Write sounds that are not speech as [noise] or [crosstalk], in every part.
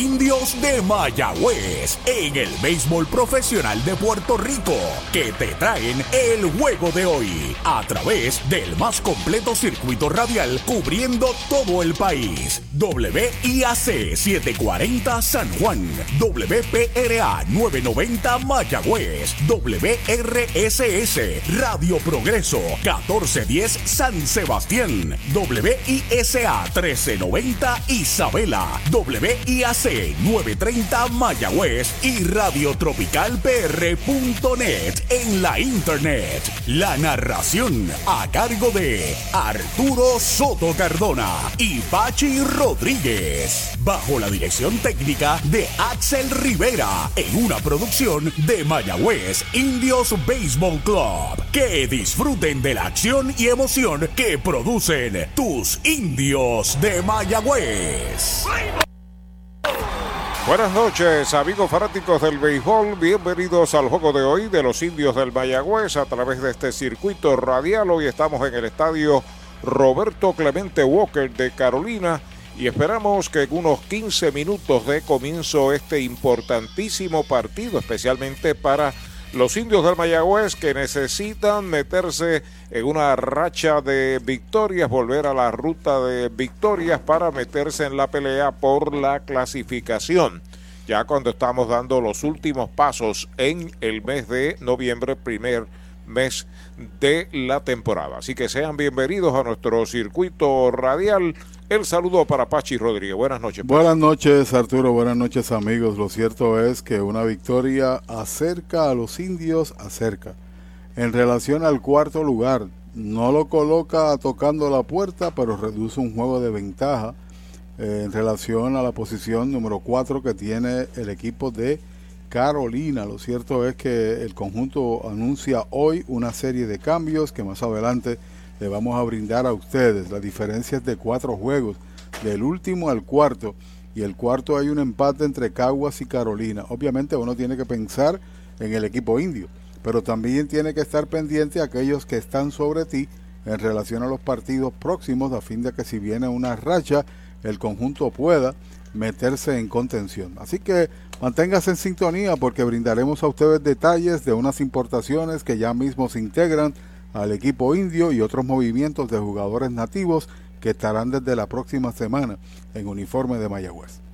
Indios de Mayagüez en el béisbol profesional de Puerto Rico que te traen el juego de hoy a través del más completo circuito radial cubriendo todo el país. WIAC 740 San Juan, WPRA 990 Mayagüez, WRSS Radio Progreso 1410 San Sebastián, WISA 1390 Isabela, WIAC 930 Mayagüez y radiotropicalpr.net en la internet. La narración a cargo de Arturo Soto Cardona y Pachi Rodríguez. Bajo la dirección técnica de Axel Rivera en una producción de Mayagüez Indios Baseball Club. Que disfruten de la acción y emoción que producen tus indios de Mayagüez. Buenas noches, amigos fanáticos del béisbol. Bienvenidos al juego de hoy de los indios del Mayagüez a través de este circuito radial. Hoy estamos en el estadio Roberto Clemente Walker de Carolina y esperamos que en unos 15 minutos de comienzo este importantísimo partido, especialmente para los indios del Mayagüez que necesitan meterse en una racha de victorias, volver a la ruta de victorias para meterse en la pelea por la clasificación. Ya cuando estamos dando los últimos pasos en el mes de noviembre, primer mes de la temporada. Así que sean bienvenidos a nuestro circuito radial. El saludo para Pachi Rodríguez. Buenas noches. Buenas noches, Arturo. Buenas noches, amigos. Lo cierto es que una victoria acerca a los indios, acerca. En relación al cuarto lugar, no lo coloca tocando la puerta, pero reduce un juego de ventaja eh, en relación a la posición número cuatro que tiene el equipo de Carolina. Lo cierto es que el conjunto anuncia hoy una serie de cambios que más adelante le vamos a brindar a ustedes. La diferencia es de cuatro juegos, del último al cuarto. Y el cuarto hay un empate entre Caguas y Carolina. Obviamente uno tiene que pensar en el equipo indio, pero también tiene que estar pendiente a aquellos que están sobre ti en relación a los partidos próximos, a fin de que si viene una racha, el conjunto pueda meterse en contención. Así que manténgase en sintonía porque brindaremos a ustedes detalles de unas importaciones que ya mismo se integran al equipo indio y otros movimientos de jugadores nativos que estarán desde la próxima semana en uniforme de Mayagüez.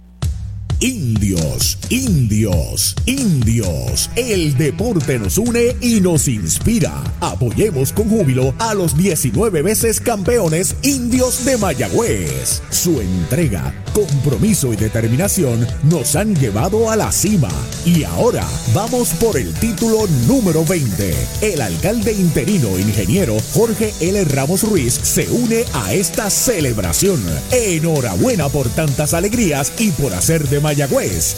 Indios, indios, indios. El deporte nos une y nos inspira. Apoyemos con júbilo a los 19 veces campeones indios de Mayagüez. Su entrega, compromiso y determinación nos han llevado a la cima. Y ahora vamos por el título número 20. El alcalde interino ingeniero Jorge L. Ramos Ruiz se une a esta celebración. Enhorabuena por tantas alegrías y por hacer de Mayagüez,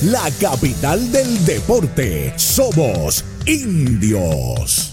la capital del deporte. Somos indios.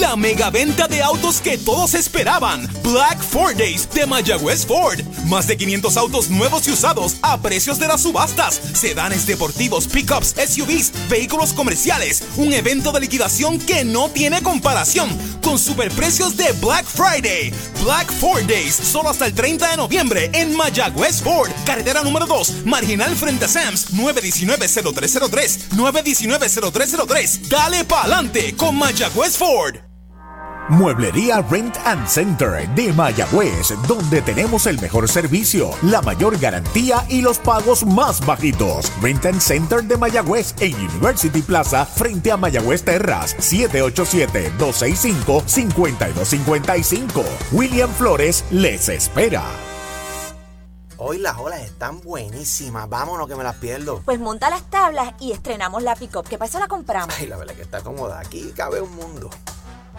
La mega venta de autos que todos esperaban. Black Ford Days de Mayagüez Ford. Más de 500 autos nuevos y usados a precios de las subastas. Sedanes deportivos, pickups, SUVs, vehículos comerciales. Un evento de liquidación que no tiene comparación. Con superprecios de Black Friday. Black Ford Days. Solo hasta el 30 de noviembre en Mayagüez Ford. Carretera número 2. Marginal frente a Sams. 919-0303. 919-0303. Dale pa'lante con Mayagüez Ford. Mueblería Rent and Center de Mayagüez, donde tenemos el mejor servicio, la mayor garantía y los pagos más bajitos. Rent and Center de Mayagüez en University Plaza frente a Mayagüez Terras, 787-265-5255. William Flores les espera. Hoy las olas están buenísimas. Vámonos que me las pierdo. Pues monta las tablas y estrenamos la pick-up, que para eso la compramos. Ay, la verdad que está cómoda. Aquí cabe un mundo.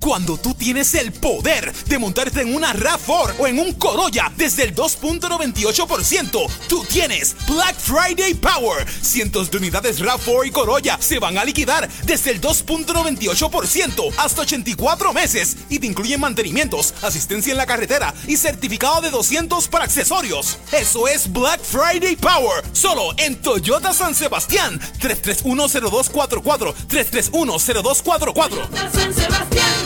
Cuando tú tienes el poder de montarte en una RAV4 o en un Corolla desde el 2.98%, tú tienes Black Friday Power. Cientos de unidades RAV4 y Corolla se van a liquidar desde el 2.98% hasta 84 meses y te incluyen mantenimientos, asistencia en la carretera y certificado de 200 para accesorios. Eso es Black Friday Power, solo en Toyota San Sebastián. 3310244 3310244 San Sebastián.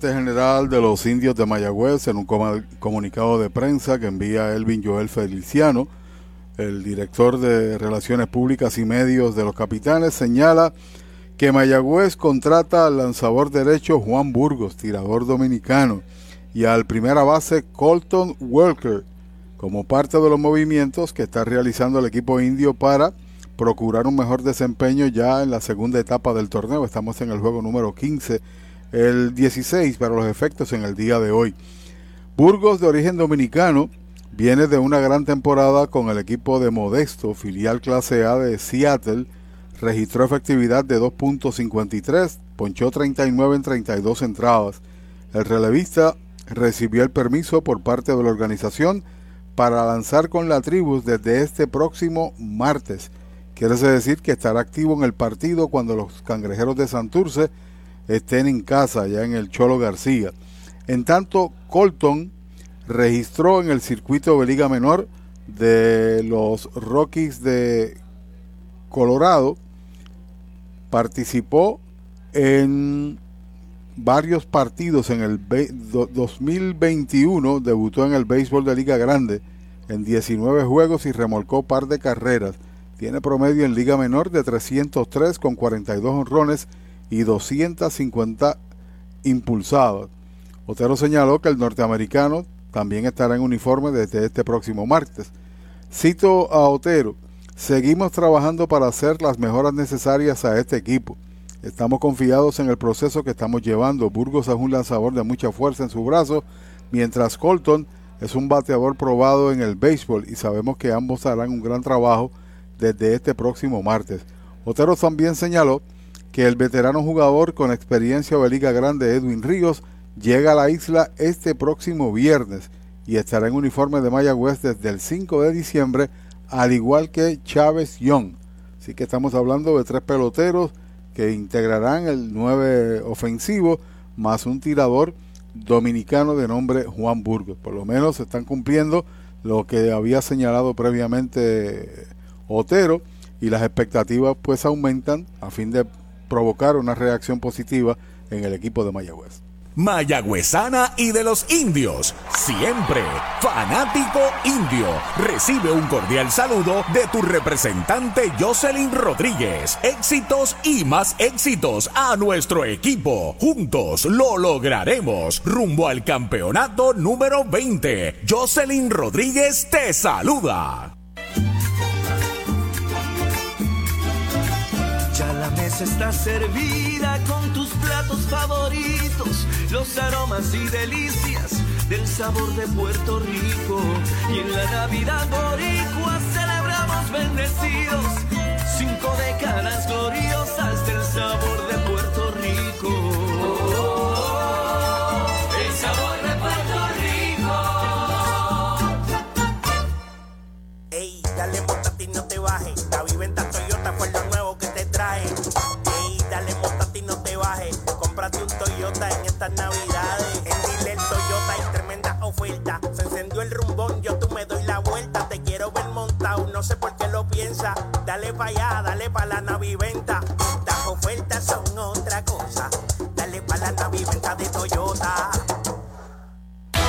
General de los indios de Mayagüez en un comunicado de prensa que envía Elvin Joel Feliciano, el director de Relaciones Públicas y Medios de los Capitanes, señala que Mayagüez contrata al lanzador derecho Juan Burgos, tirador dominicano, y al primera base Colton Walker, como parte de los movimientos que está realizando el equipo indio para procurar un mejor desempeño ya en la segunda etapa del torneo. Estamos en el juego número 15, el 16 para los efectos en el día de hoy. Burgos, de origen dominicano, viene de una gran temporada con el equipo de Modesto, filial clase A de Seattle. Registró efectividad de 2.53, ponchó 39 en 32 entradas. El relevista recibió el permiso por parte de la organización para lanzar con la Tribus desde este próximo martes. Quiere decir que estará activo en el partido cuando los cangrejeros de Santurce estén en casa, ya en el Cholo García. En tanto, Colton registró en el circuito de Liga Menor de los Rockies de Colorado, participó en varios partidos en el 2021, debutó en el béisbol de Liga Grande en 19 juegos y remolcó par de carreras. Tiene promedio en Liga Menor de 303 con 42 honrones y 250 impulsadas. Otero señaló que el norteamericano también estará en uniforme desde este próximo martes. Cito a Otero, seguimos trabajando para hacer las mejoras necesarias a este equipo. Estamos confiados en el proceso que estamos llevando. Burgos es un lanzador de mucha fuerza en su brazo, mientras Colton es un bateador probado en el béisbol y sabemos que ambos harán un gran trabajo desde este próximo martes. Otero también señaló que el veterano jugador con experiencia de Liga Grande Edwin Ríos llega a la isla este próximo viernes y estará en uniforme de Mayagüez desde el 5 de diciembre, al igual que Chávez Young. Así que estamos hablando de tres peloteros que integrarán el 9 ofensivo más un tirador dominicano de nombre Juan Burgos. Por lo menos están cumpliendo lo que había señalado previamente Otero y las expectativas pues aumentan a fin de provocar una reacción positiva en el equipo de Mayagüez. Mayagüezana y de los indios. Siempre fanático indio. Recibe un cordial saludo de tu representante Jocelyn Rodríguez. Éxitos y más éxitos a nuestro equipo. Juntos lo lograremos. Rumbo al campeonato número 20. Jocelyn Rodríguez te saluda. Ya la mesa está servida con tus platos favoritos, los aromas y delicias del sabor de Puerto Rico. Y en la Navidad boricua celebramos bendecidos, cinco décadas gloriosas del sabor bajes. Cómprate un Toyota en estas navidades. En Dile Toyota hay tremenda oferta. Se encendió el rumbón, yo tú me doy la vuelta. Te quiero ver montado, no sé por qué lo piensa. Dale pa' allá, dale pa' la naviventa. Las ofertas son otra cosa. Dale pa' la naviventa de Toyota.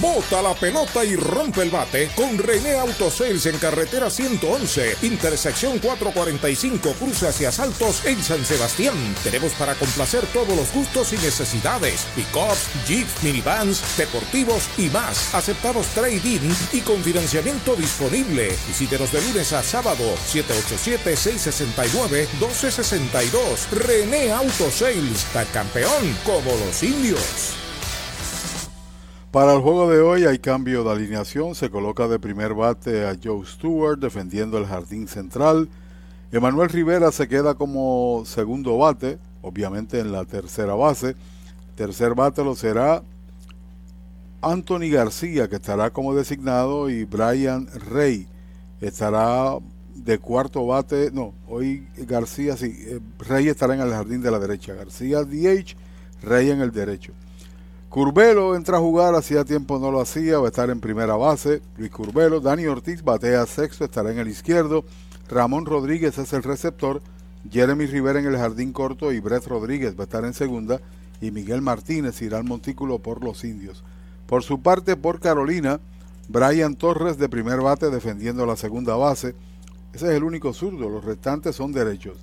Bota la pelota y rompe el bate con René Autosales en carretera 111, intersección 445, cruce hacia Saltos en San Sebastián. Tenemos para complacer todos los gustos y necesidades: pickups, jeeps, minivans, deportivos y más. Aceptamos trading y con financiamiento disponible. Visítenos de lunes a sábado, 787-669-1262. René Autosales, tan campeón como los indios. Para el juego de hoy hay cambio de alineación. Se coloca de primer bate a Joe Stewart defendiendo el jardín central. Emanuel Rivera se queda como segundo bate, obviamente en la tercera base. Tercer bate lo será Anthony García, que estará como designado, y Brian Rey estará de cuarto bate, no, hoy García, sí, eh, Rey estará en el jardín de la derecha, García DH, Rey en el derecho. Curbelo entra a jugar, hacía tiempo no lo hacía, va a estar en primera base, Luis Curbelo, Dani Ortiz batea sexto, estará en el izquierdo, Ramón Rodríguez es el receptor, Jeremy Rivera en el jardín corto y Brett Rodríguez va a estar en segunda y Miguel Martínez irá al montículo por los indios. Por su parte, por Carolina, Brian Torres de primer bate defendiendo la segunda base. Ese es el único zurdo, los restantes son derechos.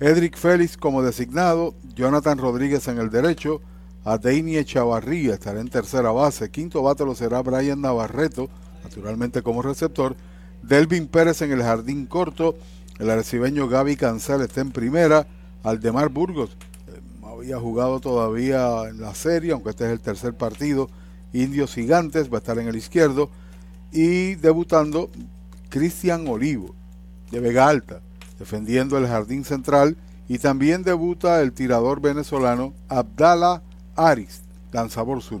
Edric Félix como designado, Jonathan Rodríguez en el derecho, Adeini Chavarría estará en tercera base, quinto bate lo será Brian Navarreto, naturalmente como receptor, Delvin Pérez en el jardín corto, el arcibeño Gaby Cancel está en primera, Aldemar Burgos eh, había jugado todavía en la serie, aunque este es el tercer partido, Indios Gigantes va a estar en el izquierdo. Y debutando Cristian Olivo de Vega Alta, defendiendo el jardín central. Y también debuta el tirador venezolano Abdala Aris, lanzador sur.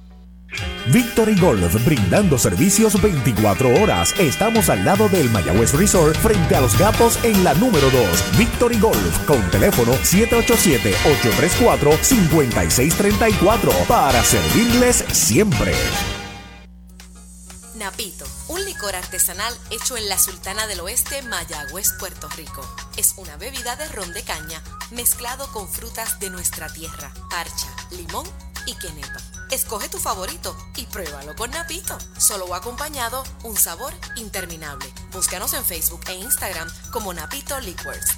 Victory Golf, brindando servicios 24 horas. Estamos al lado del Mayagüez Resort, frente a los gatos en la número 2. Victory Golf, con teléfono 787-834-5634, para servirles siempre. Napito, un licor artesanal hecho en la Sultana del Oeste, Mayagüez, Puerto Rico. Es una bebida de ron de caña mezclado con frutas de nuestra tierra, parcha, limón y quenepa. Escoge tu favorito y pruébalo con Napito. Solo o acompañado, un sabor interminable. Búscanos en Facebook e Instagram como Napito Liquors.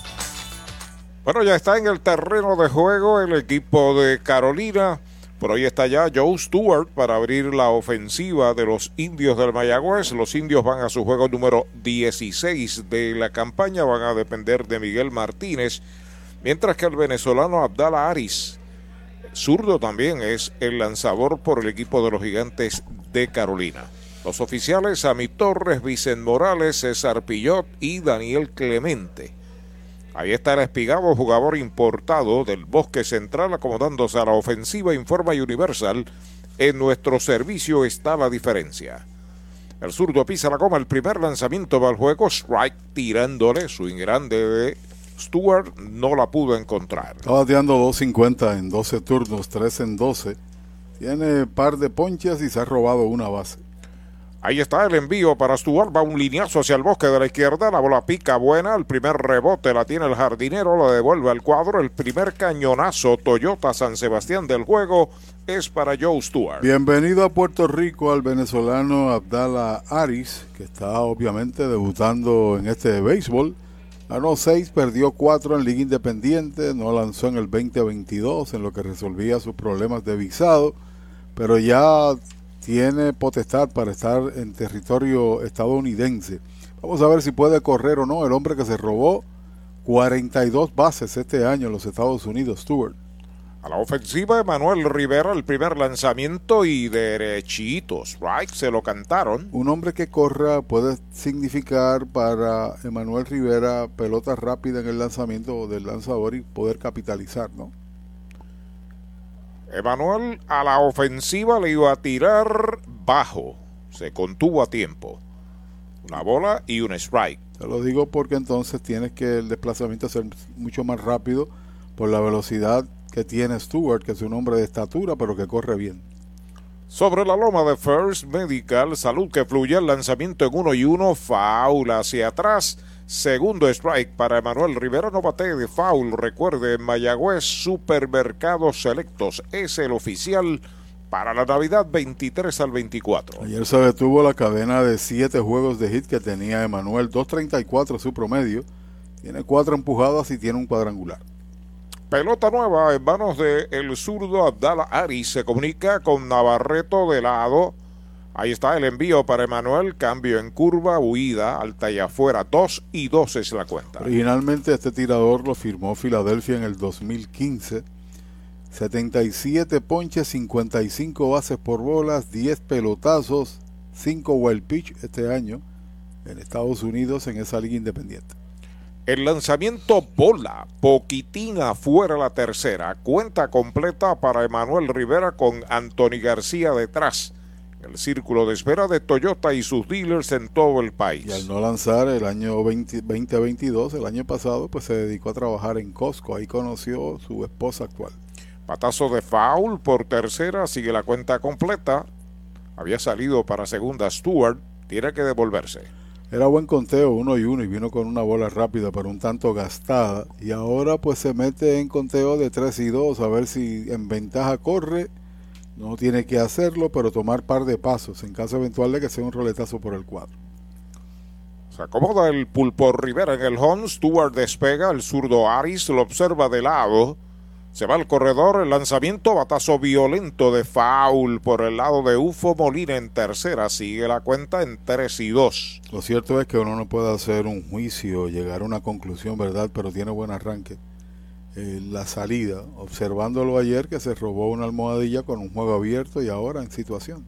Bueno, ya está en el terreno de juego el equipo de Carolina. Por hoy está ya Joe Stewart para abrir la ofensiva de los indios del Mayagüez. Los indios van a su juego número 16 de la campaña. Van a depender de Miguel Martínez. Mientras que el venezolano Abdala Aris, zurdo también, es el lanzador por el equipo de los gigantes de Carolina. Los oficiales, Ami Torres, Vicente Morales, César Pillot y Daniel Clemente Ahí está el espigado jugador importado del bosque central acomodándose a la ofensiva, informa Universal. En nuestro servicio está la diferencia. El zurdo pisa la goma, el primer lanzamiento va al juego, strike tirándole, su grande de Stewart no la pudo encontrar. Está bateando 2.50 en 12 turnos, 3 en 12. Tiene par de ponches y se ha robado una base. Ahí está el envío para Stuart. Va un lineazo hacia el bosque de la izquierda. La bola pica buena. El primer rebote la tiene el jardinero. Lo devuelve al cuadro. El primer cañonazo Toyota San Sebastián del juego es para Joe Stewart. Bienvenido a Puerto Rico al venezolano Abdala Aris, que está obviamente debutando en este béisbol. Ganó 6, perdió 4 en Liga Independiente. No lanzó en el 2022 en lo que resolvía sus problemas de visado. Pero ya tiene potestad para estar en territorio estadounidense. Vamos a ver si puede correr o no el hombre que se robó 42 bases este año en los Estados Unidos, Stewart. A la ofensiva, Emanuel Rivera, el primer lanzamiento y derechitos, right, se lo cantaron. Un hombre que corra puede significar para Emanuel Rivera pelota rápida en el lanzamiento del lanzador y poder capitalizar, ¿no? Emanuel a la ofensiva le iba a tirar bajo. Se contuvo a tiempo. Una bola y un strike. Te lo digo porque entonces tienes que el desplazamiento ser mucho más rápido por la velocidad que tiene Stewart, que es un hombre de estatura, pero que corre bien. Sobre la loma de First Medical, salud que fluye, el lanzamiento en uno y uno, faula hacia atrás Segundo strike para Emanuel Rivera, no bate de foul. Recuerde, Mayagüez Supermercados Selectos es el oficial para la Navidad 23 al 24. Ayer se detuvo la cadena de siete juegos de hit que tenía Emanuel, 2.34 su promedio. Tiene cuatro empujadas y tiene un cuadrangular. Pelota nueva en manos de el zurdo Abdala Ari. Se comunica con Navarreto de lado. Ahí está el envío para Emanuel, cambio en curva, huida, alta y afuera, 2 y 2 es la cuenta. Originalmente este tirador lo firmó Filadelfia en el 2015. 77 ponches, 55 bases por bolas, 10 pelotazos, 5 wild pitch este año en Estados Unidos en esa liga independiente. El lanzamiento bola, poquitín afuera la tercera, cuenta completa para Emanuel Rivera con Anthony García detrás el círculo de espera de Toyota y sus dealers en todo el país. Y al no lanzar el año 2022, el año pasado, pues se dedicó a trabajar en Costco. Ahí conoció su esposa actual. Patazo de foul por tercera, sigue la cuenta completa. Había salido para segunda Stewart, tiene que devolverse. Era buen conteo, uno y uno, y vino con una bola rápida, pero un tanto gastada. Y ahora pues se mete en conteo de 3 y 2, a ver si en ventaja corre no tiene que hacerlo, pero tomar par de pasos en caso eventual de que sea un roletazo por el cuadro. Se acomoda el pulpo Rivera en el home. Stuart despega. El zurdo Aris lo observa de lado. Se va al corredor. El lanzamiento. Batazo violento de foul por el lado de Ufo Molina en tercera. Sigue la cuenta en 3 y 2. Lo cierto es que uno no puede hacer un juicio, llegar a una conclusión, ¿verdad? Pero tiene buen arranque la salida, observándolo ayer que se robó una almohadilla con un juego abierto y ahora en situación.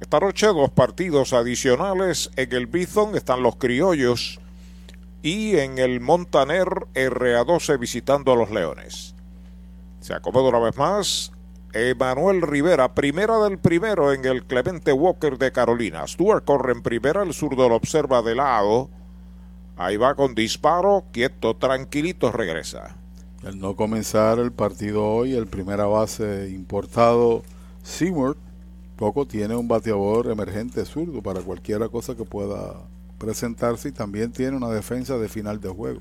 Esta noche dos partidos adicionales. En el Bison están los criollos y en el Montaner RA12 visitando a los Leones. Se acomoda una vez más Emanuel Rivera, primera del primero en el Clemente Walker de Carolina. Stuart corre en primera, el zurdo lo observa de lado. Ahí va con disparo, quieto, tranquilito, regresa. Al no comenzar el partido hoy, el primera base importado, Seymour, poco tiene un bateador emergente zurdo para cualquier cosa que pueda presentarse y también tiene una defensa de final de juego.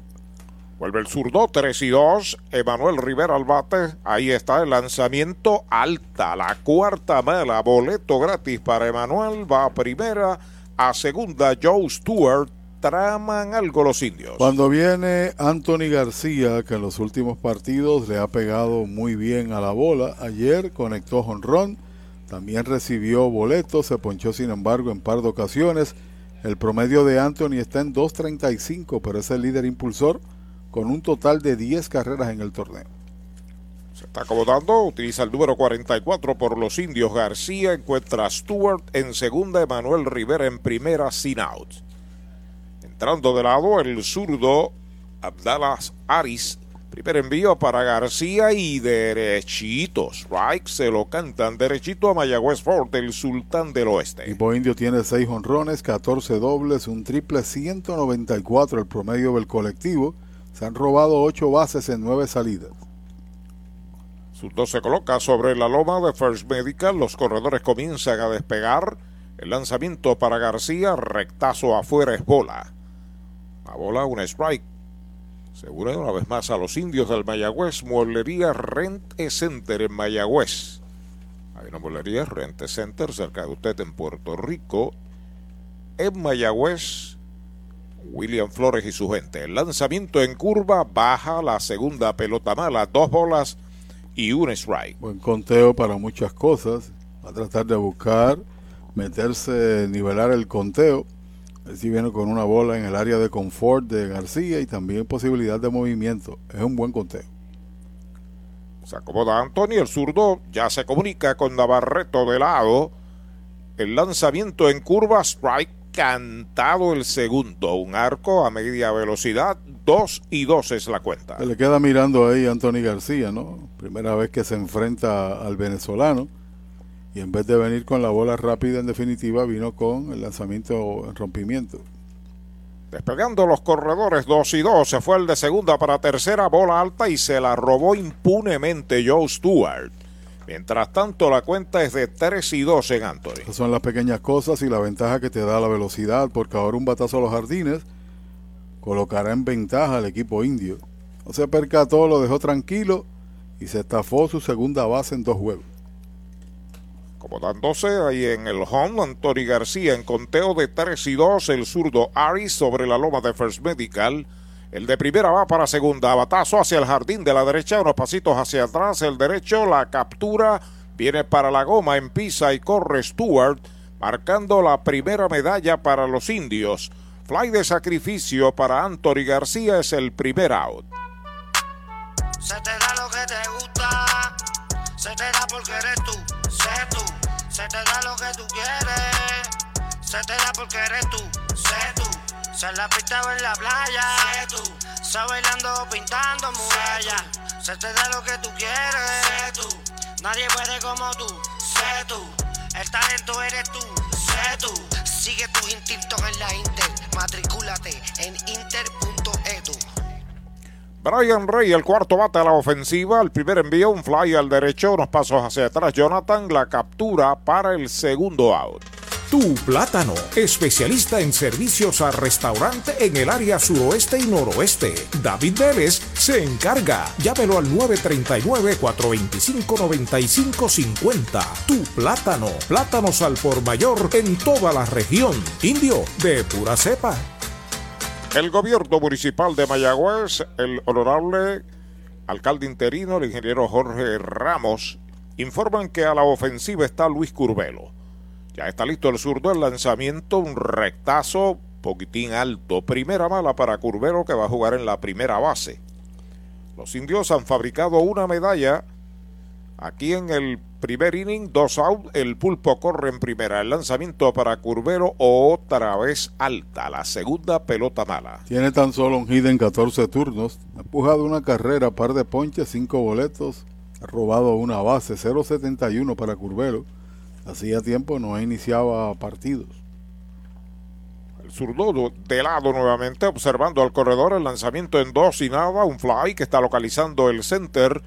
Vuelve el zurdo, 3 y 2. Emanuel Rivera al bate. Ahí está el lanzamiento alta. La cuarta mala. Boleto gratis para Emanuel. Va a primera. A segunda, Joe Stewart traman algo los indios. Cuando viene Anthony García, que en los últimos partidos le ha pegado muy bien a la bola, ayer conectó jonrón, también recibió boletos, se ponchó sin embargo en par de ocasiones. El promedio de Anthony está en 2.35, pero es el líder impulsor con un total de 10 carreras en el torneo. Se está acomodando, utiliza el número 44 por los indios. García encuentra a Stewart en segunda, Emanuel Rivera en primera, sin out. Entrando de lado el zurdo Abdalas Aris. Primer envío para García y derechitos. Strike se lo cantan derechito a Mayagüez Ford, el sultán del oeste. Equipo Indio tiene 6 honrones, 14 dobles, un triple 194 el promedio del colectivo. Se han robado 8 bases en 9 salidas. Zurdo se coloca sobre la loma de First Medical. Los corredores comienzan a despegar. El lanzamiento para García, rectazo afuera es bola. La bola, un strike. Segura una vez más a los indios del Mayagüez, mueblería Rente Center en Mayagüez. Hay una mueblería Rente Center cerca de usted en Puerto Rico. En Mayagüez, William Flores y su gente. El lanzamiento en curva, baja la segunda pelota mala, dos bolas y un strike. Buen conteo para muchas cosas. Va a tratar de buscar, meterse, nivelar el conteo. Si viene con una bola en el área de confort de García y también posibilidad de movimiento. Es un buen conteo. Se acomoda Anthony, el zurdo ya se comunica con Navarreto de lado. El lanzamiento en curva, strike cantado el segundo. Un arco a media velocidad, 2 y 2 es la cuenta. Se le queda mirando ahí a Anthony García, ¿no? Primera vez que se enfrenta al venezolano. Y en vez de venir con la bola rápida, en definitiva, vino con el lanzamiento en rompimiento. Despegando los corredores 2 y 2, se fue el de segunda para tercera, bola alta y se la robó impunemente Joe Stewart. Mientras tanto, la cuenta es de 3 y 2 en Anthony. Esas son las pequeñas cosas y la ventaja que te da la velocidad, porque ahora un batazo a los jardines colocará en ventaja al equipo indio. No se percató, lo dejó tranquilo y se estafó su segunda base en dos juegos. Acomodándose ahí en el home, Anthony García en conteo de 3 y 2, el zurdo Aris sobre la loma de First Medical. El de primera va para segunda, batazo hacia el jardín de la derecha, unos pasitos hacia atrás, el derecho, la captura, viene para la goma, empieza y corre Stewart, marcando la primera medalla para los indios. Fly de sacrificio para Anthony García es el primer out. Se te da lo que te gusta, se te da porque eres tú, sé tú. Se te da lo que tú quieres, se te da porque eres tú, sé tú. Se la pista o en la playa, sé tú. Se bailando o pintando murallas, se te da lo que tú quieres, sé tú. Nadie puede como tú, sé tú. El talento eres tú, sé tú. Sigue tus instintos en la Inter, matricúlate en inter.edu. Brian Rey, el cuarto bate a la ofensiva. El primer envío, un fly al derecho, unos pasos hacia atrás. Jonathan, la captura para el segundo out. Tu Plátano, especialista en servicios a restaurante en el área suroeste y noroeste. David Vélez se encarga. Llámelo al 939-425-9550. Tu Plátano, plátanos al por mayor en toda la región. Indio, de pura cepa. El gobierno municipal de Mayagüez, el honorable alcalde interino, el ingeniero Jorge Ramos, informan que a la ofensiva está Luis Curbelo. Ya está listo el zurdo, el lanzamiento, un rectazo, poquitín alto. Primera mala para Curbelo que va a jugar en la primera base. Los indios han fabricado una medalla aquí en el primer inning, dos out, el pulpo corre en primera. El lanzamiento para Curbero otra vez alta, la segunda pelota mala. Tiene tan solo un hit en 14 turnos, ha empujado una carrera, par de ponches, cinco boletos, ha robado una base, 0.71 para Curbero. Hacía tiempo no iniciaba partidos. El zurdo de lado nuevamente, observando al corredor, el lanzamiento en dos y nada, un fly que está localizando el center.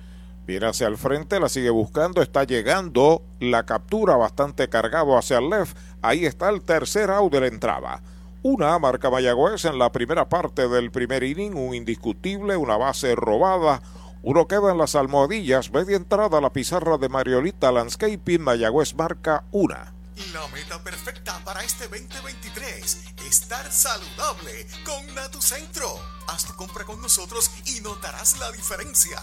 Viene hacia el frente, la sigue buscando, está llegando la captura bastante cargado hacia el left. Ahí está el tercer out de la entrada. Una marca Mayagüez en la primera parte del primer inning, un indiscutible, una base robada. Uno queda en las almohadillas, media entrada a la pizarra de Mariolita Landscaping, Mayagüez marca una. La meta perfecta para este 2023, estar saludable con Natucentro. Haz tu compra con nosotros y notarás la diferencia.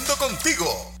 creciendo contigo.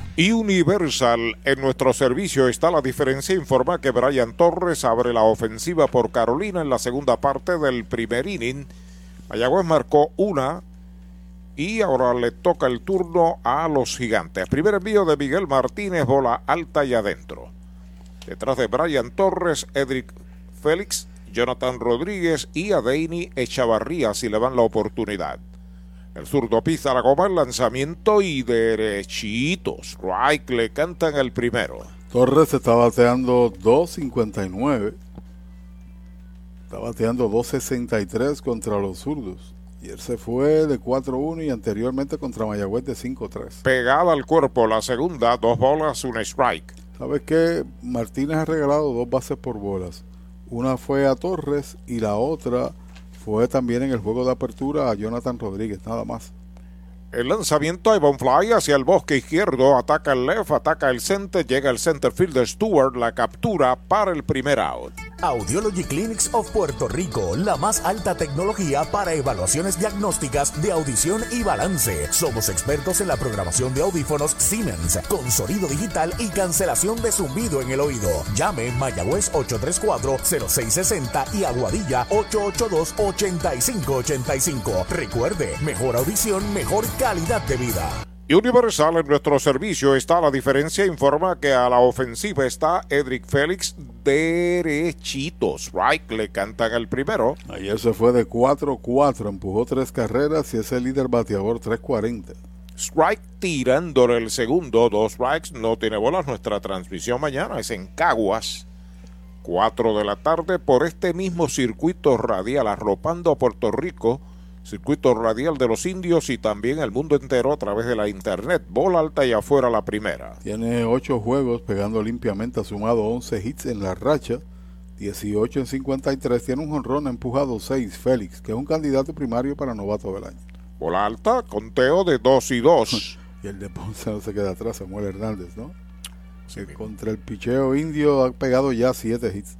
y Universal. En nuestro servicio está la diferencia. Informa que Brian Torres abre la ofensiva por Carolina en la segunda parte del primer inning. Mayagüez marcó una y ahora le toca el turno a los gigantes. Primer envío de Miguel Martínez, bola alta y adentro. Detrás de Brian Torres, Edric Félix, Jonathan Rodríguez y Adeini Echavarría si le dan la oportunidad. El zurdo pisa la goma, el lanzamiento y derechitos. Right le cantan el primero. Torres está bateando 2.59. Está bateando 2.63 contra los zurdos. Y él se fue de 4-1 y anteriormente contra Mayagüez de 5-3. Pegada al cuerpo la segunda, dos bolas, un strike. ¿Sabes qué? Martínez ha regalado dos bases por bolas. Una fue a Torres y la otra fue también en el juego de apertura a Jonathan Rodríguez, nada más. El lanzamiento a Fly hacia el bosque izquierdo, ataca el left, ataca el center, llega el center fielder Stewart, la captura para el primer out. Audiology Clinics of Puerto Rico, la más alta tecnología para evaluaciones diagnósticas de audición y balance. Somos expertos en la programación de audífonos Siemens, con sonido digital y cancelación de zumbido en el oído. Llame Mayagüez 834-0660 y Aguadilla 882-8585. Recuerde, mejor audición, mejor de vida. Universal en nuestro servicio está la diferencia. Informa que a la ofensiva está Edric Félix derechitos. Right, le cantan el primero. Ayer se fue de 4-4, empujó tres carreras y es el líder bateador 340. Strike tirándole el segundo, dos strikes, no tiene bolas. Nuestra transmisión mañana es en Caguas. 4 de la tarde por este mismo circuito radial arropando a Puerto Rico circuito radial de los indios y también el mundo entero a través de la internet. Bola alta y afuera la primera. Tiene ocho juegos pegando limpiamente, ha sumado 11 hits en la racha, 18 en 53. Tiene un jonrón empujado 6, Félix, que es un candidato primario para novato del año. Bola alta, conteo de 2 y 2. [laughs] y el de Ponce no se queda atrás, Samuel Hernández, ¿no? contra el picheo indio ha pegado ya 7 hits.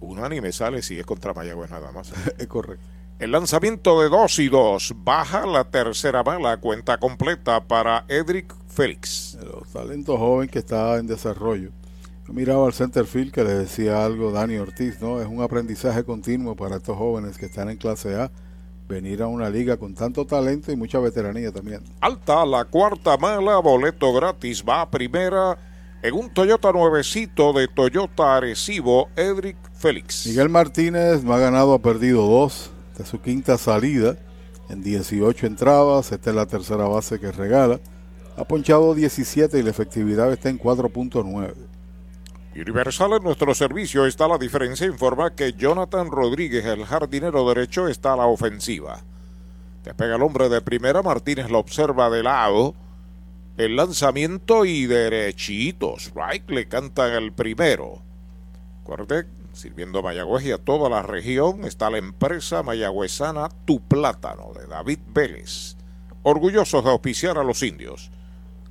Unánime sale si es contra Mayagüez nada más. [laughs] es correcto. El lanzamiento de 2 y 2 baja la tercera bala, cuenta completa para Edric Félix. El talento joven que está en desarrollo. Yo miraba al center field que le decía algo Dani Ortiz, ¿no? Es un aprendizaje continuo para estos jóvenes que están en clase A venir a una liga con tanto talento y mucha veteranía también. Alta la cuarta mala, boleto gratis, va a primera en un Toyota nuevecito de Toyota Arecibo, Edric Félix. Miguel Martínez no ha ganado, ha perdido dos. Esta es su quinta salida en 18 entradas. Esta es la tercera base que regala. Ha ponchado 17 y la efectividad está en 4.9. Universal en nuestro servicio está la diferencia. Informa que Jonathan Rodríguez, el jardinero derecho, está a la ofensiva. Despega el hombre de primera. Martínez lo observa de lado. El lanzamiento y derechitos. Right le cantan el primero. Acuérdate Sirviendo a Mayagüez y a toda la región está la empresa mayagüezana Tu Plátano de David Vélez, orgullosos de auspiciar a los indios.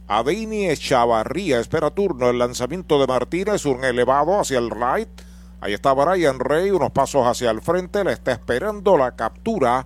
Adeini Echavarría espera turno. El lanzamiento de Martínez, un elevado hacia el right. Ahí está Brian Rey, unos pasos hacia el frente. Le está esperando la captura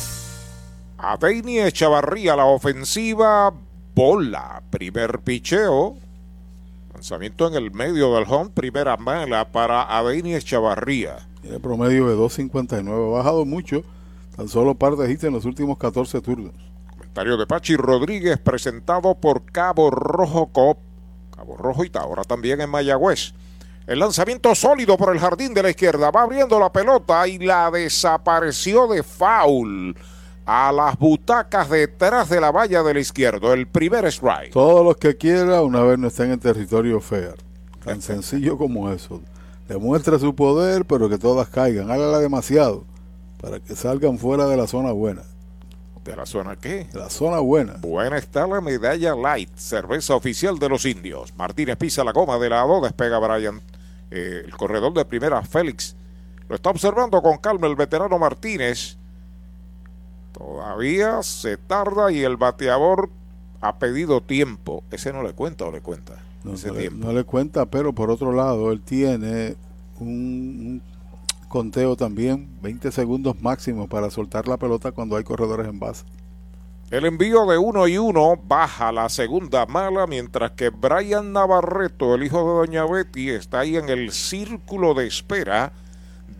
Adeini Echavarría, la ofensiva, bola, primer picheo, lanzamiento en el medio del home, primera mala para Adeini Echavarría. Tiene promedio de 2.59, ha bajado mucho, tan solo par de hits en los últimos 14 turnos. Comentario de Pachi Rodríguez presentado por Cabo Rojo Cop, Cabo Rojo y ahora también en Mayagüez. El lanzamiento sólido por el jardín de la izquierda, va abriendo la pelota y la desapareció de foul a las butacas detrás de la valla del izquierdo. El primer strike. Todos los que quiera una vez no estén en territorio fair. Tan sencillo como eso. Demuestra su poder, pero que todas caigan. Hágala demasiado para que salgan fuera de la zona buena. ¿De la zona qué? De la zona buena. Buena está la medalla light, cerveza oficial de los indios. Martínez pisa la goma de lado, despega Brian. Eh, el corredor de primera, Félix. Lo está observando con calma el veterano Martínez Todavía se tarda y el bateador ha pedido tiempo. ¿Ese no le cuenta o le cuenta? No, Le, cuenta, pero por otro lado, él tiene un, conteo también, 20 segundos máximo para soltar la pelota cuando hay corredores en base. El envío de uno y uno baja la segunda mala, mientras que Brian Navarreto, el hijo de Doña Betty, está ahí en el círculo de espera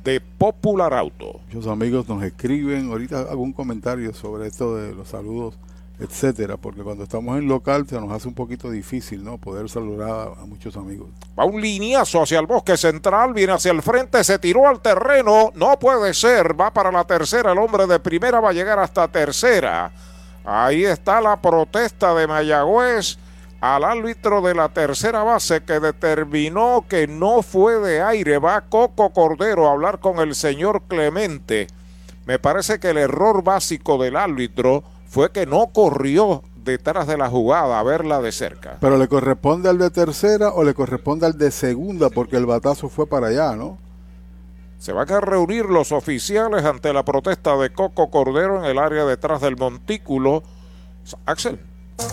de Popular Auto. Muchos amigos nos escriben, ahorita un comentario sobre esto de los saludos, etcétera, porque cuando estamos en local se nos hace un poquito difícil, ¿no? Poder saludar a, muchos amigos. Va un lineazo hacia el bosque central, viene hacia el frente, se tiró al terreno, no puede ser, va para la tercera, el hombre de primera va a llegar hasta tercera. Ahí está la protesta de Mayagüez al árbitro de la tercera base que determinó que no fue de aire. Va Coco Cordero a hablar con el señor Clemente. Me parece que el error básico del árbitro fue que no corrió detrás de la jugada a verla de cerca. Pero le corresponde al de tercera o le corresponde al de segunda porque el batazo fue para allá, ¿no? Se van a reunir los oficiales ante la protesta de Coco Cordero en el área detrás del montículo. Axel.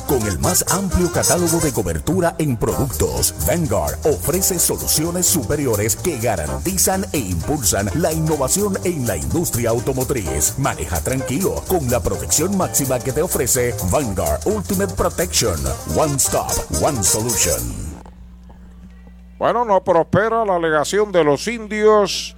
Con el más amplio catálogo de cobertura en productos, Vanguard ofrece soluciones superiores que garantizan e impulsan la innovación en la industria automotriz. Maneja tranquilo con la protección máxima que te ofrece Vanguard Ultimate Protection. One Stop, One Solution. Bueno, no prospera la alegación de los indios.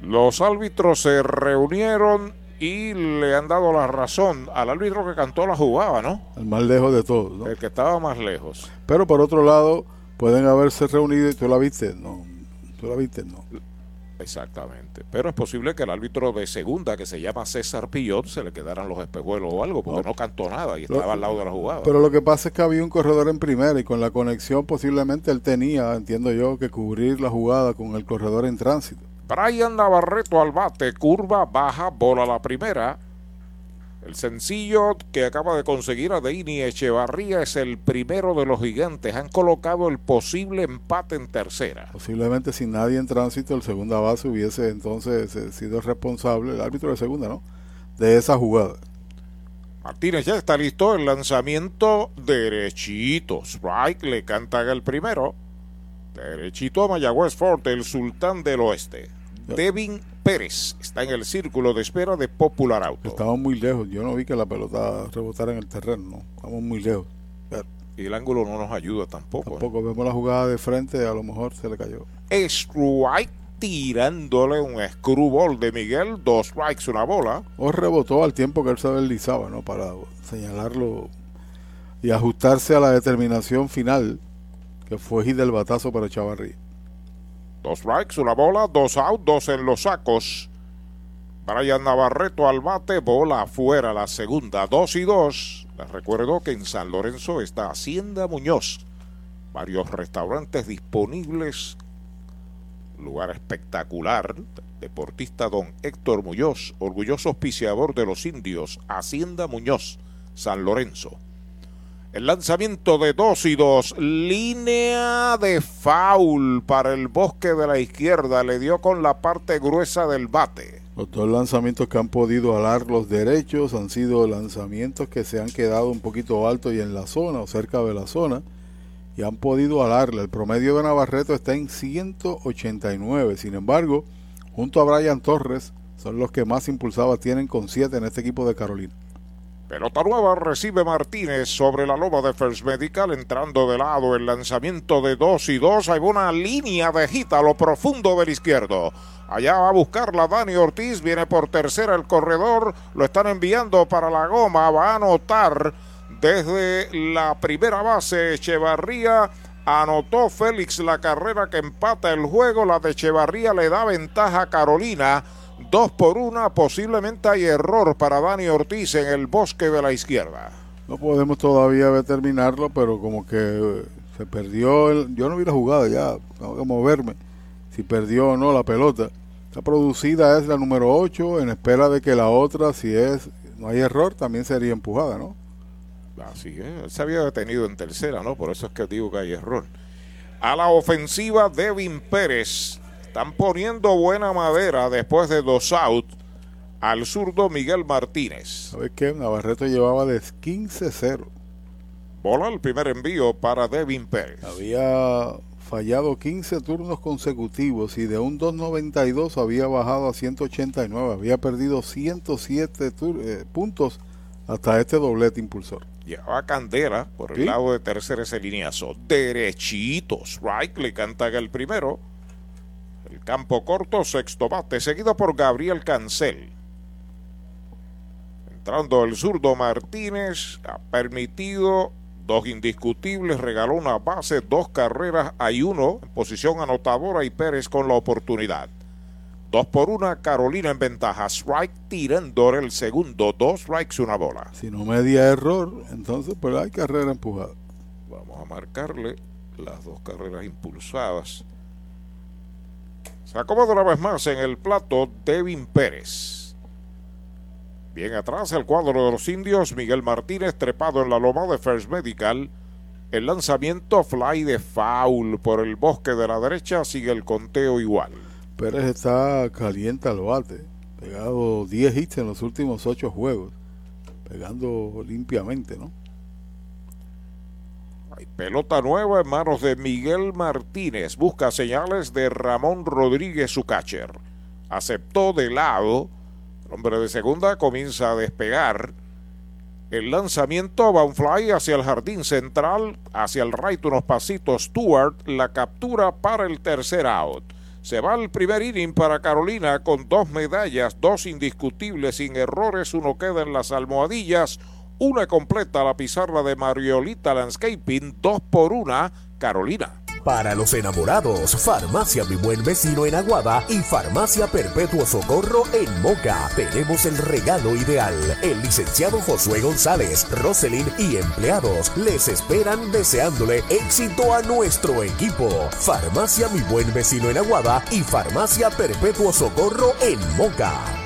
Los árbitros se reunieron y le han dado la razón al árbitro que cantó la jugada, ¿no? El más lejos de todos, ¿no? El que estaba más lejos. Pero por otro lado, pueden haberse reunido y tú la viste, no. Tú la viste, no. Exactamente. Pero es posible que el árbitro de segunda, que se llama César Pillot, se le quedaran los espejuelos o algo, porque no, cantó nada y estaba al lado de la jugada. Pero lo que pasa es que había un corredor en primera y con la conexión posiblemente él tenía, entiendo yo, que cubrir la jugada con el corredor en tránsito. Brian Navarreto al bate, curva, baja, bola la primera. El sencillo que acaba de conseguir a Deini Echevarría es el primero de los gigantes. Han colocado el posible empate en tercera. Posiblemente sin nadie en tránsito, el segunda base hubiese entonces eh, sido responsable, el árbitro de segunda, ¿no? De esa jugada. Martínez ya está listo. El lanzamiento derechito. Strike le canta el primero. Derechito a Mayagüez Fort, el sultán del oeste. Devin Pérez está en el círculo de espera de Popular Auto. Estamos muy lejos. Yo no vi que la pelota rebotara en el terreno. Estamos muy lejos. y el ángulo no nos ayuda tampoco. Tampoco vemos la jugada de frente. A lo mejor se le cayó. Strike tirándole un screwball de Miguel. Dos strikes, una bola. O rebotó al tiempo que él se deslizaba, ¿no? Para señalarlo y ajustarse a la determinación final que fue hit del batazo para Chavarría. Dos strikes, una bola, dos out, dos en los sacos. Brian Navarreto al bate, bola afuera la segunda, dos y dos. Les recuerdo que en San Lorenzo está Hacienda Muñoz. Varios restaurantes disponibles. Lugar espectacular. Deportista don Héctor Muñoz, orgulloso auspiciador de los indios. Hacienda Muñoz, San Lorenzo. El lanzamiento de 2 y 2. Línea de foul para el bosque de la izquierda. Le dio con la parte gruesa del bate. Los dos lanzamientos que han podido alar los derechos han sido lanzamientos que se han quedado un poquito alto y en la zona o cerca de la zona y han podido alarle. El promedio de Navarreto está en 189. Sin embargo, junto a Brian Torres, son los que más impulsadas tienen con 7 en este equipo de Carolina. Pelota nueva recibe Martínez sobre la loma de First Medical, entrando de lado el lanzamiento de 2 y 2. Hay una línea de gita a lo profundo del izquierdo. Allá va a buscarla Dani Ortiz, viene por tercera el corredor, lo están enviando para la goma, va a anotar desde la primera base Echevarría. Anotó Félix la carrera que empata el juego, la de Echevarría le da ventaja a Carolina. Dos por una, posiblemente hay error para Dani Ortiz en el bosque de la izquierda. No podemos todavía determinarlo, pero como que se perdió. El, yo no vi la jugada ya, tengo que moverme si perdió o no la pelota. La producida es la número 8 en espera de que la otra, si es no hay error, también sería empujada, ¿no? Así es, se había detenido en tercera, ¿no? Por eso es que digo que hay error. A la ofensiva, Devin Pérez. Están poniendo buena madera después de dos outs al zurdo Miguel Martínez. ¿Sabes qué? Navarreto llevaba de 15-0. Bola el primer envío para Devin Pérez. Había fallado 15 turnos consecutivos y de un 2.92 había bajado a 189. Había perdido 107 eh, puntos hasta este doblete impulsor. Llevaba candela por el lado de tercer ese lineazo. Derechitos. Right le canta el primero. Campo corto, sexto bate, seguido por Gabriel Cancel. Entrando el zurdo Martínez, ha permitido dos indiscutibles, regaló una base, dos carreras, hay uno en posición anotadora y Pérez con la oportunidad. Dos por una, Carolina en ventaja. Strike tirando el segundo, dos strikes, una bola. Si no media error, entonces pues hay carrera empujada. Vamos a marcarle las dos carreras impulsadas. Se acomoda una vez más en el plato Devin Pérez. Bien atrás el cuadro de los indios, Miguel Martínez trepado en la loma de First Medical. El lanzamiento fly de foul por el bosque de la derecha sigue el conteo igual. Pérez está caliente al bate, pegado 10 hits en los últimos 8 juegos, pegando limpiamente, ¿no? Pelota nueva en manos de Miguel Martínez. Busca señales de Ramón Rodríguez, su catcher. Aceptó de lado. Hombre de segunda comienza a despegar. El lanzamiento va un fly hacia el jardín central, hacia el right unos pasitos. Stewart la captura para el tercer out. Se va el primer inning para Carolina con dos medallas, dos indiscutibles sin errores, uno queda en las almohadillas, una completa la pizarra de Mariolita Landscaping, dos por una, Carolina. Para los enamorados, Farmacia Mi Buen Vecino en Aguada y Farmacia Perpetuo Socorro en Moca. Tenemos el regalo ideal. El licenciado Josué González, Roselyn y empleados les esperan deseándole éxito a nuestro equipo. Farmacia Mi Buen Vecino en Aguada y Farmacia Perpetuo Socorro en Moca.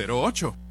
408-8808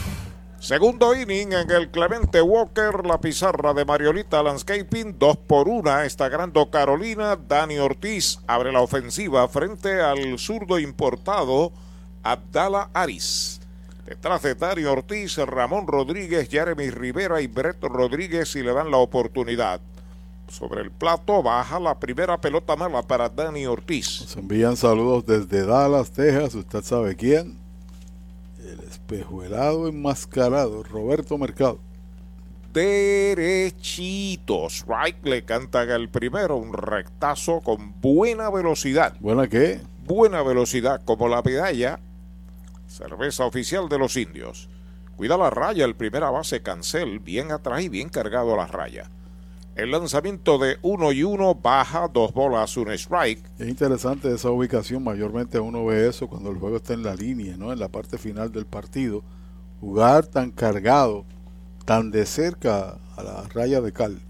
Segundo inning en el Clemente Walker, la pizarra de Mariolita Landscaping, dos por una, está ganando Carolina. Dani Ortiz abre la ofensiva frente al zurdo importado Abdala Aris. Detrás de Dani Ortiz, Ramón Rodríguez, Jeremy Rivera y Brett Rodríguez y le dan la oportunidad. Sobre el plato baja la primera pelota mala para Dani Ortiz. Nos envían saludos desde Dallas, Texas. Usted sabe quién. El espejuelado enmascarado, Roberto Mercado. Derechitos. Right le cantan el primero, un rectazo con buena velocidad. ¿Buena qué? Buena velocidad, como la medalla. Cerveza oficial de los indios. Cuida la raya, el primera base cancel, bien atrás y bien cargado a la raya. El lanzamiento de uno y uno baja, dos bolas, un strike. Es interesante esa ubicación, mayormente uno ve eso cuando el juego está en la línea, ¿no? En la parte final del partido. Jugar tan cargado, tan de cerca a la raya de cal.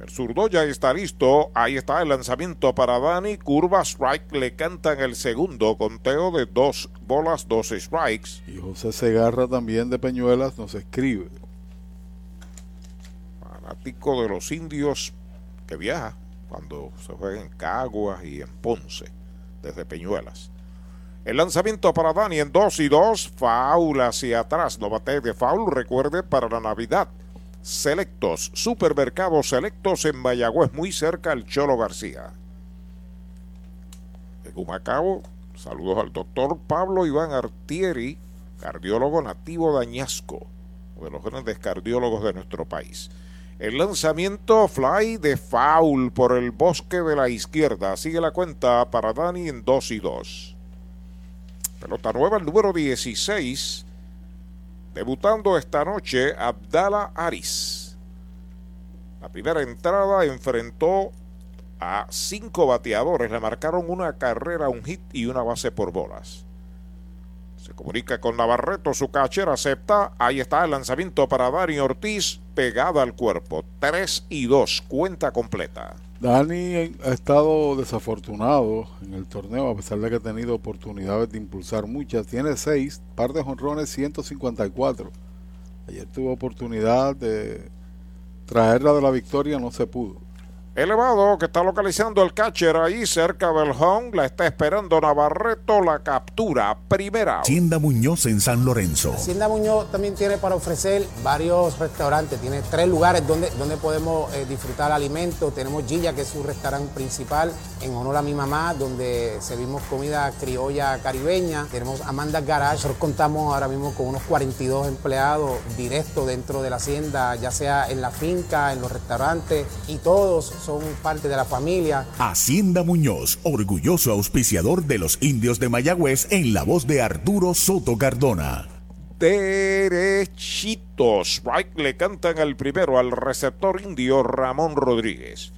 El zurdo ya está listo. Ahí está el lanzamiento para Dani. Curva strike. Le cantan el segundo conteo de dos bolas, dos strikes. Y José Segarra también de Peñuelas nos escribe. De los indios que viaja cuando se juega en Caguas y en Ponce, desde Peñuelas. El lanzamiento para Dani en 2 y 2, faul hacia atrás, no bate de foul, recuerde para la Navidad. Selectos, supermercados selectos en Mayagüez, muy cerca al Cholo García. En Humacao, saludos al doctor Pablo Iván Artieri, cardiólogo nativo de Añasco, uno de los grandes cardiólogos de nuestro país. El lanzamiento fly de foul por el bosque de la izquierda. Sigue la cuenta para Dani en 2 y 2. Pelota nueva, el número 16. Debutando esta noche, Abdala Aris. La primera entrada enfrentó a cinco bateadores. Le marcaron una carrera, un hit y una base por bolas. Se comunica con Navarreto, su catcher acepta. Ahí está el lanzamiento para Dani Ortiz, pegada al cuerpo. 3 y 2, cuenta completa. Dani ha estado desafortunado en el torneo, a pesar de que ha tenido oportunidades de impulsar muchas. Tiene 6, par de jonrones, 154. Ayer tuvo oportunidad de traerla de la victoria, no se pudo. Elevado que está localizando el catcher ahí cerca del home. La está esperando Navarreto. La captura primera. Hacienda Muñoz en San Lorenzo. Hacienda Muñoz también tiene para ofrecer varios restaurantes. Tiene tres lugares donde, donde podemos eh, disfrutar alimentos. Tenemos Gilla, que es su restaurante principal en honor a mi mamá, donde servimos comida criolla caribeña. Tenemos Amanda Garage. Nosotros contamos ahora mismo con unos 42 empleados directos dentro de la hacienda, ya sea en la finca, en los restaurantes, y todos son parte de la familia. Hacienda Muñoz, orgulloso auspiciador de los indios de Mayagüez en la voz de Arturo Soto Cardona. Derechitos. Right le cantan al primero al receptor indio Ramón Rodríguez.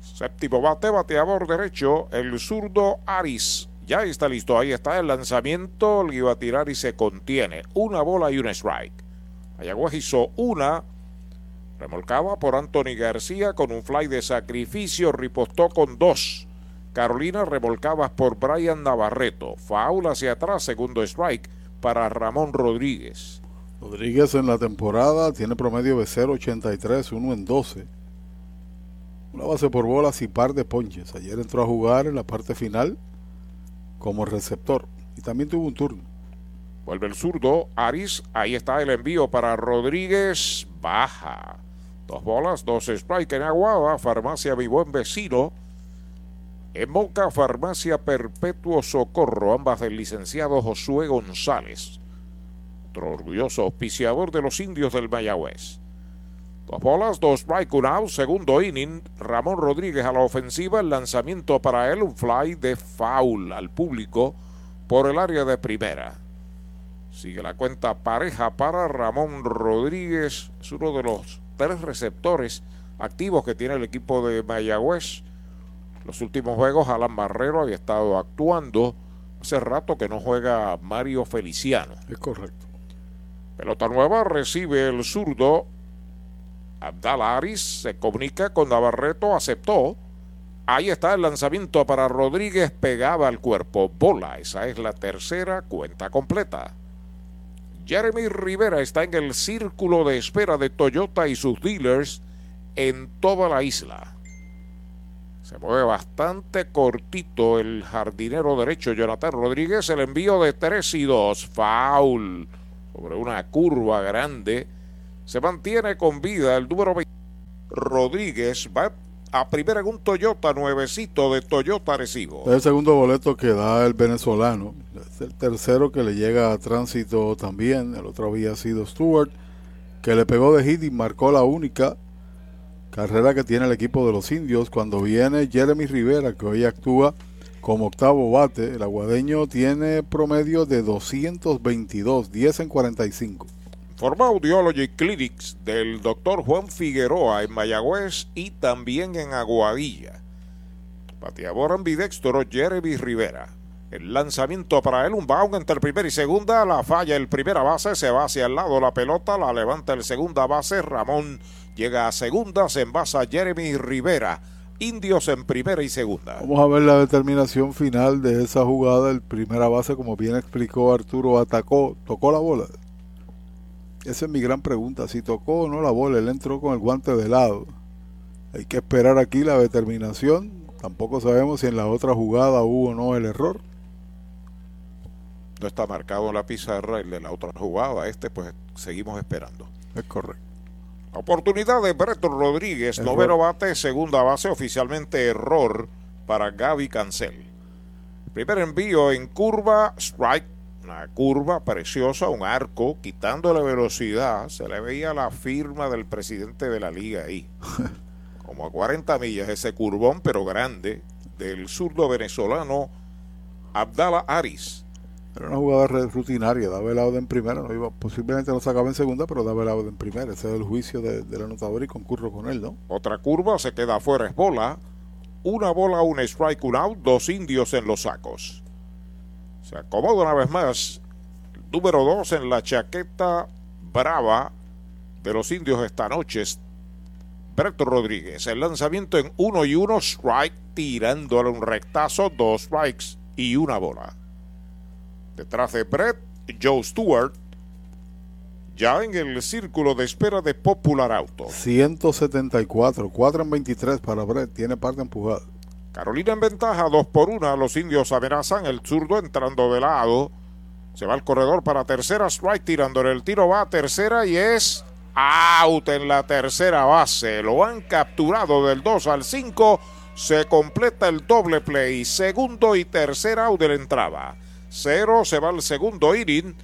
Séptimo bate, bateador derecho, el zurdo Aris. Ya está listo, ahí está el lanzamiento, le iba a tirar y se contiene. Una bola y un strike. Mayagüez hizo una, remolcada por Anthony García con un fly de sacrificio, ripostó con dos. Carolina remolcadas por Brian Navarreto. Faul hacia atrás, segundo strike para Ramón Rodríguez. Rodríguez en la temporada tiene promedio de 0.83, 1 en 12. Una base por bolas y par de ponches. Ayer entró a jugar en la parte final como receptor y también tuvo un turno. Vuelve el zurdo, Aris. Ahí está el envío para Rodríguez. Baja. Dos bolas, dos strikes en Aguada. Farmacia Mi Buen Vecino. En Moca, Farmacia Perpetuo Socorro. Ambas del licenciado Josué González. Otro orgulloso auspiciador de los indios del Mayagüez. Dos bolas, dos strike, un out. Segundo inning. Ramón Rodríguez a la ofensiva. El lanzamiento para él. Un fly de foul al público por el área de primera. Sigue la cuenta pareja para Ramón Rodríguez. Es uno de los tres receptores activos que tiene el equipo de Mayagüez. Los últimos juegos, Alan Barrero había estado actuando. Hace rato que no juega Mario Feliciano. Es correcto. Pelota nueva recibe el zurdo. Abdala Aris se comunica con Navarreto, aceptó. Ahí está el lanzamiento para Rodríguez, pegaba al cuerpo. Bola, esa es la tercera cuenta completa. Jeremy Rivera está en el círculo de espera de Toyota y sus dealers en toda la isla. Se mueve bastante cortito el jardinero derecho Jonathan Rodríguez. El envío de 3 y 2. Foul sobre una curva grande. Se mantiene con vida el número 20. Rodríguez va a primera en un Toyota nuevecito de Toyota Recibo. Es el segundo boleto que da el venezolano. Es el tercero que le llega a tránsito también. El otro había sido Stewart, que le pegó de hit y marcó la única carrera que tiene el equipo de los indios. Cuando viene Jeremy Rivera, que hoy actúa como octavo bate, el aguadeño tiene promedio de 222, 10 en 45. Forma Audiology Clinics del doctor Juan Figueroa en Mayagüez y también en Aguadilla. Bateador ambidextro Jeremy Rivera. El lanzamiento para él, un bound entre primera y segunda, la falla el primera base, se va hacia el lado la pelota, la levanta el segunda base, Ramón llega a segunda, se envasa Jeremy Rivera. Indios en primera y segunda. Vamos a ver la determinación final de esa jugada. El primera base, como bien explicó Arturo, atacó, tocó la bola. Esa es mi gran pregunta. Si tocó o no la bola, él entró con el guante de lado. Hay que esperar aquí la determinación. Tampoco sabemos si en la otra jugada hubo o no el error. No está marcado en la pizarra el de la otra jugada. Este, pues seguimos esperando. Es correcto. Oportunidad de Breto Rodríguez, Error. noveno bate, segunda base, oficialmente error para Gaby Cancel. Primer envío en curva, strike, una curva preciosa, un arco, quitándole velocidad. Se le veía la firma del presidente de la liga ahí. [laughs] Como a 40 millas ese curvón, pero grande, del zurdo venezolano Abdala Aris. Era una jugada rutinaria, daba el out en primera, no iba, posiblemente no sacaba en segunda, pero daba el out en primera. Ese es el juicio de- del anotador y concurro con él, ¿no? Otra curva se queda afuera, es bola. Una bola, un strike, un out, dos indios en los sacos. Se acomoda una vez más. Número dos en la chaqueta brava de los indios esta noche. Breto Rodríguez. El lanzamiento en uno y uno, strike, tirándole un rectazo, dos strikes y una bola. Detrás de Brett, Joe Stewart. Ya en el círculo de espera de Popular Auto. 174, 4 en 23 para Brett, tiene parte empujada. Carolina en ventaja, dos por una. Los indios amenazan el zurdo entrando de lado. Se va al corredor para tercera, strike tirándole el tiro, va a tercera y es out en la tercera base. Lo han capturado del 2 al 5. Se completa el doble play. Segundo y tercera out de la entrada. Cero se va al segundo inning.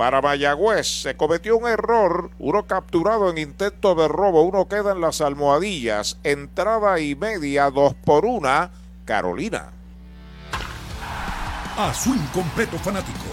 Para Mayagüez se cometió un error, uno capturado en intento de robo, uno queda en las almohadillas, entrada y media, dos por una, Carolina. A su incompleto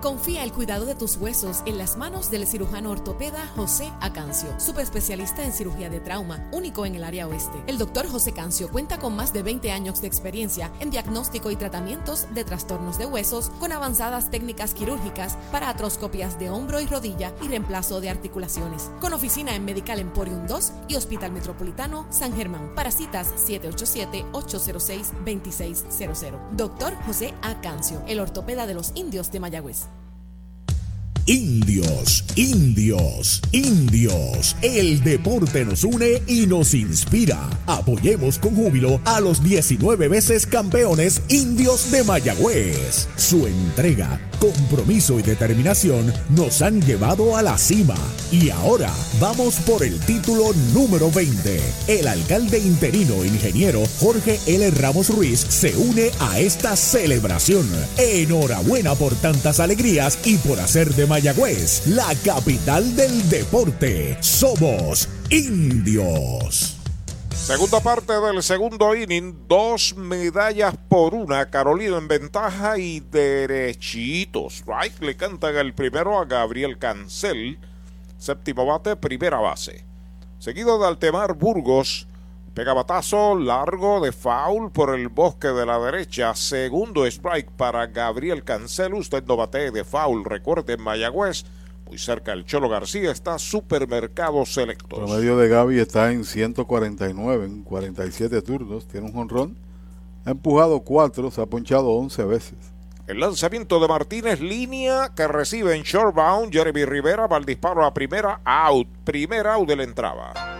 Confía el cuidado de tus huesos en las manos del cirujano ortopeda José Acancio, subespecialista en cirugía de trauma, único en el área oeste. El doctor José Cancio cuenta con más de 20 años de experiencia en diagnóstico y tratamientos de trastornos de huesos con avanzadas técnicas quirúrgicas para atroscopias de hombro y rodilla y reemplazo de articulaciones. Con oficina en Medical Emporium 2 y Hospital Metropolitano San Germán. Para citas 787-806-2600. Doctor José Acancio, el ortopeda de los indios de Mayagüez. Indios, indios, indios. El deporte nos une y nos inspira. Apoyemos con júbilo a los 19 veces campeones indios de Mayagüez. Su entrega, compromiso y determinación nos han llevado a la cima. Y ahora vamos por el título número 20. El alcalde interino ingeniero Jorge L. Ramos Ruiz se une a esta celebración. Enhorabuena por tantas alegrías y por hacer de Mayagüez la capital del deporte. Somos indios. Segunda parte del segundo inning, dos medallas por una. Carolina en ventaja y derechitos. Right le cantan el primero a Gabriel Cancel. Séptimo bate, primera base. Seguido de Altemar Burgos. Pega batazo largo de foul por el bosque de la derecha. Segundo strike para Gabriel Cancel. Usted no bate de foul. Recuerde en Mayagüez muy cerca el Cholo García está Supermercados Selectos. El promedio de Gaby está en 149 en 47 turnos. Tiene un jonrón. Ha empujado 4, se ha ponchado 11 veces. El lanzamiento de Martínez, línea que recibe en shortbound. Jeremy Rivera va al disparo a primera, out. Primera out de la entrada.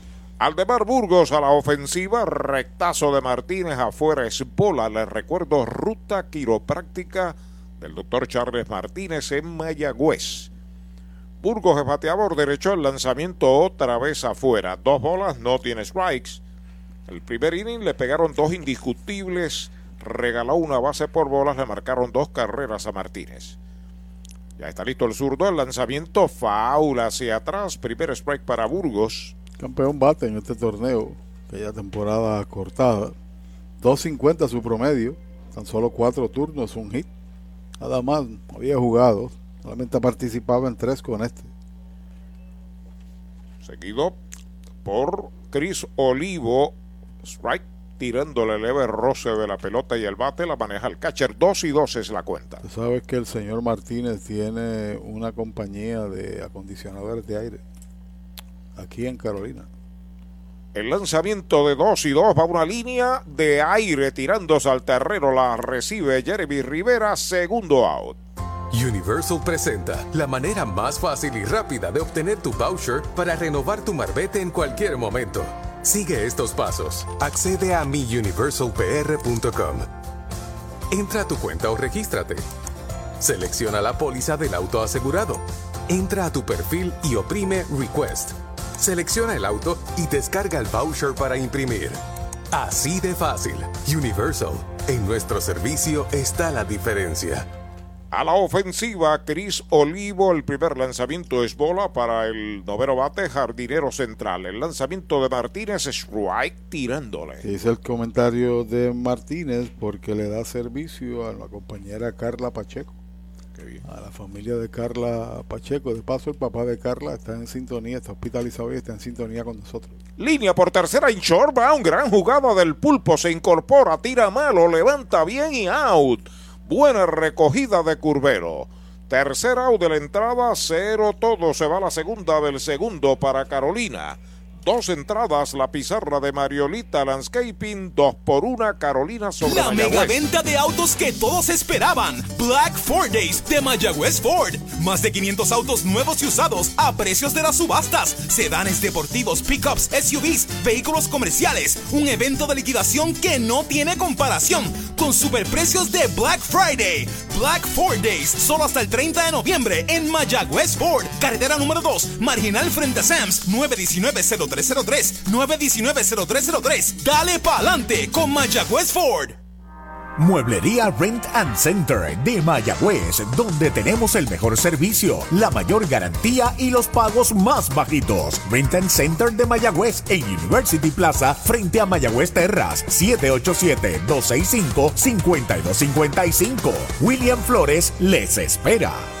Aldemar Burgos a la ofensiva, rectazo de Martínez afuera es bola. Les recuerdo ruta quiropráctica del doctor Charles Martínez en Mayagüez. Burgos es bateador derecho, el lanzamiento otra vez afuera. Dos bolas, no tiene strikes. El primer inning le pegaron dos indiscutibles regaló una base por bolas, le marcaron dos carreras a Martínez. Ya está listo el zurdo, el lanzamiento faula hacia atrás, primer strike para Burgos. Campeón bate en este torneo, aquella temporada cortada. 2.50 su promedio, tan solo cuatro turnos, un hit. Nada más, había jugado, solamente participaba en tres con este. Seguido por Chris Olivo, strike tirándole leve roce de la pelota y el bate, la maneja el catcher. Dos y dos es la cuenta. Tú sabes que el señor Martínez tiene una compañía de acondicionadores de aire aquí en Carolina. El lanzamiento de dos y dos va una línea de aire tirándose al terreno. La recibe Jeremy Rivera, segundo out. Universal presenta la manera más fácil y rápida de obtener tu voucher para renovar tu marbete en cualquier momento. Sigue estos pasos. Accede a miuniversalpr.com. Entra a tu cuenta o regístrate. Selecciona la póliza del auto asegurado. Entra a tu perfil y oprime Request. Selecciona el auto y descarga el voucher para imprimir. Así de fácil. Universal. En nuestro servicio está la diferencia. A la ofensiva, Chris Olivo, el primer lanzamiento es bola para el noveno bate, jardinero central. El lanzamiento de Martínez es strike tirándole. Dice el comentario de Martínez porque le da servicio a la compañera Carla Pacheco. A la familia de Carla Pacheco. De paso, el papá de Carla está en sintonía, está hospitalizado y está en sintonía con nosotros. Línea por tercera en short, va un gran jugada del pulpo, se incorpora, tira malo, levanta bien y out. Buena recogida de Curbero. Tercera out de la entrada, cero todo. Se va la segunda del segundo para Carolina. Dos entradas, la pizarra de Mariolita Landscaping, dos por una, Carolina sobre La Mayagüez. mega venta de autos que todos esperaban. Black Ford Days de Mayagüez Ford. Más de 500 autos nuevos y usados a precios de las subastas. Sedanes deportivos, pickups, SUVs, vehículos comerciales. Un evento de liquidación que no tiene comparación. Con superprecios de Black Friday. Black Ford Days, solo hasta el 30 de noviembre en Mayagüez Ford. Carretera número 2, marginal frente a Sams, 919-0303. 919-0303. Dale pa'lante con Mayagüez Ford. Mueblería Rent and Center de Mayagüez, donde tenemos el mejor servicio, la mayor garantía y los pagos más bajitos. Rent and Center de Mayagüez en University Plaza frente a Mayagüez Terras, 787-265-5255. William Flores les espera.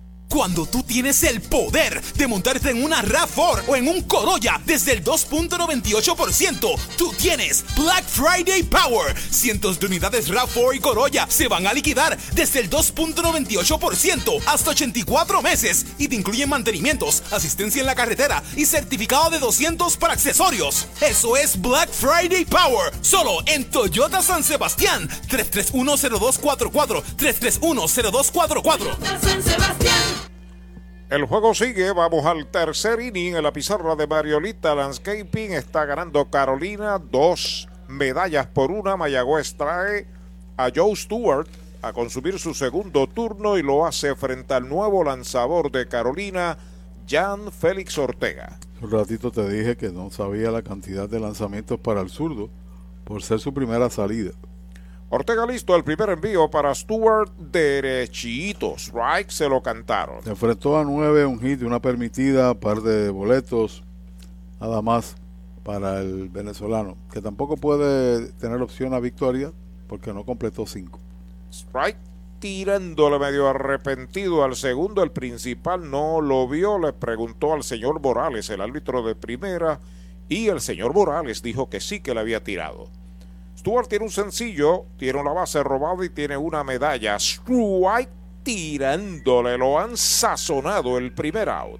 Cuando tú tienes el poder de montarte en una RAV4 o en un Corolla desde el 2.98%, tú tienes Black Friday Power. Cientos de unidades RAV4 y Corolla se van a liquidar desde el 2.98% hasta 84 meses y te incluyen mantenimientos, asistencia en la carretera y certificado de 200 para accesorios. Eso es Black Friday Power, solo en Toyota San Sebastián. 3310244 3310244 San Sebastián. El juego sigue, vamos al tercer inning en la pizarra de Mariolita Landscaping. Está ganando Carolina dos medallas por una. Mayagüez trae a Joe Stewart a consumir su segundo turno y lo hace frente al nuevo lanzador de Carolina, Jan Félix Ortega. Un ratito te dije que no sabía la cantidad de lanzamientos para el zurdo por ser su primera salida. Ortega listo, el primer envío para Stewart, derechitos. Strike se lo cantaron. Se enfrentó a nueve, un hit, una permitida, par de boletos, nada más para el venezolano, que tampoco puede tener opción a victoria porque no completó cinco. Strike tirándole medio arrepentido al segundo, el principal no lo vio, le preguntó al señor Morales, el árbitro de primera, y el señor Morales dijo que sí que le había tirado. Stuart tiene un sencillo, tiene una base robada y tiene una medalla. Strike tirándole, lo han sazonado el primer out.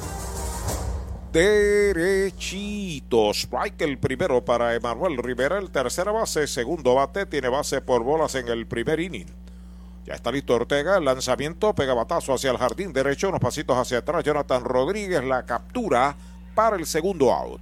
Derechito. Strike el primero para Emanuel Rivera. El tercera base, segundo bate. Tiene base por bolas en el primer inning. Ya está listo Ortega. El lanzamiento pega batazo hacia el jardín derecho. Unos pasitos hacia atrás. Jonathan Rodríguez la captura para el segundo out.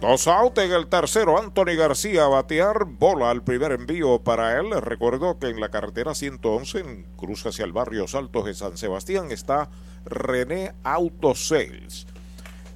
Dos out en el tercero, Anthony García a batear, bola al primer envío para él. Recuerdo que en la carretera 111, en hacia el barrio Saltos de San Sebastián, está René Auto Sales.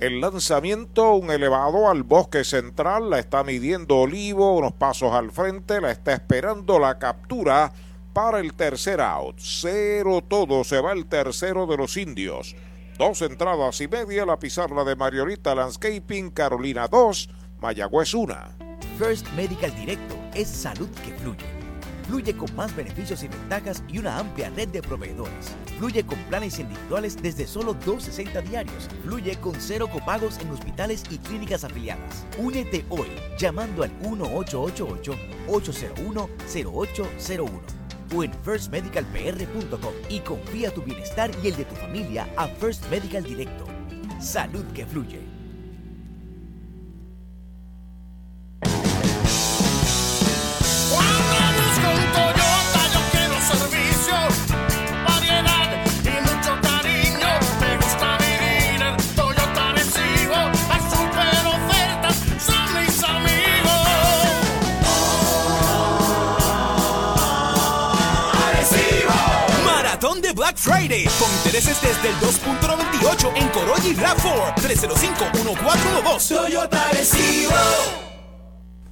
El lanzamiento, un elevado al bosque central, la está midiendo Olivo, unos pasos al frente, la está esperando la captura para el tercer out. Cero todo, se va el tercero de los indios. Dos entradas y media, la pizarra de Mariolita Landscaping, Carolina 2, Mayagüez 1. First Medical Directo es salud que fluye. Fluye con más beneficios y ventajas y una amplia red de proveedores. Fluye con planes individuales desde solo 2.60 diarios. Fluye con cero copagos en hospitales y clínicas afiliadas. Únete hoy llamando al 1888-801-0801 o en firstmedicalpr.com y confía tu bienestar y el de tu familia a First Medical Directo. Salud que fluye. Black Friday con intereses desde el 2.98 en Corolla y RAV4 305-1412 Toyota Recibo.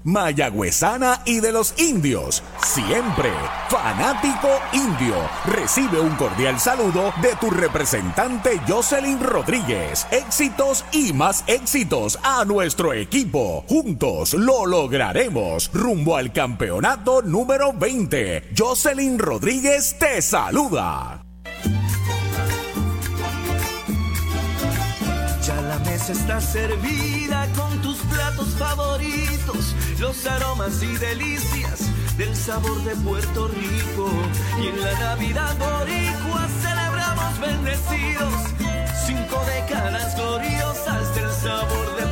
mayagüezana y de los indios. Siempre, fanático indio. Recibe un cordial saludo de tu representante Jocelyn Rodríguez. Éxitos y más éxitos a nuestro equipo. Juntos lo lograremos. Rumbo al campeonato número 20. Jocelyn Rodríguez te saluda. Ya la mesa está servida con tus platos favoritos, los aromas y delicias del sabor de Puerto Rico. Y en la Navidad boricua celebramos bendecidos, cinco décadas gloriosas del sabor de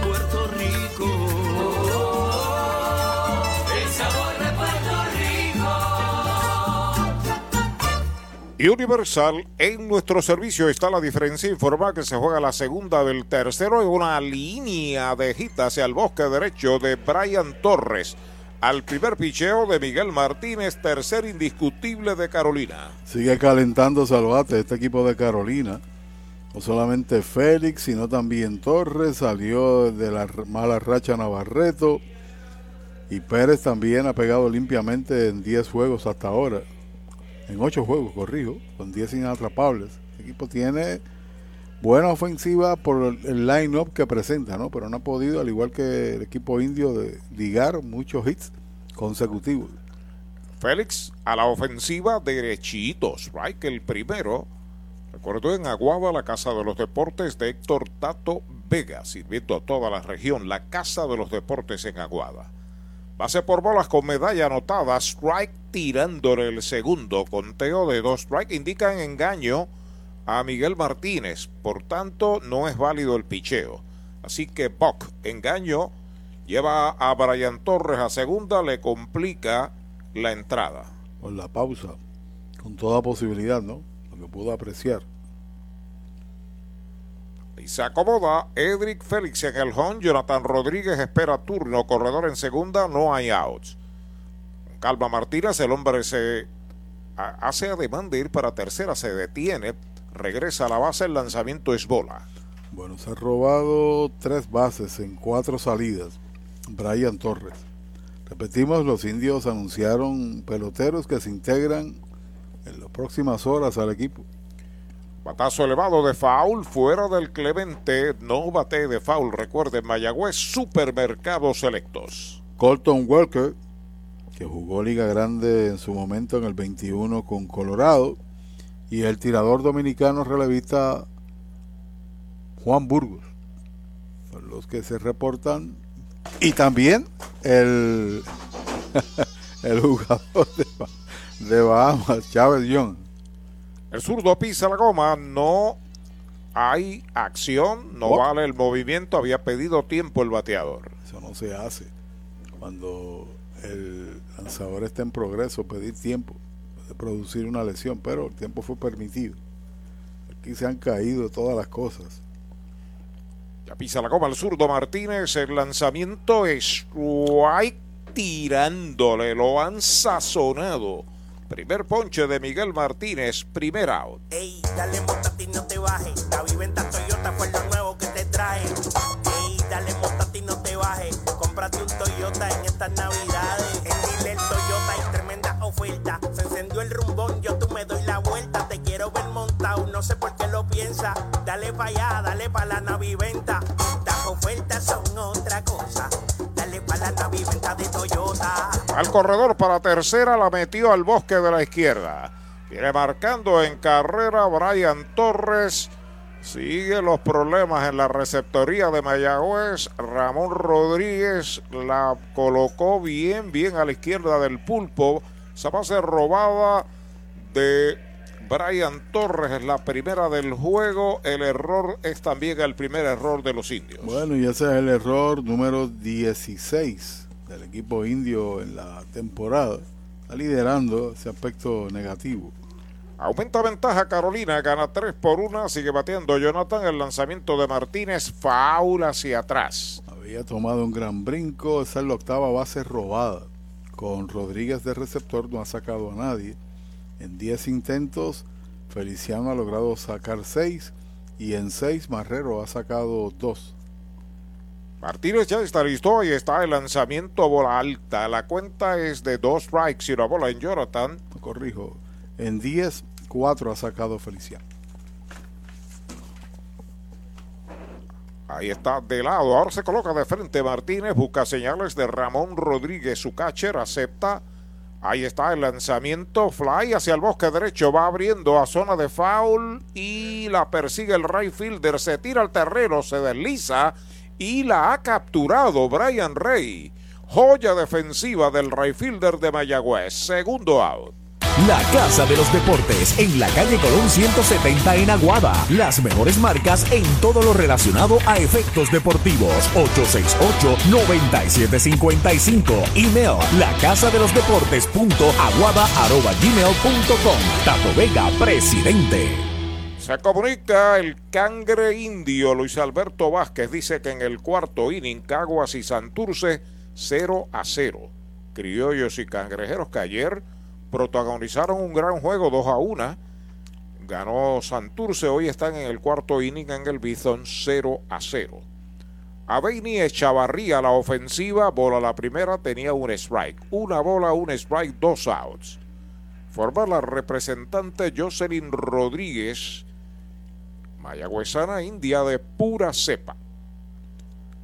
Universal, en nuestro servicio está la diferencia. Informa que se juega la segunda del tercero en una línea de gita hacia el bosque derecho de Brian Torres. Al primer picheo de Miguel Martínez, tercer indiscutible de Carolina. Sigue calentando Salvate este equipo de Carolina. No solamente Félix, sino también Torres salió de la mala racha Navarreto. Y Pérez también ha pegado limpiamente en 10 juegos hasta ahora. En 8 juegos, corrijo, con 10 inatrapables. El equipo tiene buena ofensiva por el line-up que presenta, ¿no? Pero no ha podido, al igual que el equipo indio, de ligar muchos hits consecutivos. Félix a la ofensiva derechitos, right? Que el primero, recuerdo en Aguada, la Casa de los Deportes de Héctor Tato Vega, sirviendo a toda la región, la Casa de los Deportes en Aguada. Base por bolas con medalla anotada, strike tirándole el segundo, conteo de dos strike, indican engaño a Miguel Martínez, por tanto no es válido el picheo. Así que Buck, engaño, lleva a Brian Torres a segunda, le complica la entrada. Por la pausa, con toda posibilidad, ¿no? Lo que pudo apreciar. Se acomoda Edric Félix en el. Jonathan Rodríguez espera turno. Corredor en segunda. No hay outs. Calma Martínez. El hombre se hace ademán de ir para tercera. Se detiene. Regresa a la base. El lanzamiento es bola. Bueno, se ha robado tres bases en cuatro salidas. Brian Torres. Repetimos, los indios anunciaron peloteros que se integran en las próximas horas al equipo. Batazo elevado de foul fuera del Clemente. No bate de foul. Recuerden, Mayagüez Supermercados Selectos. Colton Walker, que jugó Liga Grande en su momento en el 21 con Colorado. Y el tirador dominicano relevista Juan Burgos. Son los que se reportan. Y también el, [laughs] el jugador de, de Bahamas, Chávez Young. El zurdo pisa la goma, no hay acción, no vale el movimiento, había pedido tiempo el bateador. Eso no se hace. Cuando el lanzador está en progreso, pedir tiempo puede producir una lesión, pero el tiempo fue permitido. Aquí se han caído todas las cosas. Ya pisa la goma el zurdo Martínez, el lanzamiento es tirándole, lo han sazonado. Primer ponche de Miguel Martínez, primer out. Ey, dale montate y no te bajes. La viventa Toyota fue lo nuevo que te trae. Ey, dale montate y no te bajes. Cómprate un Toyota en estas navidades. En Dile Toyota hay tremenda oferta. Se encendió el rumbón, yo tú me doy la vuelta. Te quiero ver montado, no sé por qué lo piensa. Dale pa' allá, dale pa' la naviventa. Estas ofertas son otra cosa. Dale pa' la naviventa de Toyota. Al corredor para tercera la metió al bosque de la izquierda. Viene marcando en carrera Brian Torres. Sigue los problemas en la receptoría de Mayagüez. Ramón Rodríguez la colocó bien, bien a la izquierda del pulpo. Esa base robada de Brian Torres es la primera del juego. El error es también el primer error de los indios. Bueno, y ese es el error número 16 del equipo indio en la temporada. Está liderando ese aspecto negativo. Aumenta ventaja Carolina, gana 3 por 1, sigue batiendo Jonathan el lanzamiento de Martínez, faul hacia atrás. Había tomado un gran brinco, esa es la octava base robada. Con Rodríguez de receptor no ha sacado a nadie. En 10 intentos, Feliciano ha logrado sacar 6 y en 6 Marrero ha sacado 2. Martínez ya está listo y está el lanzamiento bola alta. La cuenta es de dos strikes y una bola en Jonathan. Corrijo. En 10, 4 ha sacado Feliciano. Ahí está de lado. Ahora se coloca de frente Martínez. Busca señales de Ramón Rodríguez. Su catcher acepta. Ahí está el lanzamiento. Fly hacia el bosque derecho. Va abriendo a zona de foul. Y la persigue el right fielder. Se tira al terreno. Se desliza. Y la ha capturado Brian Rey. Joya defensiva del right fielder de Mayagüez. Segundo out. La Casa de los Deportes en la calle Colón 170 en Aguada. Las mejores marcas en todo lo relacionado a efectos deportivos. 868-9755. Email la casa de los deportes punto aguada arroba gmail punto com. Tato Vega, presidente. Se comunica el cangre indio Luis Alberto Vázquez. Dice que en el cuarto inning Caguas y Santurce 0 a 0. Criollos y cangrejeros que ayer protagonizaron un gran juego 2 a 1. Ganó Santurce, hoy están en el cuarto inning en el Bison 0 a 0. Aveini Echavarría, la ofensiva, bola la primera, tenía un strike. Una bola, un strike, dos outs. Forma la representante Jocelyn Rodríguez, mayagüezana india de pura cepa.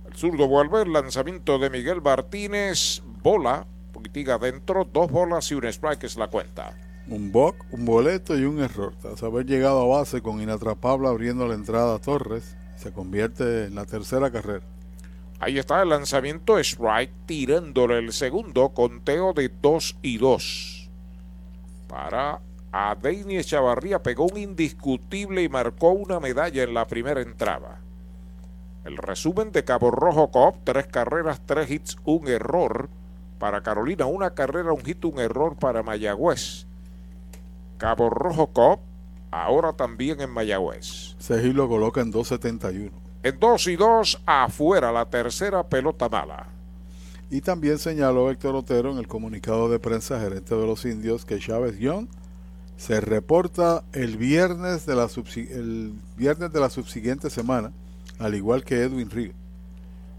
El zurdo vuelve, el lanzamiento de Miguel Martínez, bola, poquitica adentro, dos bolas y un strike es la cuenta. Un boc, un boleto y un error. Tras haber llegado a base con inatrapable abriendo la entrada a Torres, se convierte en la tercera carrera. Ahí está el lanzamiento strike, tirándole el segundo conteo de 2 y 2. Para Adeini Echavarría pegó un indiscutible y marcó una medalla en la primera entrada. El resumen de Cabo Rojo Cop, tres carreras, tres hits, un error para Carolina, una carrera, un hit, un error para Mayagüez. Cabo Rojo Cop, ahora también en Mayagüez. Seji lo coloca en 2.71. En 2 y 2, afuera la tercera pelota mala. Y también señaló Héctor Otero en el comunicado de prensa gerente de los indios que Chávez Young se reporta el viernes de la, el viernes de la subsiguiente semana, al igual que Edwin Río.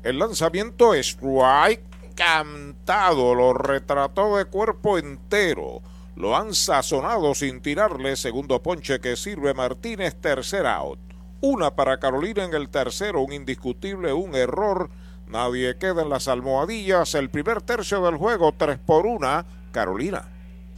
El lanzamiento es strike cantado, lo retrató de cuerpo entero. Lo han sazonado sin tirarle segundo ponche que sirve Martínez, tercer out. Una para Carolina en el tercero, un indiscutible, un error. Nadie queda en las almohadillas. El primer tercio del juego, tres por una, Carolina.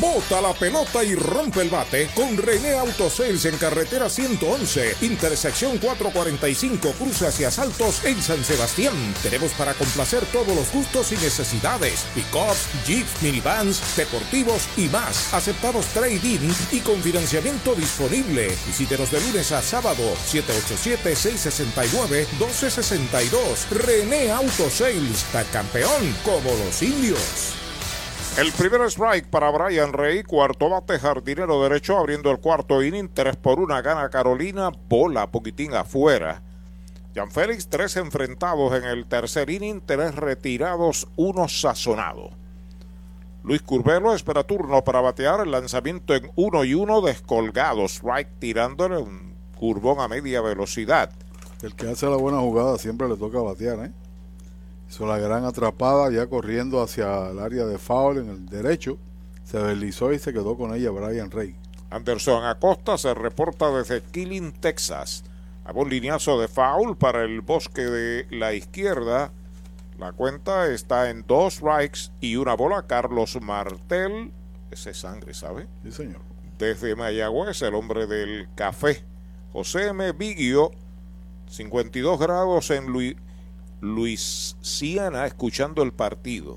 Bota la pelota y rompe el bate con René Autosales en carretera 111, intersección 445, cruce hacia Saltos en San Sebastián. Tenemos para complacer todos los gustos y necesidades: pickups, jeeps, minivans, deportivos y más. Aceptados trading y con financiamiento disponible. Visítenos de lunes a sábado, 787-669-1262. René Autosales, tan campeón como los indios. El primer strike para Brian Rey, cuarto bate, jardinero derecho, abriendo el cuarto inning, 3 por 1, gana Carolina, bola poquitín afuera. Jan Félix, tres enfrentados en el tercer inning, tres retirados, uno sazonado. Luis Curvelo espera turno para batear el lanzamiento en uno y uno descolgado. Strike tirándole un curvón a media velocidad. El que hace la buena jugada siempre le toca batear, ¿eh? Hizo la gran atrapada ya corriendo hacia el área de foul en el derecho. Se deslizó y se quedó con ella Brian Rey. Anderson Acosta se reporta desde Killing, Texas. Hago un lineazo de foul para el bosque de la izquierda. La cuenta está en dos strikes y una bola. Carlos Martel, ese es sangre, ¿sabe? Sí, señor. Desde Mayagüez, el hombre del café. José M. Bigio, 52 grados en Luis. Luisiana escuchando el partido.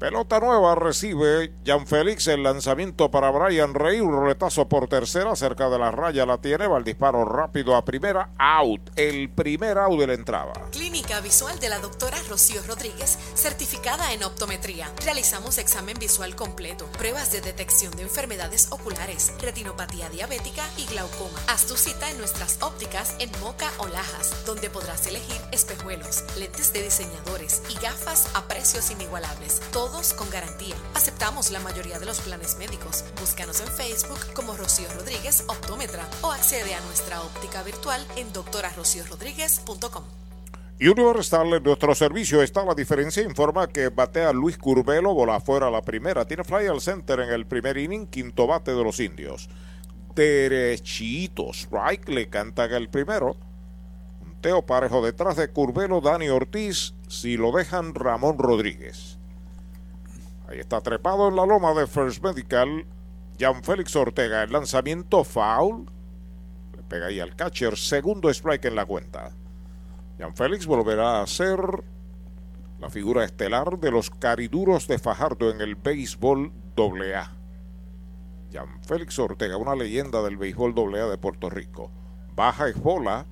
Pelota nueva recibe Jan Félix el lanzamiento para Brian Rey, un roletazo por tercera, cerca de la raya la tiene, va el disparo rápido a primera, out, el primer out de la entrada. Clínica Visual de la doctora Rocío Rodríguez, certificada en optometría. Realizamos examen visual completo, pruebas de detección de enfermedades oculares, retinopatía diabética y glaucoma. Haz tu cita en nuestras ópticas en Moca o Lajas, donde podrás elegir espejuelos, lentes de diseñadores y gafas a precios inigualables. Con garantía. Aceptamos la mayoría de los planes médicos. Búscanos en Facebook como Rocío Rodríguez Optómetra o accede a nuestra óptica virtual en doctorarociorodríguez.com. Universal nuestro servicio está la diferencia. Informa que batea Luis Curvelo, bola afuera la primera. Tiene fly al center en el primer inning, quinto bate de los indios. Derechitos, strike, le cantan el primero. Teo parejo detrás de Curvelo, Dani Ortiz. Si lo dejan, Ramón Rodríguez. Ahí está trepado en la loma de First Medical. Jan Félix Ortega, el lanzamiento foul. Le pega ahí al catcher. Segundo strike en la cuenta. Jan Félix volverá a ser la figura estelar de los cariduros de Fajardo en el béisbol AA. Jan Félix Ortega, una leyenda del béisbol AA de Puerto Rico. Baja es bola.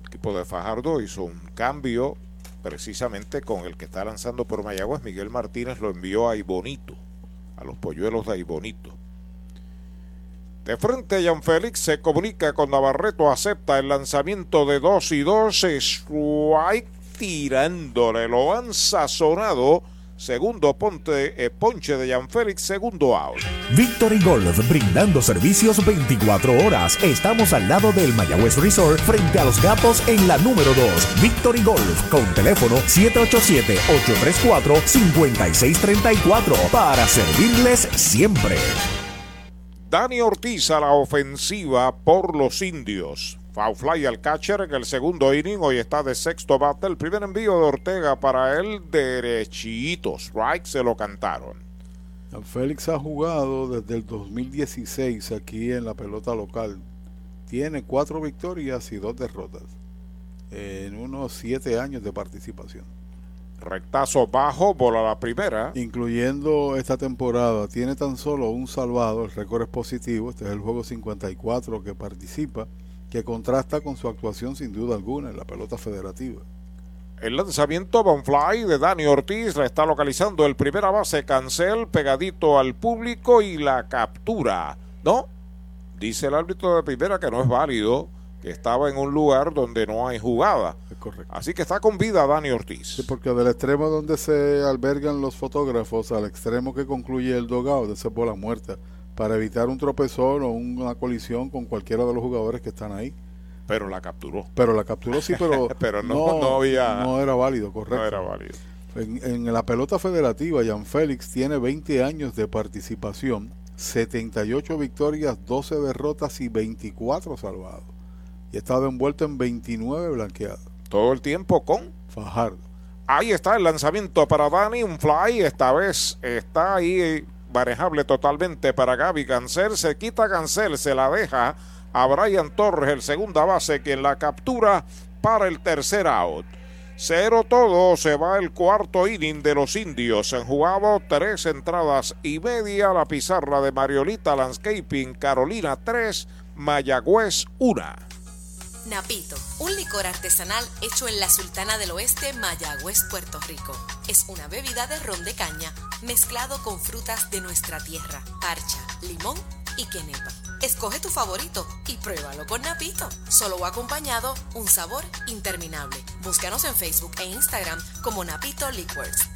El equipo de Fajardo hizo un cambio precisamente con el que está lanzando por Mayagüez, Miguel Martínez lo envió a Ibonito, a los polluelos de Ibonito. De frente, Jan Félix se comunica con Navarreto, acepta el lanzamiento de 2 y 2, strike tirándole, lo han sazonado Segundo ponte, eh, ponche de Jan Félix, segundo out. Victory Golf, brindando servicios 24 horas. Estamos al lado del Mayagüez Resort, frente a los gatos en la número 2. Victory Golf, con teléfono 787-834-5634, para servirles siempre. Dani Ortiz a la ofensiva por los indios. Foul fly al catcher en el segundo inning. Hoy está de sexto bate. El primer envío de Ortega para él derechito. Strike se lo cantaron. Félix ha jugado desde el 2016 aquí en la pelota local. Tiene cuatro victorias y dos derrotas en unos siete años de participación. Rectazo bajo, bola la primera. Incluyendo esta temporada, tiene tan solo un salvado, el récord es positivo, este es el juego 54 que participa que contrasta con su actuación sin duda alguna en la pelota federativa. El lanzamiento fly de Dani Ortiz la está localizando el primera base Cancel pegadito al público y la captura. ¿No? Dice el árbitro de primera que no es válido, que estaba en un lugar donde no hay jugada. Es correcto. Así que está con vida Dani Ortiz. Sí, porque del extremo donde se albergan los fotógrafos al extremo que concluye el dogado de esa bola muerta para evitar un tropezón o una colisión con cualquiera de los jugadores que están ahí. Pero la capturó. Pero la capturó sí, pero, [laughs] pero no, no, había, no era válido, correcto. No era válido. En, en, la pelota federativa, Jan Félix tiene 20 años de participación, 78 victorias, 12 derrotas y 24 salvados. Y ha estado envuelto en 29 blanqueadas. Todo el tiempo con Fajardo. Ahí está el lanzamiento para Dani, un fly, esta vez está ahí manejable totalmente para Gaby Cancel. Se quita Cancel, se la deja a Brian Torres, el segunda base, quien la captura para el tercer out. Cero todo, se va el cuarto inning de los indios. Han jugado tres entradas y media. La pizarra de Mariolita Landscaping, Carolina 3, Mayagüez 1. Napito, un licor artesanal hecho en la Sultana del Oeste, Mayagüez, Puerto Rico. Es una bebida de ron de caña mezclado con frutas de nuestra tierra, parcha, limón y quenepa Escoge tu favorito y pruébalo con Napito. Solo acompañado, un sabor interminable. Búscanos en Facebook e Instagram como Napito Liquors.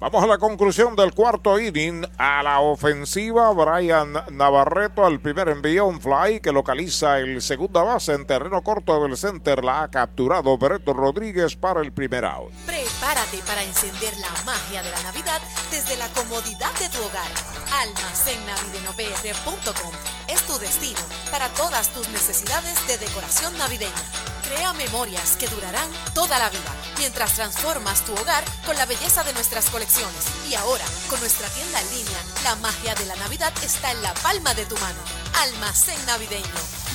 Vamos a la conclusión del cuarto inning. A la ofensiva, Brian Navarreto al primer envío, un fly que localiza el segunda base en terreno corto del center. La ha capturado Bereto Rodríguez para el primer out. Prepárate para encender la magia de la Navidad desde la comodidad de tu hogar. AlmacenNavideñoPR.com es tu destino para todas tus necesidades de decoración navideña. Crea memorias que durarán toda la vida mientras transformas tu hogar con la belleza de nuestras colecciones. Y ahora, con nuestra tienda en línea, la magia de la Navidad está en la palma de tu mano. Almacén Navideño.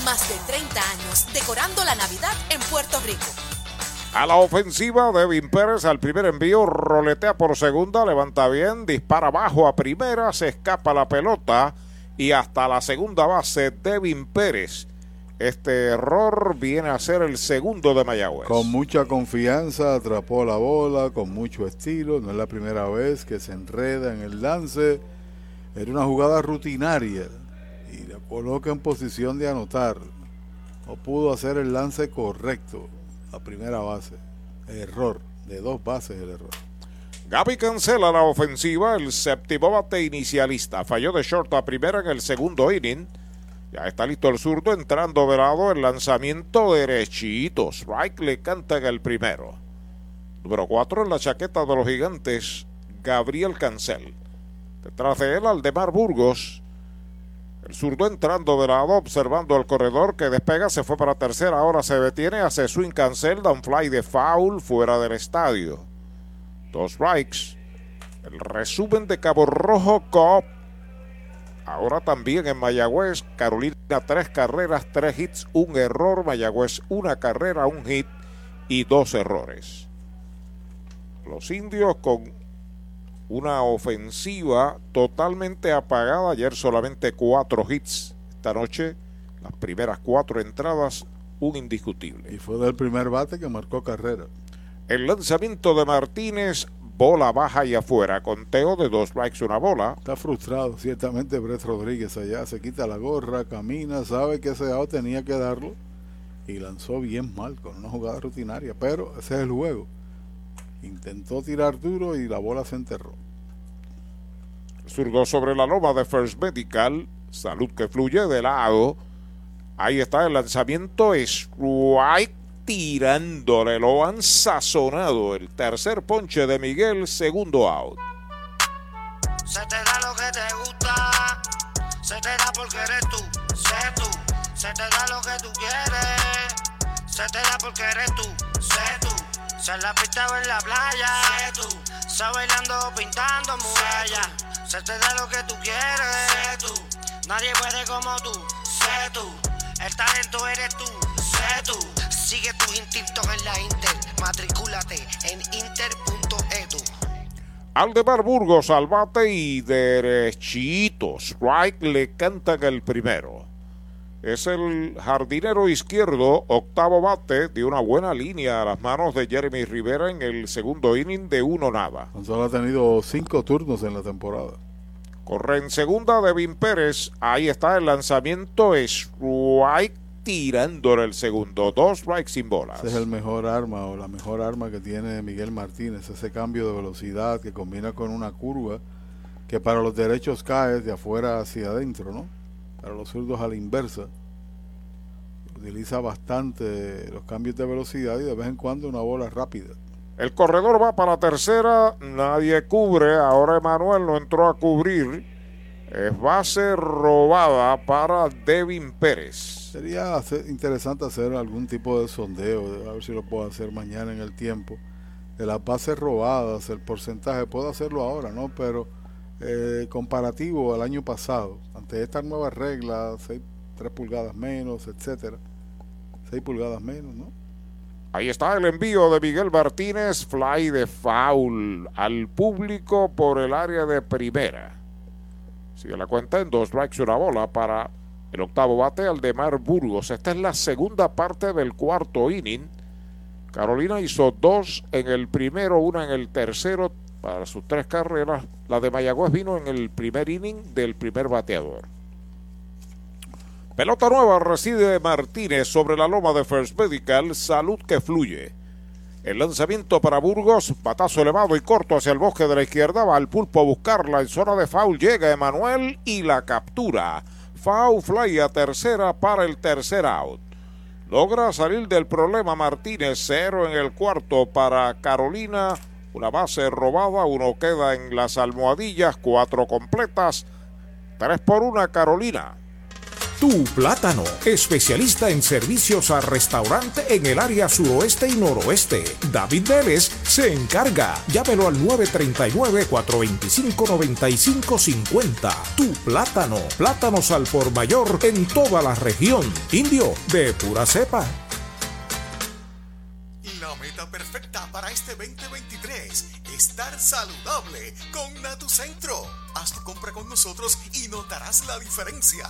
Más de 30 años decorando la Navidad en Puerto Rico. A la ofensiva, Devin Pérez al primer envío, roletea por segunda, levanta bien, dispara bajo a primera, se escapa la pelota y hasta la segunda base, Devin Pérez. Este error viene a ser el segundo de Mayagüez. Con mucha confianza atrapó la bola, con mucho estilo. No es la primera vez que se enreda en el lance. Era una jugada rutinaria y la coloca en posición de anotar. No pudo hacer el lance correcto. La primera base. Error. De dos bases el error. Gaby cancela la ofensiva. El séptimo bate inicialista. Falló de short a primera en el segundo inning. Ya está listo el zurdo entrando de lado el lanzamiento derechito. Strike le canta el primero. Número 4 en la chaqueta de los gigantes, Gabriel Cancel. Detrás de él, Aldemar Burgos. El zurdo entrando de lado, observando el corredor que despega, se fue para tercera, ahora se detiene, hace swing cancel, da un fly de foul fuera del estadio. Dos strikes. El resumen de Cabo Rojo Cop Ahora también en Mayagüez, Carolina tres carreras, tres hits, un error. Mayagüez una carrera, un hit y dos errores. Los indios con una ofensiva totalmente apagada. Ayer solamente cuatro hits. Esta noche las primeras cuatro entradas, un indiscutible. Y fue del primer bate que marcó carrera. El lanzamiento de Martínez bola baja y afuera, conteo de dos strikes, una bola. Está frustrado, ciertamente Brett Rodríguez allá, se quita la gorra, camina, sabe que ese out tenía que darlo y lanzó bien mal con una jugada rutinaria, pero ese es el juego. Intentó tirar duro y la bola se enterró. Zurdo sobre la loma de First Medical, salud que fluye de lado. Ahí está el lanzamiento, strike tirándole, lo han sazonado. El tercer ponche de Miguel, segundo out. Se te da lo que te gusta, se te da porque eres tú, sé tú. Se te da lo que tú quieres, se te da porque eres tú, sé tú. Se la pista o en la playa, sé tú. Se bailando pintando murallas, se te da lo que tú quieres, sé tú. Nadie puede como tú, sé tú. El talento eres tú. Sigue tus instintos en la Inter. Matricúlate en inter.edu. Aldemar Burgos al bate y derechito. Strike le cantan el primero. Es el jardinero izquierdo, octavo bate, de una buena línea a las manos de Jeremy Rivera en el segundo inning de uno nada. Solo ha tenido cinco turnos en la temporada. Corre en segunda Devin Pérez. Ahí está el lanzamiento. Strike tirándole el segundo. Dos strikes sin bolas. Ese es el mejor arma o la mejor arma que tiene Miguel Martínez. Ese cambio de velocidad que combina con una curva que para los derechos cae de afuera hacia adentro, ¿no? Para los zurdos a la inversa. Utiliza bastante los cambios de velocidad y de vez en cuando una bola rápida. El corredor va para tercera, nadie cubre, ahora Emanuel no entró a cubrir. Es base robada para Devin Pérez. Sería interesante hacer algún tipo de sondeo, a ver si lo puedo hacer mañana en el tiempo. De las bases robadas, el porcentaje, puedo hacerlo ahora, ¿no? Pero eh, comparativo al año pasado, ante estas nuevas reglas, 6, 3 pulgadas menos, etcétera, 6 pulgadas menos, ¿no? Ahí está el envío de Miguel Martínez, fly de foul al público por el área de primera. Sigue la cuenta en dos strikes una bola para el octavo bate Mar Burgos. Esta es la segunda parte del cuarto inning. Carolina hizo dos en el primero, una en el tercero para sus tres carreras. La de Mayagüez vino en el primer inning del primer bateador. Pelota nueva recibe Martínez sobre la loma de First Medical. Salud que fluye. El lanzamiento para Burgos, patazo elevado y corto hacia el bosque de la izquierda. Va al pulpo a buscarla en zona de foul. Llega Emanuel y la captura. Foul fly a tercera para el tercer out. Logra salir del problema Martínez. Cero en el cuarto para Carolina. Una base robada. Uno queda en las almohadillas. Cuatro completas. Tres por una Carolina. Tu Plátano, especialista en servicios a restaurante en el área suroeste y noroeste. David Vélez se encarga. Llámelo al 939-425-9550. Tu Plátano, plátanos al por mayor en toda la región. Indio, de pura cepa. La meta perfecta para este 2023, estar saludable con Natucentro. Haz tu compra con nosotros y notarás la diferencia.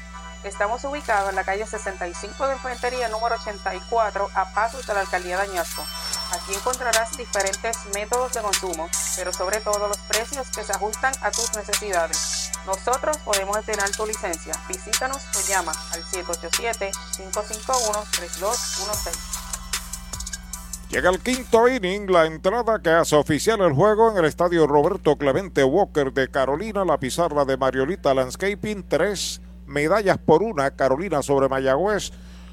Estamos ubicados en la calle 65 de Infantería número 84 a pasos de la alcaldía de Añasco. Aquí encontrarás diferentes métodos de consumo, pero sobre todo los precios que se ajustan a tus necesidades. Nosotros podemos estrenar tu licencia. Visítanos o llama al 787-551-3216. Llega el quinto inning, la entrada que hace oficial el juego en el estadio Roberto Clemente Walker de Carolina, la pizarra de Mariolita Landscaping, tres medallas por una, Carolina sobre Mayagüez.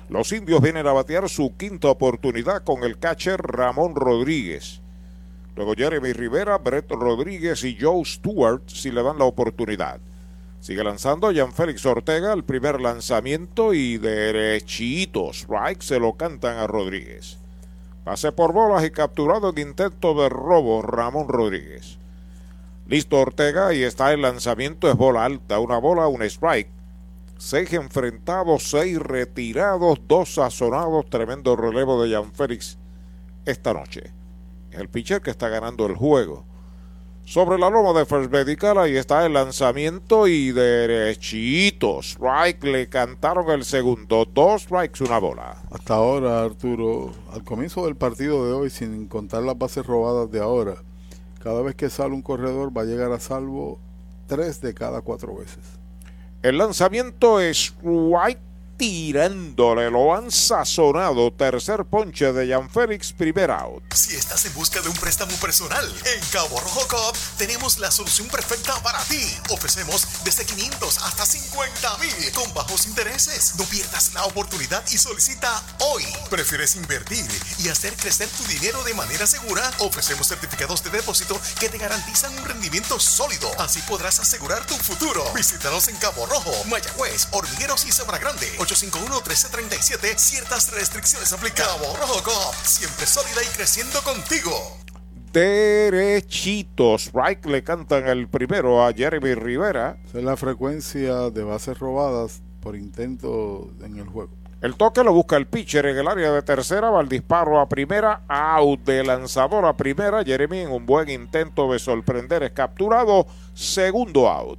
Los indios vienen a batear su quinta oportunidad con el catcher Ramón Rodríguez. Luego Jeremy Rivera, Brett Rodríguez y Joe Stewart si le dan la oportunidad. Sigue lanzando Jan Félix Ortega el primer lanzamiento y derechito strike se lo cantan a Rodríguez. Pase por bolas y capturado en intento de robo Ramón Rodríguez. Listo Ortega y está el lanzamiento, es bola alta, una bola, un strike. Seis enfrentados, seis retirados, dos sazonados. Tremendo relevo de Jan Félix esta noche. El pitcher que está ganando el juego. Sobre la loma de First Medical, ahí está el lanzamiento y derechito. Strike, le cantaron el segundo. Dos strikes, una bola. Hasta ahora, Arturo, al comienzo del partido de hoy, sin contar las bases robadas de ahora, cada vez que sale un corredor va a llegar a salvo tres de cada cuatro veces. El lanzamiento es White tirándole, lo han sazonado. Tercer ponche de Jan Félix, primer out. Si estás en busca de un préstamo personal, en Cabo Rojo Cop tenemos la solución perfecta para ti. Ofrecemos desde 500 hasta 50 mil con bajos intereses. No pierdas la oportunidad y solicita hoy. ¿Prefieres invertir y hacer crecer tu dinero de manera segura? Ofrecemos certificados de depósito que te garantizan un rendimiento sólido. Así podrás asegurar tu futuro. Visítanos en Cabo Rojo, Mayagüez, Hormigueros y Sabra Grande. 851-1337. Ciertas restricciones aplican. Cabo Rojo Cop, siempre sólida y creciendo contigo. Derechitos. Right le cantan el primero a Jeremy Rivera. Esa es la frecuencia de bases robadas por intento en el juego. El toque lo busca el pitcher en el área de tercera, va el disparo a primera, out de lanzador a primera. Jeremy en un buen intento de sorprender es capturado, segundo out.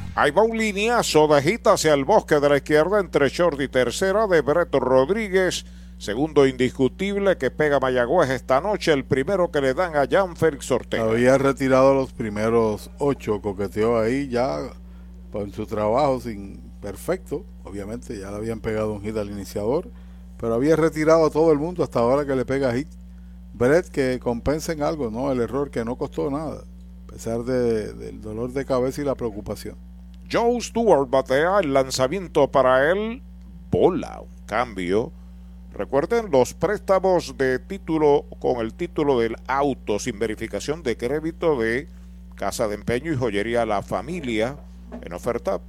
Ahí va un lineazo de gita hacia el bosque de la izquierda entre short y tercera de Breto Rodríguez. Segundo indiscutible que pega Mayagüez esta noche. El primero que le dan a Jan Félix Ortega. Había retirado los primeros ocho, coqueteó ahí ya con su trabajo sin perfecto. Obviamente ya le habían pegado un hit al iniciador, pero había retirado a todo el mundo hasta ahora que le pega hit. Brett que compensen algo, ¿no? El error que no costó nada, a pesar de, del dolor de cabeza y la preocupación. Joe Stewart batea el lanzamiento para él. Bola, un cambio. Recuerden los préstamos de título con el título del auto sin verificación de crédito de Casa de Empeño y Joyería La Familia. En oferta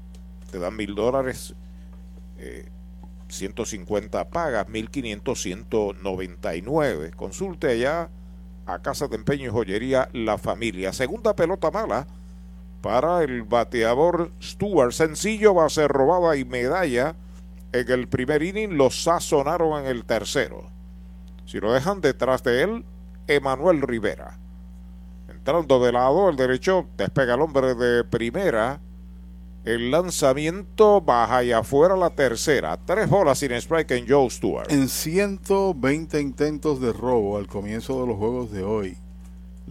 te dan mil dólares, eh, 150 pagas, 1500, 199. Consulte allá a Casa de Empeño y Joyería La Familia. Segunda pelota mala para el bateador Stewart. Sencillo, va a ser robada y medalla en el primer inning. Lo sazonaron en el tercero. Si lo dejan detrás de él, Emanuel Rivera. Entrando de lado, el derecho despega el hombre de primera. El lanzamiento baja y afuera la tercera. Tres bolas sin strike en Joe Stewart. En 120 intentos de robo al comienzo de los juegos de hoy,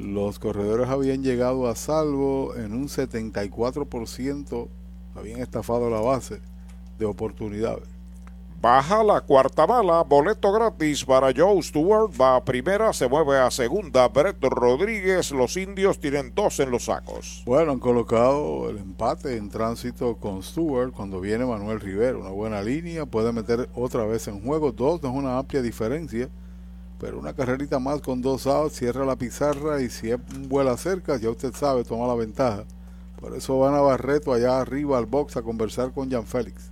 los corredores habían llegado a salvo en un 74%, habían estafado la base de oportunidades. Baja la cuarta bala, boleto gratis para Joe Stewart, va a primera, se mueve a segunda, Brett Rodríguez, los indios tienen dos en los sacos. Bueno, han colocado el empate en tránsito con Stewart cuando viene Manuel Rivera, una buena línea, puede meter otra vez en juego, dos no es una amplia diferencia, pero una carrerita más con dos outs, cierra la pizarra y si es vuela cerca, ya usted sabe, toma la ventaja. Por eso van a Barreto allá arriba al box a conversar con Jan Félix.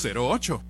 408-8808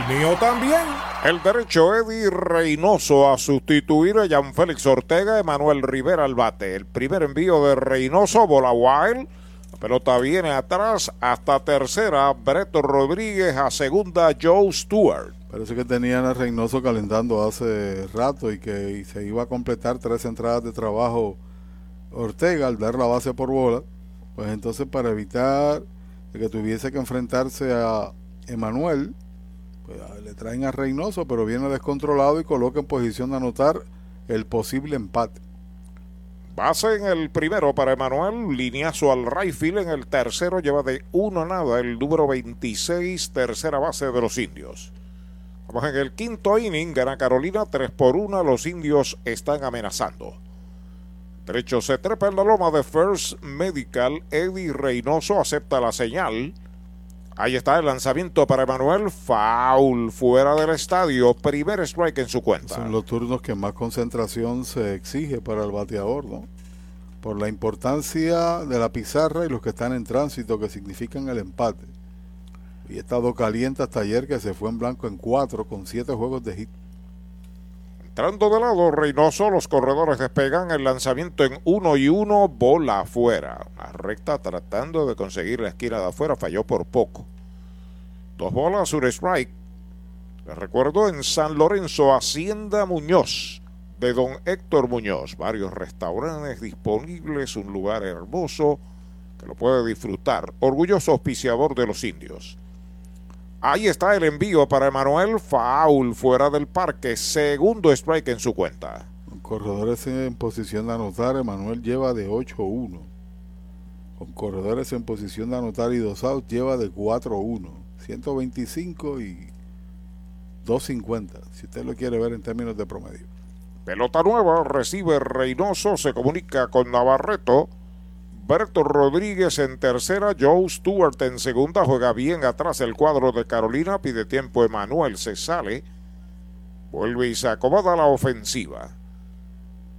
mío también. El derecho Eddie Reynoso a sustituir a Jan Félix Ortega, Emanuel Rivera al bate. El primer envío de Reynoso, bola wild. La pelota viene atrás hasta tercera. Breto Rodríguez a segunda, Joe Stewart. Parece que tenían a Reynoso calentando hace rato y que se iba a completar tres entradas de trabajo Ortega al dar la base por bola. Pues entonces para evitar que tuviese que enfrentarse a Emanuel, le traen a Reynoso, pero viene descontrolado y coloca en posición de anotar el posible empate. Base en el primero para Emanuel, lineazo al right field en el tercero, lleva de uno a nada el número 26, tercera base de los indios. Vamos en el quinto inning, gana Carolina 3 por 1, los indios están amenazando. Derecho se trepa en la loma de First Medical, Eddie Reynoso acepta la señal. Ahí está el lanzamiento para Emanuel. Foul fuera del estadio. Primer strike en su cuenta. Son los turnos que más concentración se exige para el bateador, ¿no? Por la importancia de la pizarra y los que están en tránsito que significan el empate. Y he estado caliente hasta ayer que se fue en blanco en cuatro con siete juegos de hit. Entrando de lado Reynoso, los corredores despegan el lanzamiento en uno y uno, bola afuera. Una recta tratando de conseguir la esquina de afuera, falló por poco. Dos bolas, un strike. Les recuerdo en San Lorenzo, Hacienda Muñoz, de don Héctor Muñoz. Varios restaurantes disponibles, un lugar hermoso que lo puede disfrutar. Orgulloso auspiciador de los indios. Ahí está el envío para Emanuel. Foul fuera del parque. Segundo strike en su cuenta. Con corredores en posición de anotar, Emanuel lleva de 8-1. Con corredores en posición de anotar y dos outs, lleva de 4-1. 125 y 250, si usted lo quiere ver en términos de promedio. Pelota nueva, recibe Reynoso, se comunica con Navarreto. Berto Rodríguez en tercera, Joe Stewart en segunda, juega bien atrás el cuadro de Carolina, pide tiempo Emanuel, se sale, vuelve y se acomoda la ofensiva.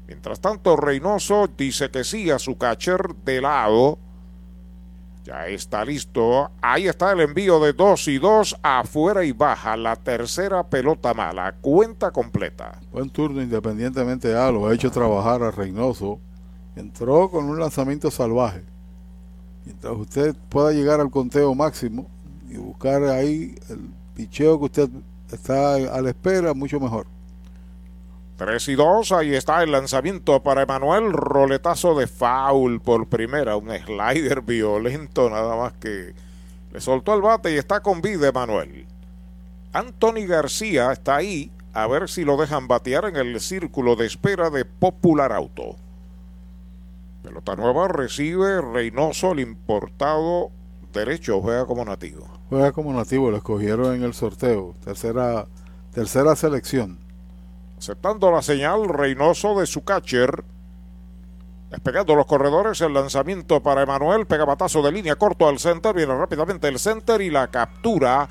Mientras tanto, Reynoso dice que sí a su catcher de lado. Ya está listo. Ahí está el envío de 2 y 2 afuera y baja. La tercera pelota mala. Cuenta completa. Buen turno independientemente A. Lo ha hecho trabajar a Reynoso. Entró con un lanzamiento salvaje. Mientras usted pueda llegar al conteo máximo y buscar ahí el picheo que usted está a la espera, mucho mejor. 3 y 2, ahí está el lanzamiento para Emanuel, roletazo de foul por primera, un slider violento nada más que le soltó el bate y está con vida Emanuel. Anthony García está ahí, a ver si lo dejan batear en el círculo de espera de Popular Auto. Pelota nueva recibe Reynoso, el importado derecho, juega como nativo. Juega como nativo, lo escogieron en el sorteo, tercera, tercera selección. Aceptando la señal, Reynoso de su catcher. Despegando los corredores, el lanzamiento para Emanuel, pega batazo de línea corto al center, viene rápidamente el center y la captura.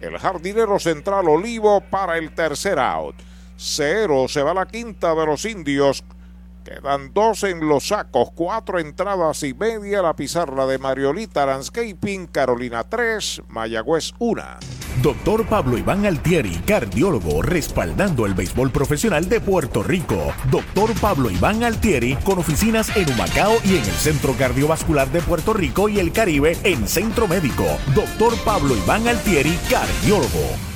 El jardinero central Olivo para el tercer out. Cero, se va la quinta de los indios. Quedan dos en los sacos, cuatro entradas y media. La pizarra de Mariolita Landscaping, Carolina 3, Mayagüez 1. Doctor Pablo Iván Altieri, cardiólogo, respaldando el béisbol profesional de Puerto Rico. Doctor Pablo Iván Altieri, con oficinas en Humacao y en el Centro Cardiovascular de Puerto Rico y el Caribe en Centro Médico. Doctor Pablo Iván Altieri, cardiólogo.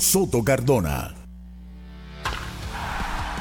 Soto Cardona.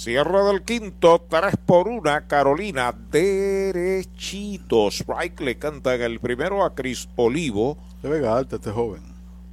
Cierre del quinto, 3 por 1, Carolina, derechito. Strike le canta en el primero a Chris Olivo. De Vega Alta, este joven.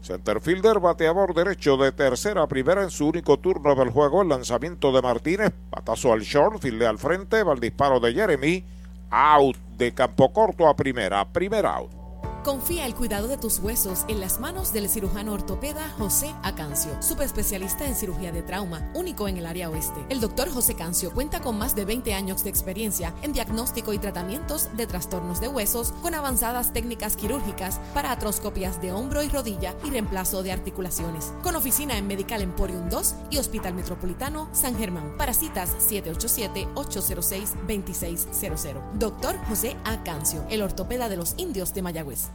Centerfielder, bateador derecho de tercera a primera en su único turno del juego. El lanzamiento de Martínez, patazo al short, al frente, va el disparo de Jeremy. Out de campo corto a primera, primer out. Confía el cuidado de tus huesos en las manos del cirujano ortopeda José Acancio, subespecialista en cirugía de trauma, único en el área oeste. El doctor José Cancio cuenta con más de 20 años de experiencia en diagnóstico y tratamientos de trastornos de huesos con avanzadas técnicas quirúrgicas para atroscopias de hombro y rodilla y reemplazo de articulaciones. Con oficina en Medical Emporium 2 y Hospital Metropolitano San Germán. Para citas 787-806-2600. Doctor José Acancio, el ortopeda de los indios de Mayagüez.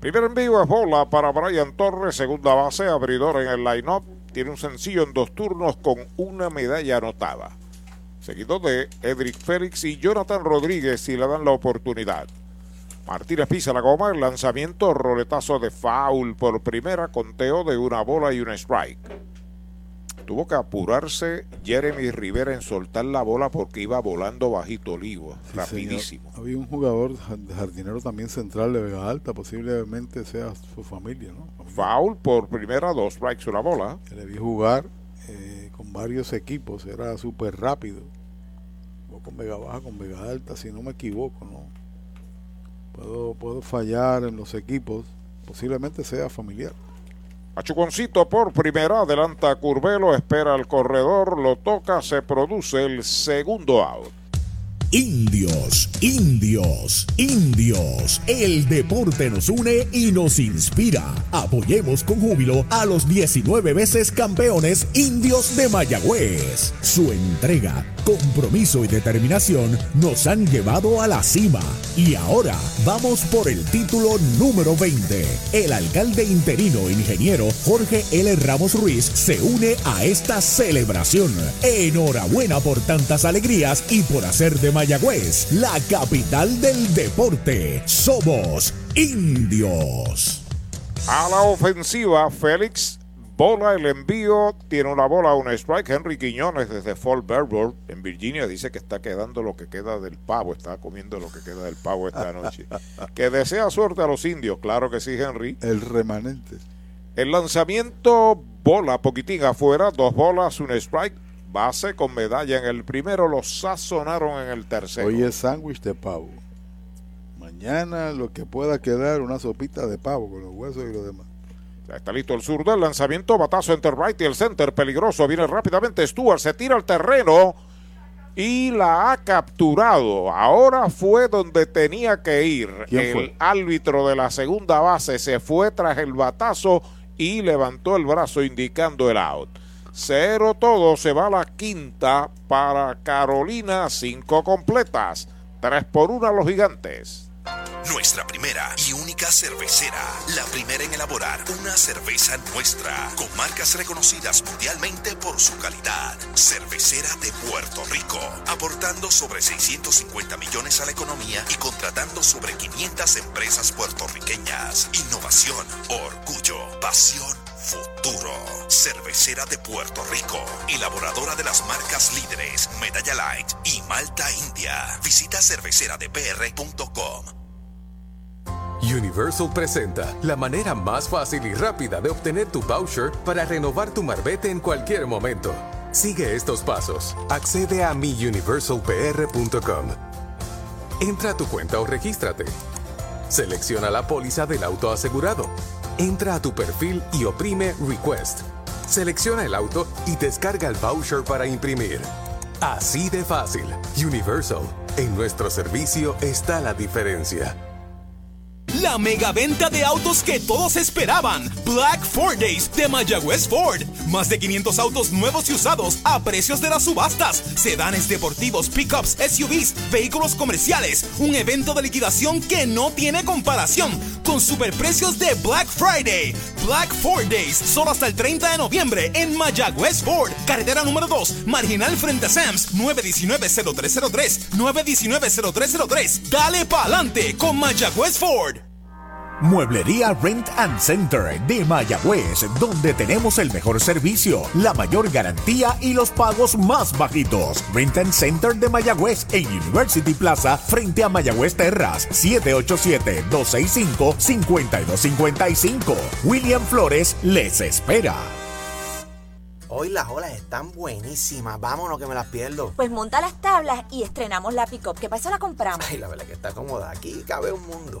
Primer envío es bola para Brian Torres, segunda base, abridor en el line-up. Tiene un sencillo en dos turnos con una medalla anotada. Seguido de Edric Félix y Jonathan Rodríguez si le dan la oportunidad. Martínez pisa la goma, el lanzamiento, roletazo de foul por primera, conteo de una bola y un strike. Tuvo que apurarse Jeremy Rivera en soltar la bola porque iba volando bajito Olivo, rapidísimo. Había un jugador jardinero también central de Vega Alta, posiblemente sea su familia, ¿no? Foul por primera, dos strikes, una bola. Que le vi jugar eh, con varios equipos, era súper rápido. O con Vega Baja, con Vega Alta, si no me equivoco, ¿no? Puedo, puedo fallar en los equipos, posiblemente sea familiar. Machuconcito por primera, adelanta Curvelo, espera al corredor, lo toca, se produce el segundo out. Indios, indios, indios. El deporte nos une y nos inspira. Apoyemos con júbilo a los 19 veces campeones indios de Mayagüez. Su entrega, compromiso y determinación nos han llevado a la cima. Y ahora vamos por el título número 20. El alcalde interino ingeniero Jorge L. Ramos Ruiz se une a esta celebración. Enhorabuena por tantas alegrías y por hacer de Mayagüez, la capital del deporte. Somos indios. A la ofensiva, Félix bola el envío, tiene una bola, un strike. Henry Quiñones desde Fort Belvoir en Virginia dice que está quedando lo que queda del pavo, está comiendo lo que queda del pavo esta noche. [laughs] que desea suerte a los indios, claro que sí, Henry. El remanente. El lanzamiento, bola poquitín afuera, dos bolas, un strike Base con medalla en el primero, lo sazonaron en el tercero. Hoy es sándwich de pavo. Mañana lo que pueda quedar, una sopita de pavo con los huesos y lo demás. Ya está listo el zurdo, el lanzamiento, batazo entre right y el center, peligroso, viene rápidamente Stuart, se tira al terreno y la ha capturado. Ahora fue donde tenía que ir. El árbitro de la segunda base se fue tras el batazo y levantó el brazo indicando el out. Cero todo, se va a la quinta para Carolina, cinco completas, tres por una los gigantes. Nuestra primera y única cervecera. La primera en elaborar una cerveza nuestra. Con marcas reconocidas mundialmente por su calidad. Cervecera de Puerto Rico. Aportando sobre 650 millones a la economía y contratando sobre 500 empresas puertorriqueñas. Innovación, orgullo, pasión futuro. Cervecera de Puerto Rico, elaboradora de las marcas líderes Medalla Light y Malta India. Visita cerveceradepr.com. Universal presenta la manera más fácil y rápida de obtener tu voucher para renovar tu marbete en cualquier momento. Sigue estos pasos. Accede a miuniversalpr.com. Entra a tu cuenta o regístrate. Selecciona la póliza del auto asegurado. Entra a tu perfil y oprime Request. Selecciona el auto y descarga el voucher para imprimir. Así de fácil. Universal. En nuestro servicio está la diferencia. La mega venta de autos que todos esperaban. Black Ford Days de Mayagüez Ford. Más de 500 autos nuevos y usados a precios de las subastas. Sedanes deportivos, pickups, SUVs, vehículos comerciales. Un evento de liquidación que no tiene comparación. Con superprecios de Black Friday. Black Ford Days. Solo hasta el 30 de noviembre en Mayagüez Ford. Carretera número 2. Marginal frente a Sams. 919-0303. 919-0303. Dale pa'lante con Mayagüez Ford. Mueblería Rent and Center de Mayagüez, donde tenemos el mejor servicio, la mayor garantía y los pagos más bajitos. Rent and Center de Mayagüez en University Plaza frente a Mayagüez Terras, 787-265-5255. William Flores les espera. Hoy las olas están buenísimas. Vámonos que me las pierdo. Pues monta las tablas y estrenamos la pick-up, que para eso la compramos. Ay, la verdad que está cómoda. Aquí cabe un mundo.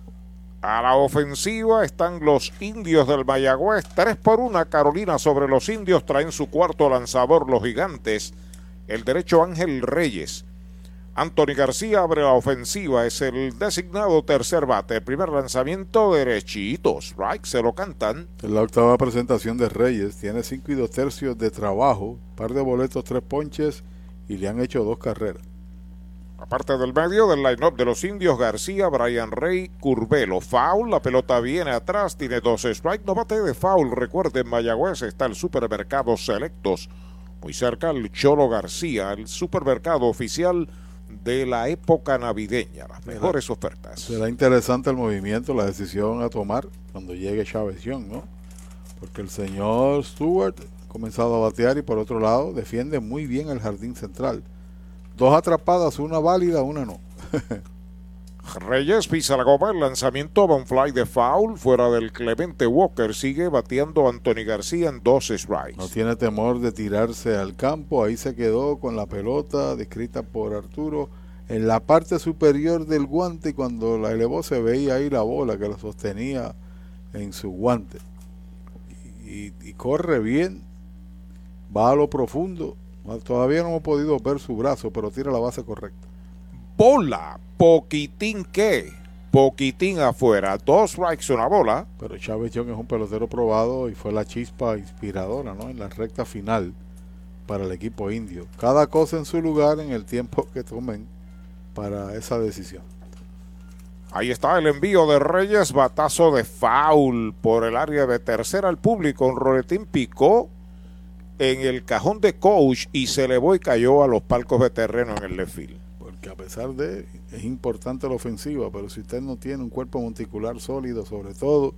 A la ofensiva están los indios del Mayagüez. 3 por 1 Carolina sobre los indios. Traen su cuarto lanzador los gigantes. El derecho Ángel Reyes. Anthony García abre la ofensiva. Es el designado tercer bate. Primer lanzamiento derechitos. Right, se lo cantan. En la octava presentación de Reyes. Tiene 5 y 2 tercios de trabajo. Par de boletos, tres ponches. Y le han hecho dos carreras. Aparte del medio del line-up de los indios, García, Brian Rey, Curvelo. Foul, la pelota viene atrás, tiene dos strikes. No bate de foul. Recuerden, Mayagüez está el supermercado Selectos. Muy cerca el Cholo García, el supermercado oficial de la época navideña. Las mejores ofertas. Será interesante el movimiento, la decisión a tomar cuando llegue Chávez Young, ¿no? Porque el señor Stewart ha comenzado a batear y por otro lado defiende muy bien el jardín central. Dos atrapadas, una válida, una no. [laughs] Reyes pisa la goma, el lanzamiento va un fly de foul fuera del Clemente Walker. Sigue bateando Anthony García en dos strikes. No tiene temor de tirarse al campo. Ahí se quedó con la pelota descrita por Arturo en la parte superior del guante y cuando la elevó se veía ahí la bola que la sostenía en su guante. Y, y corre bien, va a lo profundo. Todavía no hemos podido ver su brazo, pero tira la base correcta. Bola, poquitín que, poquitín afuera, dos strikes, una bola. Pero Chávez Young es un pelotero probado y fue la chispa inspiradora, ¿no? En la recta final para el equipo indio. Cada cosa en su lugar en el tiempo [laughs] que tomen para esa decisión. Ahí está el envío de Reyes, batazo de foul por el área de tercera al público. Un roletín picó en el cajón de coach y se elevó y cayó a los palcos de terreno en el left field. Porque a pesar de, es importante la ofensiva, pero si usted no tiene un cuerpo monticular sólido, sobre todo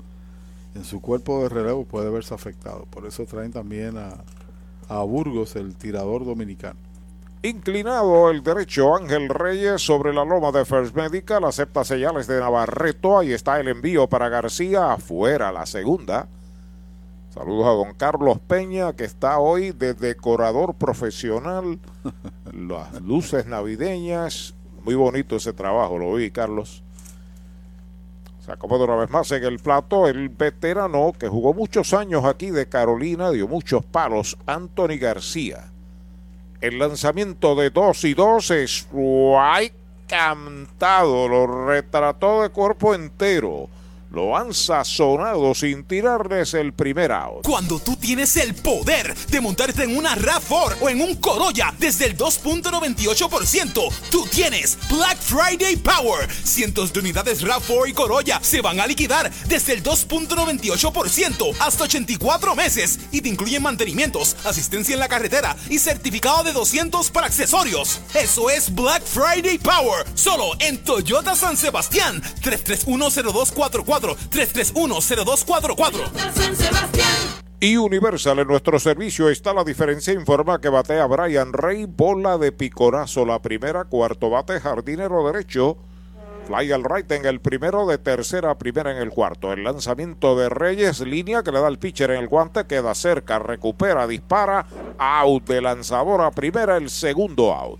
en su cuerpo de relevo, puede verse afectado. Por eso traen también a, a Burgos, el tirador dominicano. Inclinado el derecho Ángel Reyes sobre la loma de First Medical, acepta señales de Navarreto, ahí está el envío para García, afuera la segunda. Saludos a don Carlos Peña, que está hoy de decorador profesional [laughs] las luces navideñas. Muy bonito ese trabajo, lo vi, Carlos. Se acomoda una vez más en el plato el veterano que jugó muchos años aquí de Carolina, dio muchos palos, Anthony García. El lanzamiento de 2 y 2 es cantado, lo retrató de cuerpo entero lo han sazonado sin tirarles el primer out. Cuando tú tienes el poder de montarte en una RAV4 o en un Corolla desde el 2.98%, tú tienes Black Friday Power. Cientos de unidades RAV4 y Corolla se van a liquidar desde el 2.98% hasta 84 meses y te incluyen mantenimientos, asistencia en la carretera y certificado de 200 para accesorios. Eso es Black Friday Power, solo en Toyota San Sebastián 3310244 3310244. Y Universal en nuestro servicio está la diferencia. Informa que batea Brian Rey, bola de picorazo. La primera, cuarto bate, jardinero derecho. Fly al right en el primero, de tercera primera en el cuarto. El lanzamiento de Reyes, línea que le da el pitcher en el guante, queda cerca, recupera, dispara. Out de lanzador a primera, el segundo out.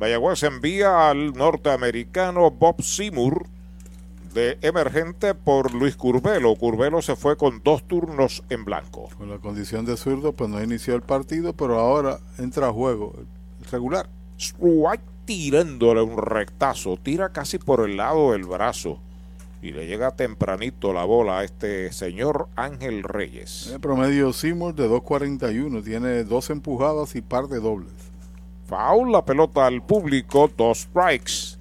Mayagüez envía al norteamericano Bob Seymour de emergente por Luis Curvelo. Curvelo se fue con dos turnos en blanco. Con la condición de zurdo, pues no inició el partido, pero ahora entra a juego regular. Strike tirándole un rectazo, tira casi por el lado del brazo y le llega tempranito la bola a este señor Ángel Reyes. El promedio Seymour de 2.41, tiene dos empujadas y par de dobles. Foul, la pelota al público, dos strikes.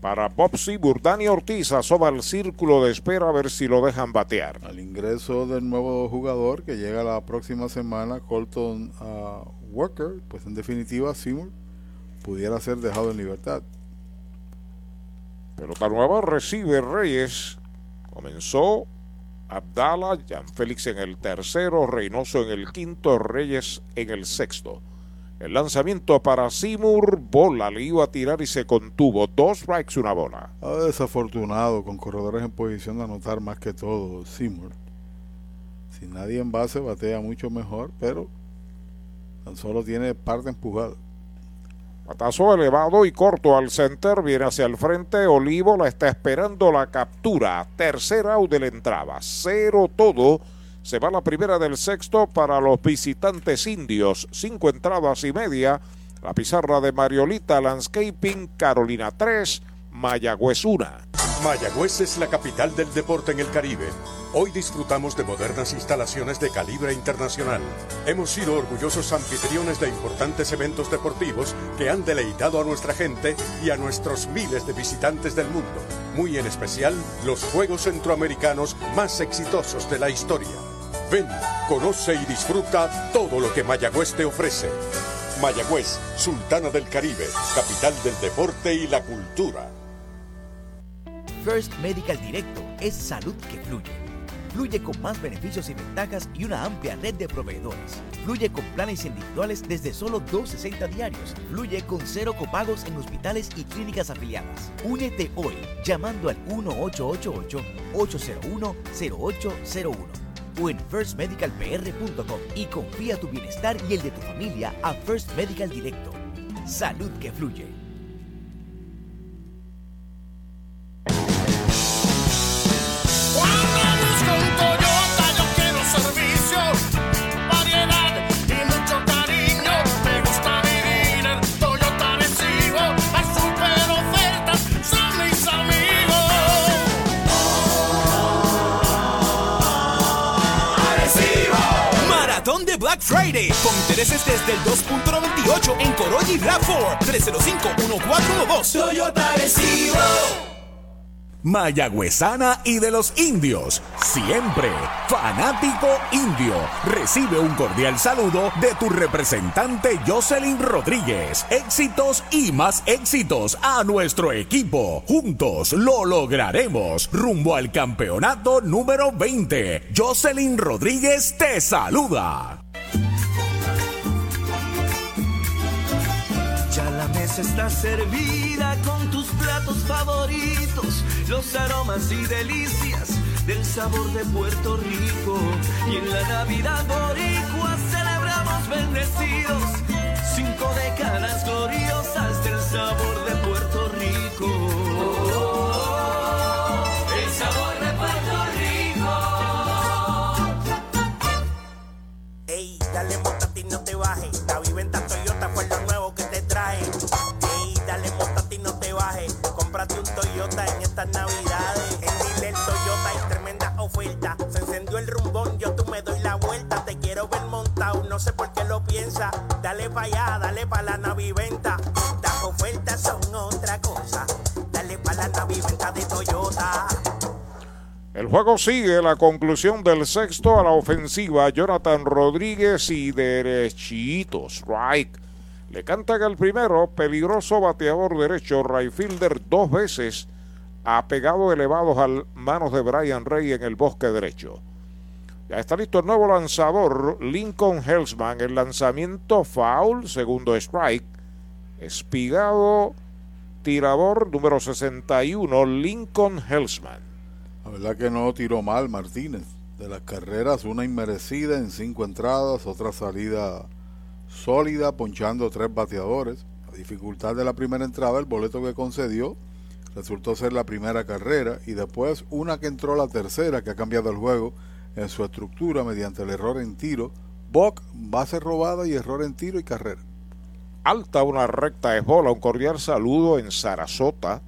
Para Bob Seymour, Dani Ortiz asoma el círculo de espera a ver si lo dejan batear. Al ingreso del nuevo jugador que llega la próxima semana, Colton uh, Walker, pues en definitiva Seymour pudiera ser dejado en libertad. Pelota nueva recibe Reyes. Comenzó Abdala, Jan Félix en el tercero, Reynoso en el quinto, Reyes en el sexto. El lanzamiento para Simur, bola, le iba a tirar y se contuvo. Dos strikes, una bola. Desafortunado, con corredores en posición de anotar más que todo, Simur. Si nadie en base batea mucho mejor, pero tan solo tiene parte empujada. Patazo elevado y corto al center, viene hacia el frente, Olivo la está esperando la captura, tercera out de la entrada, cero todo, se va la primera del sexto para los visitantes indios, cinco entradas y media, la pizarra de Mariolita Landscaping, Carolina 3, Mayagüez 1. Mayagüez es la capital del deporte en el Caribe. Hoy disfrutamos de modernas instalaciones de calibre internacional. Hemos sido orgullosos anfitriones de importantes eventos deportivos que han deleitado a nuestra gente y a nuestros miles de visitantes del mundo. Muy en especial los Juegos Centroamericanos más exitosos de la historia. Ven, conoce y disfruta todo lo que Mayagüez te ofrece. Mayagüez, Sultana del Caribe, capital del deporte y la cultura. First Medical Directo es salud que fluye. Fluye con más beneficios y ventajas y una amplia red de proveedores. Fluye con planes individuales desde solo 2.60 diarios. Fluye con cero copagos en hospitales y clínicas afiliadas. Únete hoy llamando al 1888-801-0801 o en firstmedicalpr.com y confía tu bienestar y el de tu familia a First Medical Directo. Salud que fluye. Black Friday con intereses desde el 2.98 en Corolla y RAV4 305-1412. Toyota Recibo. mayagüezana y de los indios. Siempre fanático indio. Recibe un cordial saludo de tu representante Jocelyn Rodríguez. Éxitos y más éxitos a nuestro equipo. Juntos lo lograremos. Rumbo al campeonato número 20. Jocelyn Rodríguez te saluda. Ya la mesa está servida con tus platos favoritos, los aromas y delicias del sabor de Puerto Rico. Y en la Navidad boricua celebramos bendecidos cinco décadas gloriosas del sabor de estas navidades. En Dile Toyota hay tremenda oferta. Se encendió el rumbón, yo tú me doy la vuelta. Te quiero ver montado, no sé por qué lo piensa. Dale pa' allá, dale pa' la naviventa. Las ofertas son otra cosa. Dale pa' la naviventa de Toyota. El juego sigue, la conclusión del sexto a la ofensiva, Jonathan Rodríguez y derechito, strike. Le cantan al primero, peligroso bateador derecho, right fielder dos veces, ha pegado elevados al manos de Brian Rey en el bosque derecho. Ya está listo el nuevo lanzador, Lincoln Hellsman, el lanzamiento foul, segundo strike, espigado, tirador número 61, Lincoln Hellsman. La verdad que no tiró mal Martínez. De las carreras, una inmerecida en cinco entradas, otra salida sólida, ponchando tres bateadores. La dificultad de la primera entrada, el boleto que concedió, resultó ser la primera carrera y después una que entró la tercera, que ha cambiado el juego en su estructura mediante el error en tiro. Bock, base robada y error en tiro y carrera. Alta una recta es bola, un cordial saludo en Sarasota,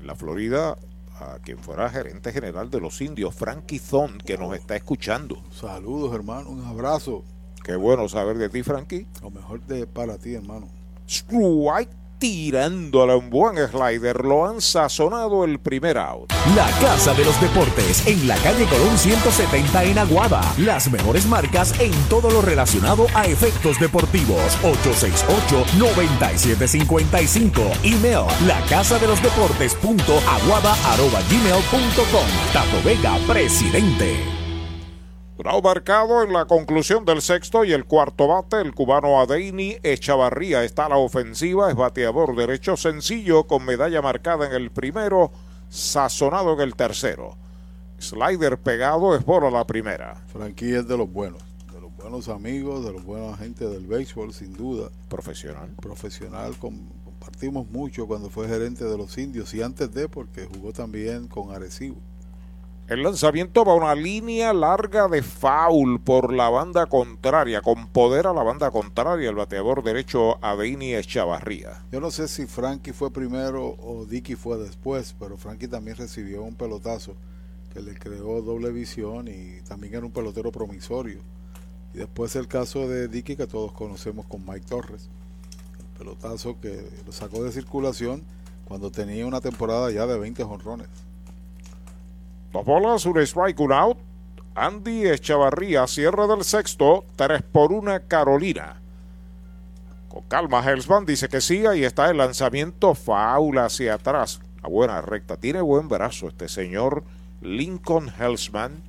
en la Florida, a quien fuera gerente general de los indios, Frankie Thon, que nos está escuchando. Saludos, hermano, un abrazo. Qué bueno saber de ti, Frankie. Lo mejor de para ti, hermano. Strike tirándole un buen slider, lo han sazonado el primer out. La Casa de los Deportes en la calle Colón 170 en Aguada. Las mejores marcas en todo lo relacionado a efectos deportivos. 868-9755. Email la casa de los deportes punto aguada arroba gmail punto com. Tato Vega, presidente. Bravo marcado en la conclusión del sexto y el cuarto bate, el cubano Adeini Echavarría está a la ofensiva, es bateador derecho sencillo con medalla marcada en el primero, sazonado en el tercero. Slider pegado es bola la primera. Frankie es de los buenos, de los buenos amigos, de los buenos agentes del béisbol, sin duda. Profesional. Profesional, com- compartimos mucho cuando fue gerente de los indios y antes de porque jugó también con Arecibo. El lanzamiento va a una línea larga de foul por la banda contraria, con poder a la banda contraria, el bateador derecho Adeini Echavarría. Yo no sé si Frankie fue primero o Dicky fue después, pero Frankie también recibió un pelotazo que le creó doble visión y también era un pelotero promisorio. Y después el caso de Dicky que todos conocemos con Mike Torres, el pelotazo que lo sacó de circulación cuando tenía una temporada ya de 20 jonrones. Dos bolas, un strike, un out. Andy Echavarría, cierre del sexto, 3 por 1 Carolina. Con calma, Hellsman dice que siga y está el lanzamiento foul hacia atrás. A buena recta. Tiene buen brazo este señor Lincoln Hellsman.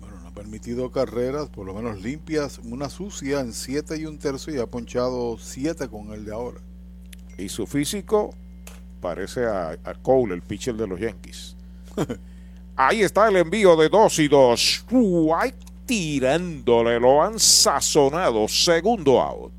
Bueno, no ha permitido carreras, por lo menos limpias, una sucia en 7 y un tercio y ha ponchado 7 con el de ahora. Y su físico parece a, a Cole, el pitcher de los Yankees. [laughs] Ahí está el envío de 2 y 2. Strike tirándole, lo han sazonado. Segundo out.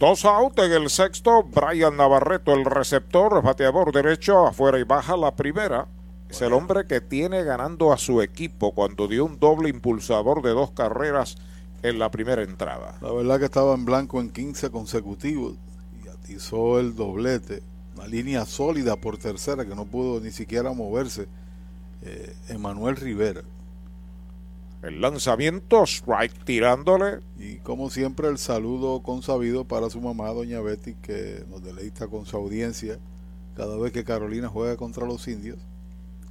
Dos out en el sexto. Brian Navarreto, el receptor, bateador derecho, afuera y baja la primera. Es el hombre que tiene ganando a su equipo cuando dio un doble impulsador de dos carreras en la primera entrada. La verdad que estaba en blanco en 15 consecutivos y atizó el doblete. Una línea sólida por tercera que no pudo ni siquiera moverse. Eh, Emanuel Rivera. El lanzamiento, strike tirándole. Y como siempre, el saludo consabido para su mamá, doña Betty, que nos deleita con su audiencia cada vez que Carolina juega contra los indios.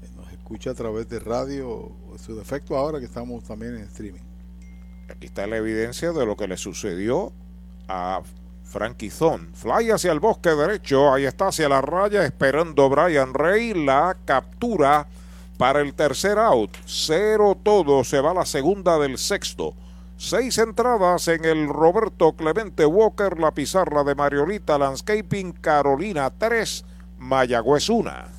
Eh, nos escucha a través de radio, o su defecto ahora que estamos también en streaming. Aquí está la evidencia de lo que le sucedió a Frankie Zon. Fly hacia el bosque derecho, ahí está hacia la raya, esperando Brian Rey la captura para el tercer out. Cero todo, se va la segunda del sexto. Seis entradas en el Roberto Clemente Walker, la pizarra de Mariolita Landscaping, Carolina 3, Mayagüez 1.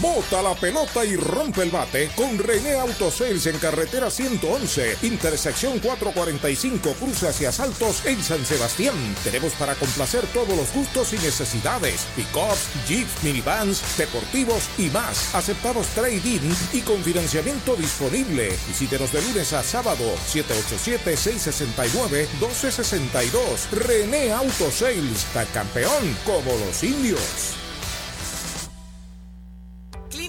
Bota la pelota y rompe el bate con René Autosales en carretera 111, intersección 445, cruce hacia Saltos en San Sebastián. Tenemos para complacer todos los gustos y necesidades: pickups, jeeps, minivans, deportivos y más. Aceptados trading y con financiamiento disponible. Visítenos de lunes a sábado, 787-669-1262. René Autosales, tan campeón como los indios.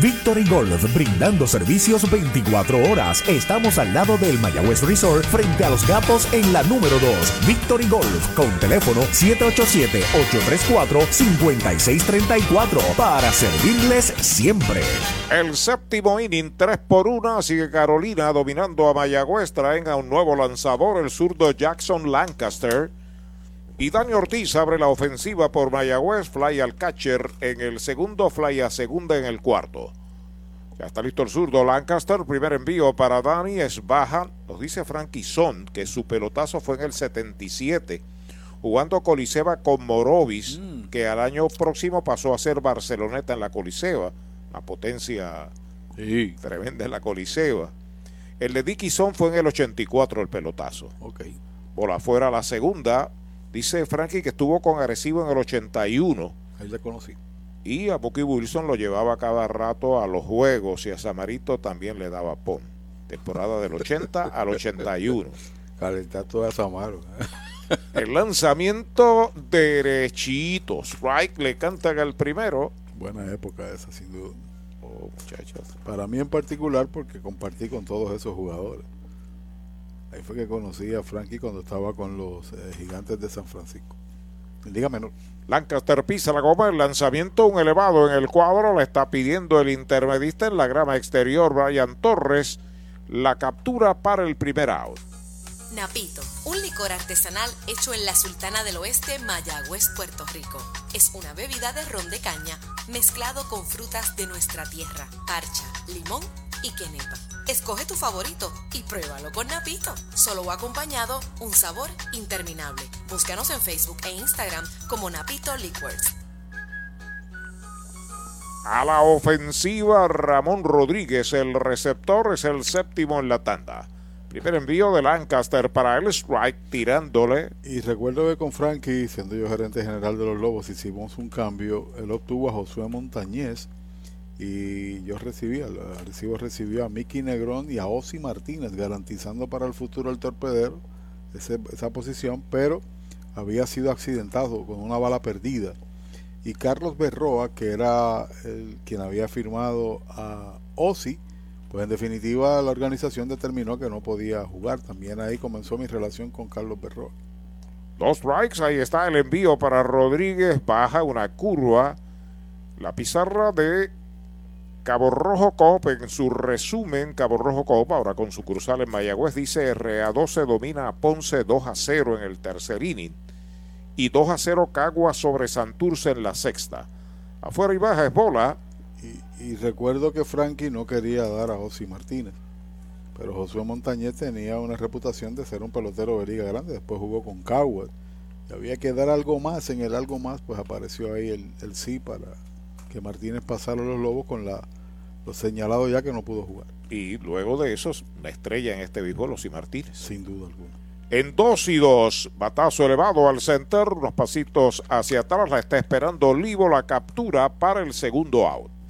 Victory Golf, brindando servicios 24 horas. Estamos al lado del Mayagüez Resort, frente a los gatos en la número 2. Victory Golf, con teléfono 787-834-5634, para servirles siempre. El séptimo inning, 3 por 1, sigue Carolina dominando a Mayagüez. Traen a un nuevo lanzador, el zurdo Jackson Lancaster. Y Dani Ortiz abre la ofensiva por Mayagüez, fly al catcher en el segundo, fly a segunda en el cuarto. Ya está listo el zurdo Lancaster, primer envío para Dani, es baja, nos dice Frankie Son, que su pelotazo fue en el 77, jugando Coliseba con Morovis, que al año próximo pasó a ser Barceloneta en la Coliseba, una potencia tremenda en la Coliseba. El de Dicky Son fue en el 84 el pelotazo. Ok. Bola afuera la segunda, Dice Frankie que estuvo con Agresivo en el 81. Ahí le conocí. Y a Bucky Wilson lo llevaba cada rato a los juegos y a Samarito también le daba pon. Temporada del 80 [laughs] al 81. Calentar toda Samaro. [laughs] El lanzamiento derechito. Strike le cantan al primero. Buena época esa, sin duda. Oh, muchachos. Para mí en particular, porque compartí con todos esos jugadores. Ahí fue que conocí a Frankie cuando estaba con los eh, gigantes de San Francisco. En Liga Menor. Lancaster pisa la goma, el lanzamiento, un elevado en el cuadro, le está pidiendo el intermedista en la grama exterior, Brian Torres, la captura para el primer out. Napito, un licor artesanal hecho en la Sultana del Oeste, Mayagüez, Puerto Rico. Es una bebida de ron de caña mezclado con frutas de nuestra tierra, parcha, limón y quenepa. Escoge tu favorito y pruébalo con Napito. Solo o acompañado, un sabor interminable. Búscanos en Facebook e Instagram como Napito Liquors. A la ofensiva, Ramón Rodríguez, el receptor, es el séptimo en la tanda. Primer envío de Lancaster para el strike, tirándole. Y recuerdo que con Frankie, siendo yo gerente general de los Lobos, hicimos un cambio. Él obtuvo a Josué Montañez y yo recibí, el recibo recibió a Mickey Negrón y a Osi Martínez, garantizando para el futuro el torpedero esa posición, pero había sido accidentado con una bala perdida. Y Carlos Berroa, que era el quien había firmado a Osi, pues en definitiva la organización determinó que no podía jugar. También ahí comenzó mi relación con Carlos Berroa. Dos strikes, ahí está el envío para Rodríguez, baja una curva. La pizarra de Cabo Rojo Cop, en su resumen, Cabo Rojo Cop, ahora con su cruzal en Mayagüez, dice RA12 domina a Ponce 2 a 0 en el tercer inning y 2 a 0 Cagua sobre Santurce en la sexta. Afuera y baja es bola. Y, recuerdo que Frankie no quería dar a Osi Martínez, pero Josué Montañez tenía una reputación de ser un pelotero de liga grande, después jugó con Cagua. Y había que dar algo más, en el algo más pues apareció ahí el, el sí para que Martínez pasara los Lobos con la lo señalado ya que no pudo jugar. Y luego de eso, la estrella en este béisbol, y Martínez. Sin duda alguna. En dos y dos, batazo elevado al center, unos pasitos hacia atrás, la está esperando Olivo, la captura para el segundo out.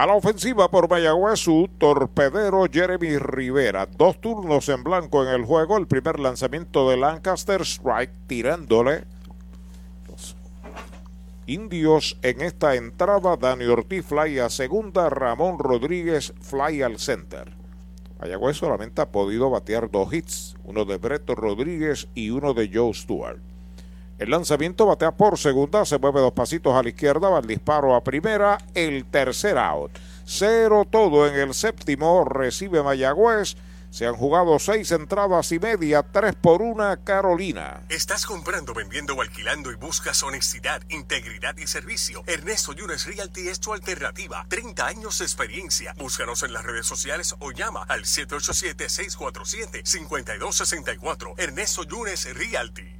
A la ofensiva por Mayagüez, su torpedero Jeremy Rivera. Dos turnos en blanco en el juego. El primer lanzamiento de Lancaster Strike tirándole. Indios en esta entrada. Dani Ortiz fly a segunda. Ramón Rodríguez fly al center. Mayagüez solamente ha podido batear dos hits. Uno de Breto Rodríguez y uno de Joe Stewart. El lanzamiento batea por segunda, se mueve dos pasitos a la izquierda, va el disparo a primera, el tercer out. Cero todo en el séptimo, recibe Mayagüez. Se han jugado seis entradas y media, tres por una, Carolina. ¿Estás comprando, vendiendo o alquilando y buscas honestidad, integridad y servicio? Ernesto Yunes Realty es tu alternativa. 30 años de experiencia. Búscanos en las redes sociales o llama al 787-647-5264. Ernesto Yunes Realty.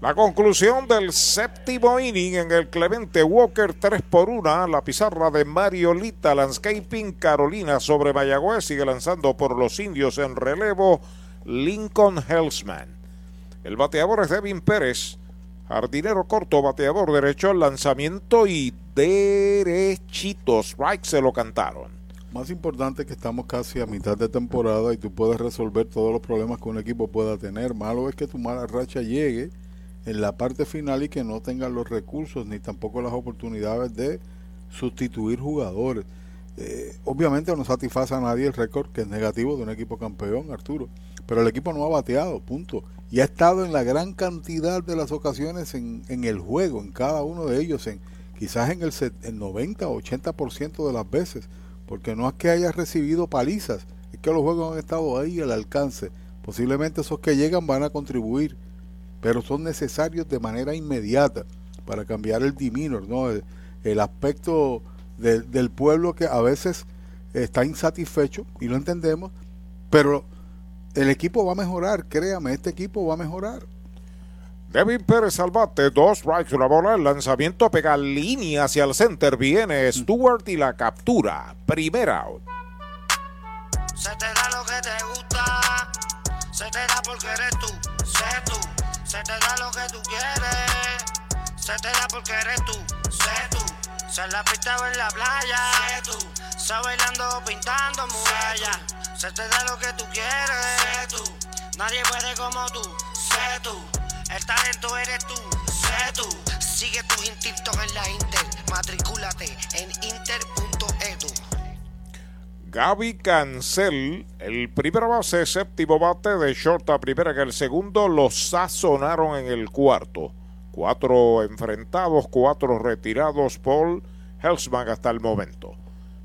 La conclusión del séptimo inning en el Clemente Walker 3 por 1. La pizarra de Mariolita Landscaping Carolina sobre Mayagüez sigue lanzando por los indios en relevo Lincoln Hellsman. El bateador es Devin Pérez. Jardinero corto, bateador derecho, lanzamiento y derechitos. Strike se lo cantaron. Más importante que estamos casi a mitad de temporada y tú puedes resolver todos los problemas que un equipo pueda tener. Malo es que tu mala racha llegue en la parte final y que no tengan los recursos ni tampoco las oportunidades de sustituir jugadores. Eh, obviamente no satisface a nadie el récord que es negativo de un equipo campeón, Arturo, pero el equipo no ha bateado, punto. Y ha estado en la gran cantidad de las ocasiones en, en el juego, en cada uno de ellos, en quizás en el, el 90 o 80% de las veces, porque no es que haya recibido palizas, es que los juegos han estado ahí al alcance. Posiblemente esos que llegan van a contribuir, pero son necesarios de manera inmediata para cambiar el demeanor, ¿no? el, aspecto del pueblo que a veces está insatisfecho, y lo entendemos, pero el equipo va a mejorar, créame, este equipo va a mejorar. Devin Pérez al bate, dos strikes, una bola, el lanzamiento pega línea hacia el center, viene Stewart y la captura, primera out. Se te da lo que te gusta, se te da porque eres tú, sé tú, se te da lo que tú quieres, se te da porque eres tú, sé tú, se la pista en la playa, sé tú, se bailando pintando murallas, se te da lo que tú quieres, sé tú, nadie puede como tú, sé tú. El talento eres tú, sé tú. Sigue tus instintos en la Inter. Matricúlate en inter.edu. Gaby Cancel, el primer base, séptimo bate de short a primera en el segundo, los sazonaron en el cuarto. Cuatro enfrentados, cuatro retirados, Paul Helsman hasta el momento.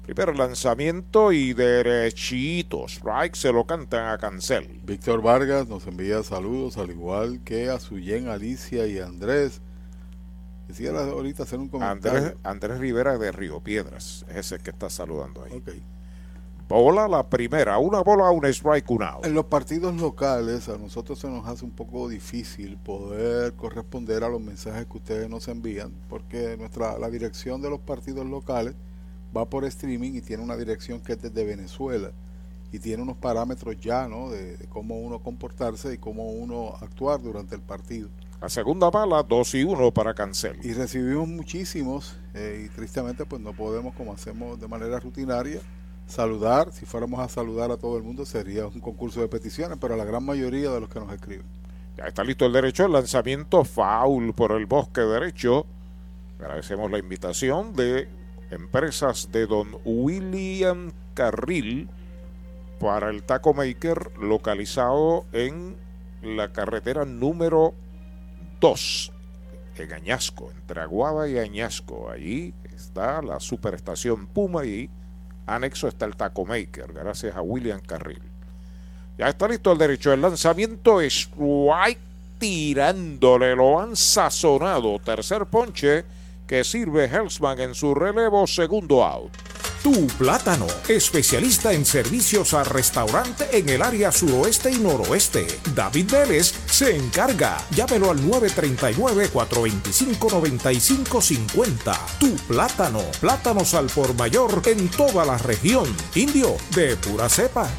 Primer lanzamiento y derechito. Strike se lo cantan a Cancel. Víctor Vargas nos envía saludos, al igual que a Suyen, Alicia y Andrés. Quisiera ahorita hacer un comentario. Andrés, Andrés Rivera de Río Piedras, es ese que está saludando ahí. Okay. Bola la primera, una bola, un strike, un out. En los partidos locales a nosotros se nos hace un poco difícil poder corresponder a los mensajes que ustedes nos envían, porque nuestra la dirección de los partidos locales va por streaming y tiene una dirección que es desde Venezuela y tiene unos parámetros ya, ¿no? De, cómo uno comportarse y cómo uno actuar durante el partido. La segunda bala, 2 y 1 para Cancel. Y recibimos muchísimos eh, y tristemente pues no podemos, como hacemos de manera rutinaria, saludar. Si fuéramos a saludar a todo el mundo sería un concurso de peticiones, pero a la gran mayoría de los que nos escriben. Ya está listo el derecho, lanzamiento foul por el bosque derecho. Agradecemos la invitación de empresas de don William Carril para el Taco Maker localizado en la carretera número 2 en Añasco, entre Aguada y Añasco. Allí está la superestación Puma y anexo está el Taco Maker, gracias a William Carril. Ya está listo el derecho. El lanzamiento es White tirándole, lo han sazonado. Tercer ponche que sirve Helsman en su relevo segundo out. Tu Plátano, especialista en servicios a restaurante en el área suroeste y noroeste. David Vélez se encarga. Llámelo al 939-425-9550. Tu Plátano, plátanos al por mayor en toda la región. Indio, de pura cepa.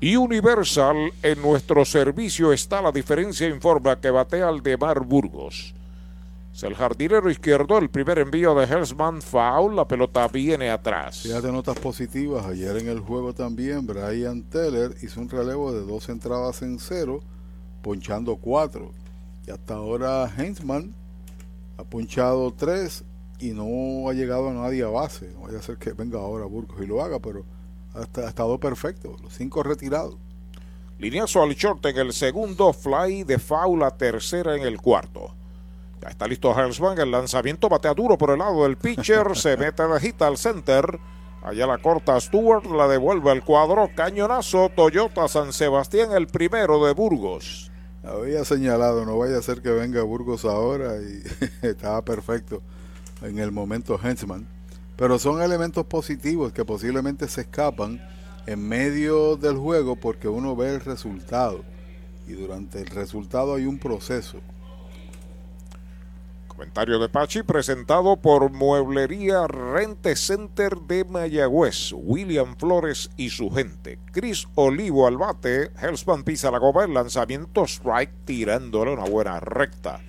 Y Universal, en nuestro servicio está la diferencia, informa que batea al de Mar Burgos el jardinero izquierdo, el primer envío de Helsman, foul, la pelota viene atrás. Fíjate notas positivas, ayer en el juego también Brian Teller hizo un relevo de dos entradas en cero, ponchando cuatro. Y hasta ahora Hensman ha ponchado tres y no ha llegado a nadie a base. No vaya a ser que venga ahora Burgos y lo haga, pero ha, ha estado perfecto. Los cinco retirados. Lineazo al short en el segundo, fly de foul a tercera en el cuarto. Ya está listo Hellsman. El lanzamiento batea duro por el lado del pitcher. se mete de hita al center. Allá la corta Stewart, la devuelve al cuadro. Cañonazo Toyota San Sebastián, el primero de Burgos. Había señalado, no vaya a ser que venga Burgos ahora y [laughs] estaba perfecto en el momento Hensman. Pero son elementos positivos que posiblemente se escapan en medio del juego porque uno ve el resultado y durante el resultado hay un proceso. Comentario de Pachi presentado por Mueblería Rente Center de Mayagüez, William Flores y su gente. Chris Olivo al bate, Hellsman pisa la copa, el lanzamiento strike tirándole una buena recta.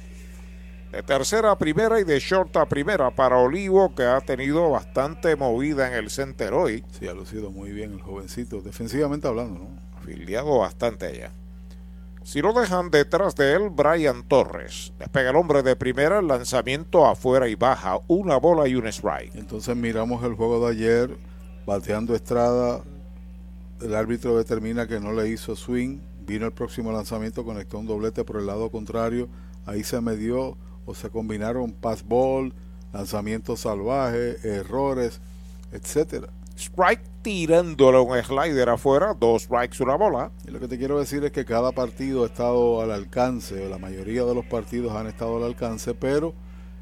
De tercera a primera y de short a primera para Olivo, que ha tenido bastante movida en el center hoy. Sí, ha lucido muy bien el jovencito, defensivamente hablando, ¿no? Afiliado bastante allá. Si lo dejan detrás de él, Brian Torres. Despega el hombre de primera, lanzamiento afuera y baja. Una bola y un strike. Entonces miramos el juego de ayer, bateando Estrada el árbitro determina que no le hizo swing, vino el próximo lanzamiento, conectó un doblete por el lado contrario, ahí se medió o se combinaron pass ball, lanzamientos salvajes, errores, etcétera. Strike tirándole un slider afuera, dos strikes, una bola. Y lo que te quiero decir es que cada partido ha estado al alcance, o la mayoría de los partidos han estado al alcance, pero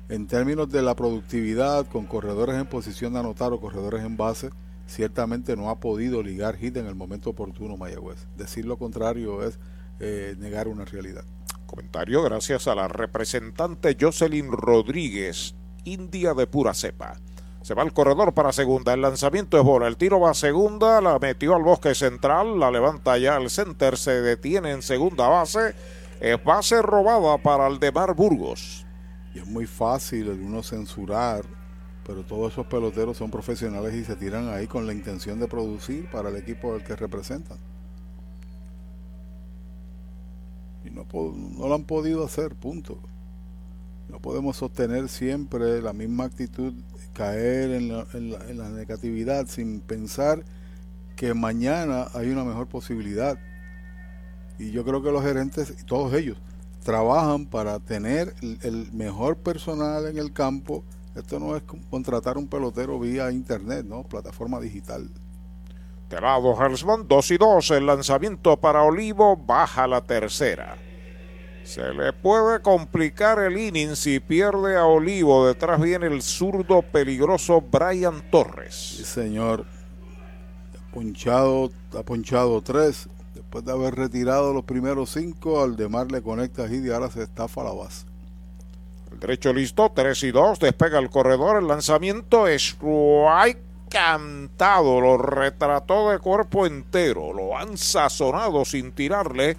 en términos de la productividad, con corredores en posición de anotar o corredores en base, ciertamente no ha podido ligar hit en el momento oportuno Mayagüez. Decir lo contrario es eh, negar una realidad. Comentario gracias a la representante Jocelyn Rodríguez, India de pura cepa. Se va el corredor para segunda. El lanzamiento es bola. El tiro va a segunda. La metió al bosque central. La levanta ya al center. Se detiene en segunda base. Es base robada para el de Mar Burgos. Y es muy fácil uno censurar pero todos esos peloteros son profesionales y se tiran ahí con la intención de producir para el equipo al que representan. Y no, no lo han podido hacer, punto. No podemos sostener siempre la misma actitud, caer en la, en la negatividad sin pensar que mañana hay una mejor posibilidad. Y yo creo que los gerentes, todos ellos, trabajan para tener el mejor personal en el campo esto no es contratar un pelotero vía internet, ¿no? Plataforma digital. De lado, Hellsman, 2 y 2. El lanzamiento para Olivo baja la tercera. Se le puede complicar el inning si pierde a Olivo. Detrás viene el zurdo peligroso Brian Torres. Sí, señor. Ha ponchado, ha ponchado tres. Después de haber retirado los primeros cinco, Aldemar le conecta a y ahora se estafa la base. Derecho listo, 3 y 2, despega el corredor, el lanzamiento es cantado, lo retrató de cuerpo entero, lo han sazonado sin tirarle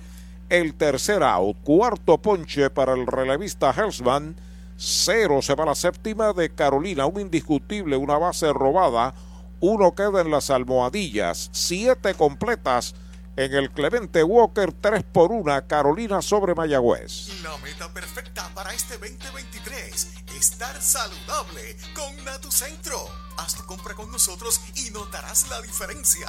el tercer out, cuarto ponche para el relevista Helsman, cero se va la séptima de Carolina, un indiscutible, una base robada, uno queda en las almohadillas, siete completas en el Clemente Walker 3 por 1 Carolina sobre Mayagüez. La meta perfecta para este 2023, estar saludable con Natucentro. Haz tu compra con nosotros y notarás la diferencia.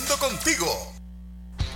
creciendo contigo.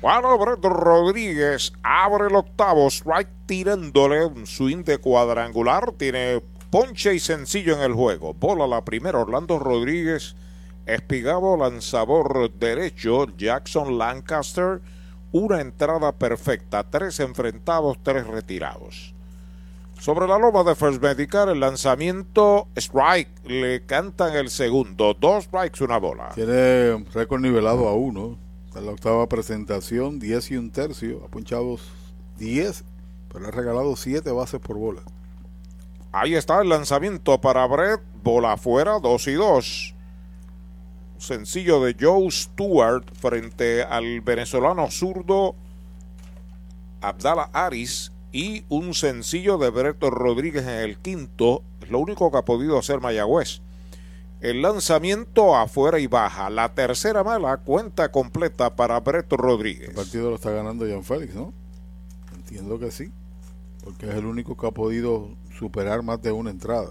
Juan Brett Rodríguez abre el octavo, strike tirándole un swing de cuadrangular. Tiene ponche y sencillo en el juego. Bola la primera, Orlando Rodríguez. Espigado lanzador derecho, Jackson Lancaster. Una entrada perfecta, tres enfrentados, tres retirados. Sobre la loma de First Medical, el lanzamiento strike. Le cantan el segundo. Dos strikes, una bola. Tiene récord nivelado a uno la octava presentación, 10 y un tercio. Ha punchado 10, pero ha regalado 7 bases por bola. Ahí está el lanzamiento para Brett. bola afuera, 2 y 2. Sencillo de Joe Stewart frente al venezolano zurdo Abdala Aris y un sencillo de Berto Rodríguez en el quinto. Es lo único que ha podido hacer Mayagüez. El lanzamiento afuera y baja. La tercera mala cuenta completa para Breto Rodríguez. El partido lo está ganando Jan Félix, ¿no? Entiendo que sí. Porque es el único que ha podido superar más de una entrada.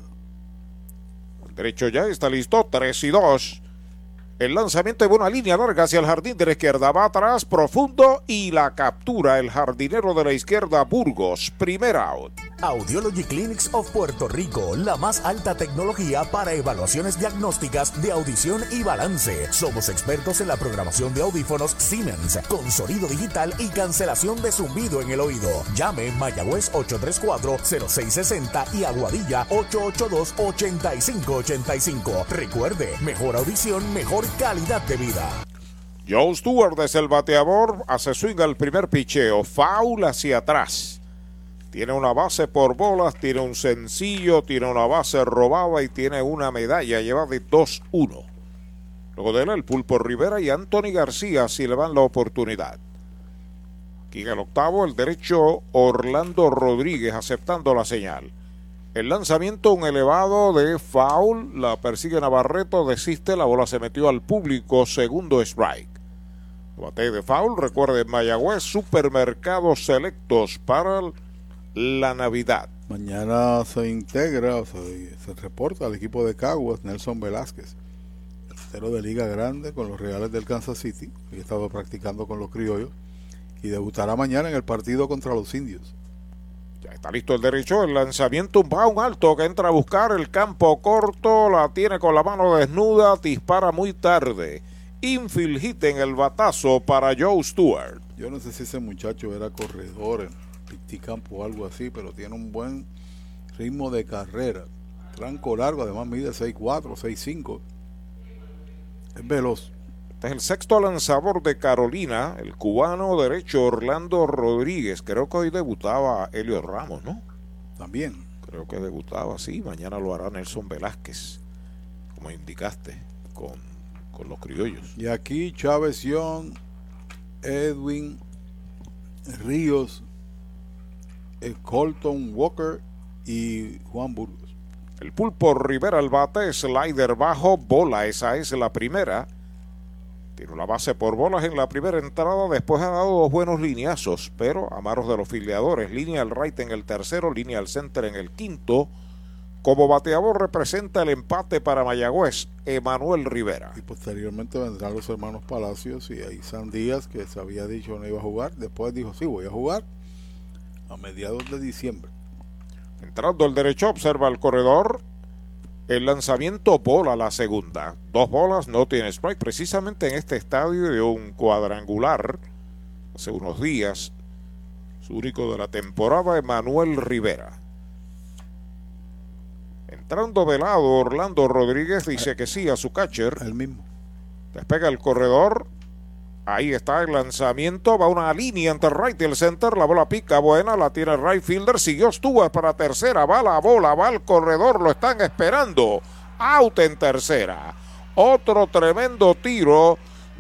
El derecho ya está listo. 3 y 2. El lanzamiento de una línea larga hacia el jardín de la izquierda. Va atrás, profundo y la captura el jardinero de la izquierda, Burgos. Primer out. Audiology Clinics of Puerto Rico, la más alta tecnología para evaluaciones diagnósticas de audición y balance. Somos expertos en la programación de audífonos Siemens, con sonido digital y cancelación de zumbido en el oído. Llame Mayagüez 834-0660 y Aguadilla 882-8585. Recuerde, mejor audición, mejor calidad de vida. Joe Stewart desde el bateador hace swing al primer picheo, foul hacia atrás. Tiene una base por bolas, tiene un sencillo, tiene una base robada y tiene una medalla. Lleva de 2-1. Luego de él, el Pulpo Rivera y Anthony García si le dan la oportunidad. Aquí en el octavo, el derecho Orlando Rodríguez aceptando la señal. El lanzamiento, un elevado de foul, la persigue Navarreto, desiste, la bola se metió al público, segundo strike. Bate de foul, recuerde Mayagüez, supermercados selectos para el la Navidad. Mañana se integra, o se, se reporta al equipo de Caguas, Nelson Velázquez, tercero de Liga Grande con los Reales del Kansas City, y ha estado practicando con los criollos, y debutará mañana en el partido contra los indios. Ya está listo el derecho, el lanzamiento va un alto que entra a buscar el campo corto, la tiene con la mano desnuda, dispara muy tarde. Infield hit en el batazo para Joe Stewart. Yo no sé si ese muchacho era corredor Picticampo o algo así, pero tiene un buen ritmo de carrera. Tranco largo, además mide 6'4, 6'5. Es veloz. Este es el sexto lanzador de Carolina, el cubano derecho Orlando Rodríguez. Creo que hoy debutaba Helio Ramos, ¿no? También. Creo que debutaba, sí. Mañana lo hará Nelson Velázquez, como indicaste, con, con los criollos. Y aquí Chávez Young, Edwin Ríos, Colton Walker y Juan Burgos. El pulpo Rivera al bate, slider bajo, bola, esa es la primera. Tiene la base por bolas en la primera entrada, después ha dado dos buenos lineazos, pero a manos de los filiadores, línea al right en el tercero, línea al center en el quinto. Como bateador representa el empate para Mayagüez, Emanuel Rivera. Y posteriormente vendrán los hermanos Palacios y ahí San Díaz, que se había dicho no iba a jugar, después dijo sí, voy a jugar a mediados de diciembre. Entrando el derecho, observa el corredor. El lanzamiento bola la segunda. Dos bolas, no tiene strike. Precisamente en este estadio de un cuadrangular, hace unos días, su único de la temporada, Emanuel Rivera. Entrando velado, Orlando Rodríguez dice que sí a su catcher. El mismo. Despega el corredor, Ahí está el lanzamiento, va una línea entre right y el center, la bola pica buena, la tiene el right fielder, siguió Stuart para tercera, va la bola, va al corredor, lo están esperando, out en tercera. Otro tremendo tiro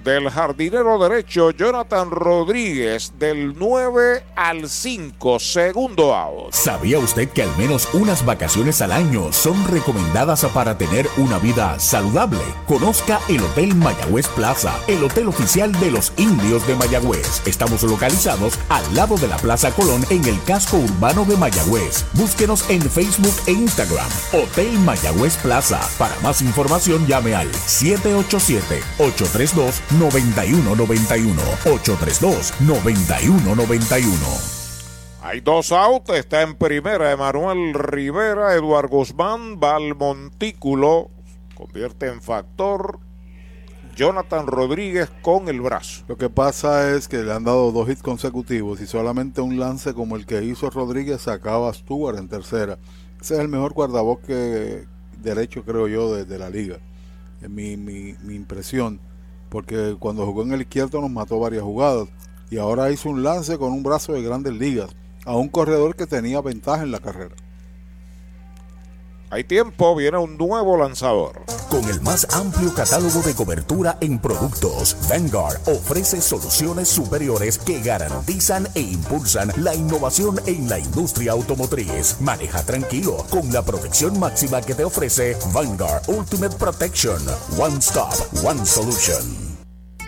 del jardinero derecho Jonathan Rodríguez del 9 al 5, segundo out. ¿Sabía usted que al menos unas vacaciones al año son recomendadas para tener una vida saludable? Conozca el Hotel Mayagüez Plaza, el hotel oficial de los indios de Mayagüez. Estamos localizados al lado de la Plaza Colón en el casco urbano de Mayagüez. Búsquenos en Facebook e Instagram. Hotel Mayagüez Plaza. Para más información llame al 787 832 9191 832 9191 Hay dos outs, está en primera Emanuel Rivera, Eduardo Guzmán, va al montículo, convierte en factor Jonathan Rodríguez con el brazo. Lo que pasa es que le han dado dos hits consecutivos y solamente un lance como el que hizo Rodríguez sacaba a Stuart en tercera. Ese es el mejor guardabosque derecho, creo yo, de, de la liga. Es mi, mi, mi impresión porque cuando jugó en el izquierdo nos mató varias jugadas y ahora hizo un lance con un brazo de grandes ligas a un corredor que tenía ventaja en la carrera. Hay tiempo, viene un nuevo lanzador. Con el más amplio catálogo de cobertura en productos, Vanguard ofrece soluciones superiores que garantizan e impulsan la innovación en la industria automotriz. Maneja tranquilo con la protección máxima que te ofrece Vanguard Ultimate Protection. One Stop, One Solution.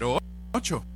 08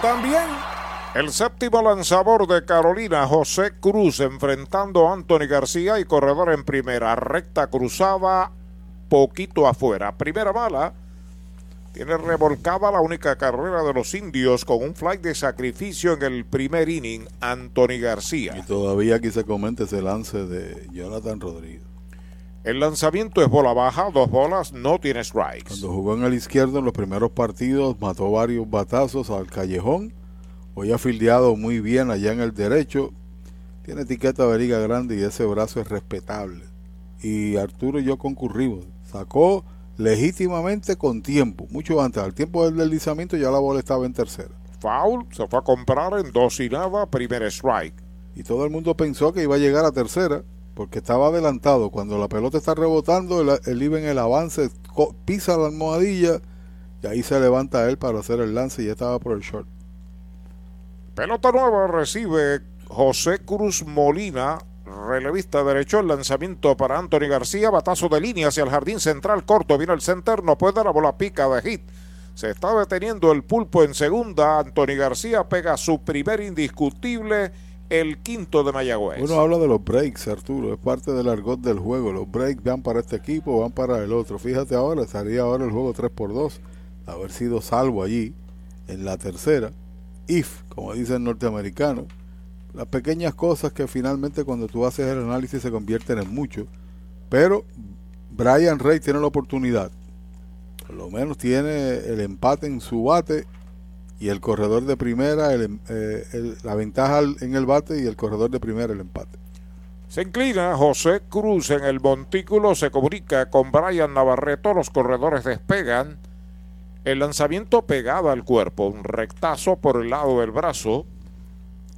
también. El séptimo lanzador de Carolina, José Cruz, enfrentando a Anthony García y corredor en primera. Recta cruzada, poquito afuera. Primera bala. Tiene revolcada la única carrera de los indios con un fly de sacrificio en el primer inning, Anthony García. Y todavía aquí se comenta ese lance de Jonathan Rodríguez. El lanzamiento es bola baja, dos bolas, no tiene strikes. Cuando jugó en el izquierdo en los primeros partidos, mató varios batazos al callejón. Hoy ha fildeado muy bien allá en el derecho. Tiene etiqueta de liga grande y ese brazo es respetable. Y Arturo y yo concurrimos. Sacó legítimamente con tiempo, mucho antes. Al tiempo del deslizamiento ya la bola estaba en tercera. Foul, se fue a comprar en dos y nada, primer strike. Y todo el mundo pensó que iba a llegar a tercera porque estaba adelantado. Cuando la pelota está rebotando, él, iba en el avance, pisa la almohadilla y ahí se levanta él para hacer el lance y ya estaba por el short. Pelota nueva recibe José Cruz Molina, relevista derecho, el lanzamiento para Anthony García, batazo de línea hacia el jardín central corto, viene el center, no puede, la bola pica de hit. Se está deteniendo el pulpo en segunda, Anthony García pega su primer indiscutible el quinto de Mayagüez. Uno habla de los breaks, Arturo, es parte del argot del juego. Los breaks van para este equipo, van para el otro. Fíjate ahora, estaría ahora el juego 3 por 2 haber sido salvo allí en la tercera. If, como dice el norteamericano, las pequeñas cosas que finalmente cuando tú haces el análisis se convierten en mucho. Pero Brian Rey tiene la oportunidad, por lo menos tiene el empate en su bate y el corredor de primera, eh, la ventaja en el bate y el corredor de primera el empate. Se inclina José Cruz en el montículo, se comunica con Brian Navarreto, los corredores despegan. El lanzamiento pegado al cuerpo, un rectazo por el lado del brazo.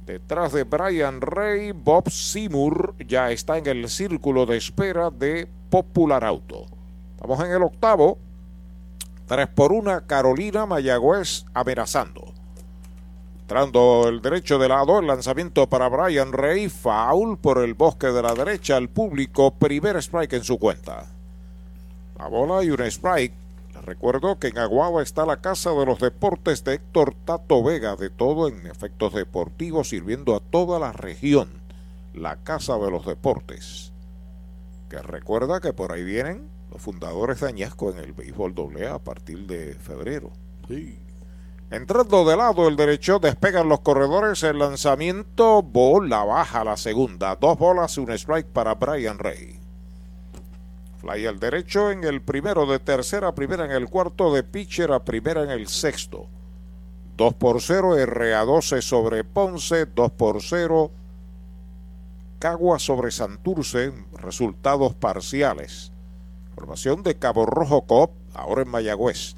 Detrás de Brian Rey, Bob Seymour ya está en el círculo de espera de Popular Auto. Estamos en el octavo. 3 por 1, Carolina Mayagüez amenazando. Entrando el derecho de lado, el lanzamiento para Brian Rey, foul por el bosque de la derecha al público, primer strike en su cuenta. La bola y un strike. Recuerdo que en Aguaba está la Casa de los Deportes de Héctor Tato Vega, de todo en efectos deportivos, sirviendo a toda la región. La Casa de los Deportes. Que recuerda que por ahí vienen los fundadores de Añasco en el béisbol doble a partir de febrero. Sí. Entrando de lado el derecho, despegan los corredores, el lanzamiento, bola baja la segunda, dos bolas y un strike para Brian Rey. Fly al derecho en el primero de tercera, primera en el cuarto, de pitcher a primera en el sexto. 2 por 0, RA12 sobre Ponce, 2 por 0, Cagua sobre Santurce, resultados parciales. Formación de Cabo Rojo Cop, ahora en Mayagüez.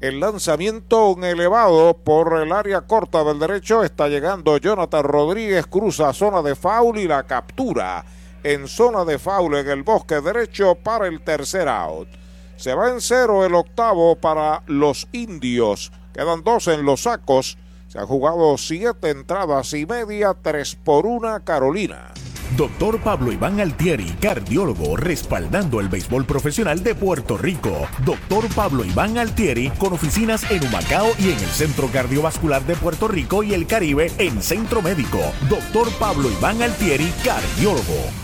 El lanzamiento un elevado por el área corta del derecho está llegando Jonathan Rodríguez, cruza zona de foul y la captura en zona de foul en el bosque derecho para el tercer out. Se va en cero el octavo para los indios. Quedan dos en los sacos. Se han jugado siete entradas y media, tres por una Carolina. Doctor Pablo Iván Altieri, cardiólogo, respaldando el béisbol profesional de Puerto Rico. Doctor Pablo Iván Altieri, con oficinas en Humacao y en el Centro Cardiovascular de Puerto Rico y el Caribe en Centro Médico. Doctor Pablo Iván Altieri, cardiólogo.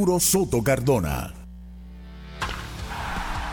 Soto Cardona.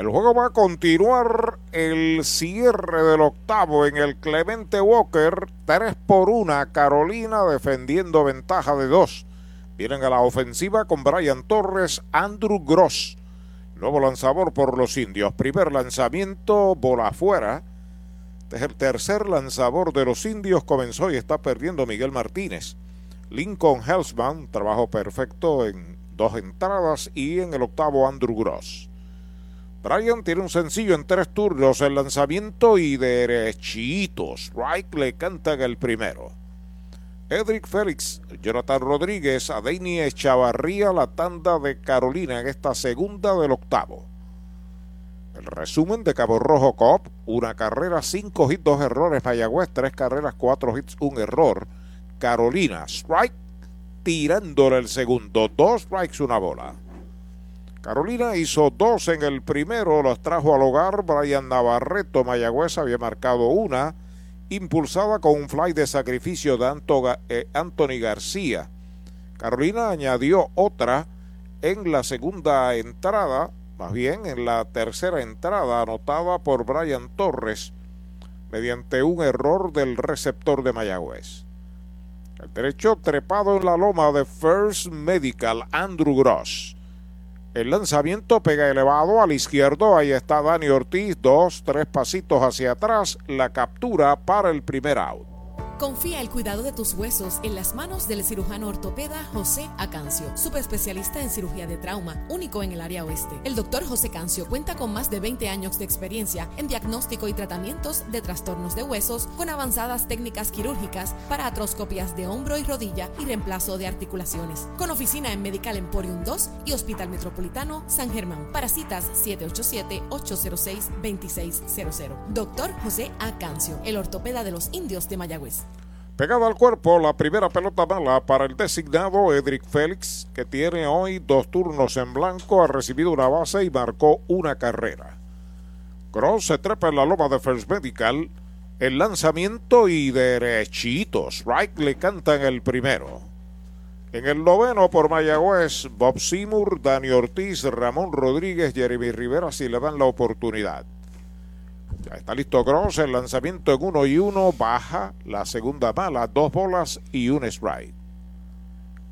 El juego va a continuar el cierre del octavo en el Clemente Walker. 3 por 1. Carolina defendiendo ventaja de 2. Vienen a la ofensiva con Brian Torres, Andrew Gross. Nuevo lanzador por los indios. Primer lanzamiento, bola afuera. Este es el tercer lanzador de los indios. Comenzó y está perdiendo Miguel Martínez. Lincoln Hellsman, trabajo perfecto en dos entradas. Y en el octavo, Andrew Gross. Brian tiene un sencillo en tres turnos, el lanzamiento y derechitos. Strike le cantan el primero. Edric Félix, Jonathan Rodríguez, Adeini Echavarría, la tanda de Carolina en esta segunda del octavo. El resumen de Cabo Rojo Cop, una carrera, cinco hits, dos errores. Mayagüez, tres carreras, cuatro hits, un error. Carolina, strike, tirándole el segundo, dos strikes, una bola. Carolina hizo dos en el primero, los trajo al hogar. Brian Navarreto Mayagüez había marcado una, impulsada con un fly de sacrificio de eh, Anthony García. Carolina añadió otra en la segunda entrada, más bien en la tercera entrada, anotada por Brian Torres mediante un error del receptor de Mayagüez. El derecho trepado en la loma de First Medical, Andrew Gross el lanzamiento pega elevado al izquierdo. Ahí está Dani Ortiz. Dos, tres pasitos hacia atrás. La captura para el primer out. Confía el cuidado de tus huesos en las manos del cirujano ortopeda José Acancio, subespecialista en cirugía de trauma, único en el área oeste. El doctor José Cancio cuenta con más de 20 años de experiencia en diagnóstico y tratamientos de trastornos de huesos con avanzadas técnicas quirúrgicas para atroscopias de hombro y rodilla y reemplazo de articulaciones. Con oficina en Medical Emporium 2 y Hospital Metropolitano San Germán. Para citas 787-806-2600. Doctor José Acancio, el ortopeda de los indios de Mayagüez. Pegada al cuerpo, la primera pelota mala para el designado Edric Félix, que tiene hoy dos turnos en blanco, ha recibido una base y marcó una carrera. Cross se trepa en la loma de First Medical, el lanzamiento y derechitos. Right le cantan el primero. En el noveno por Mayagüez, Bob Seymour, Dani Ortiz, Ramón Rodríguez, Jeremy Rivera si le dan la oportunidad. Ya está listo Gross, el lanzamiento en uno y uno, baja la segunda mala, dos bolas y un strike.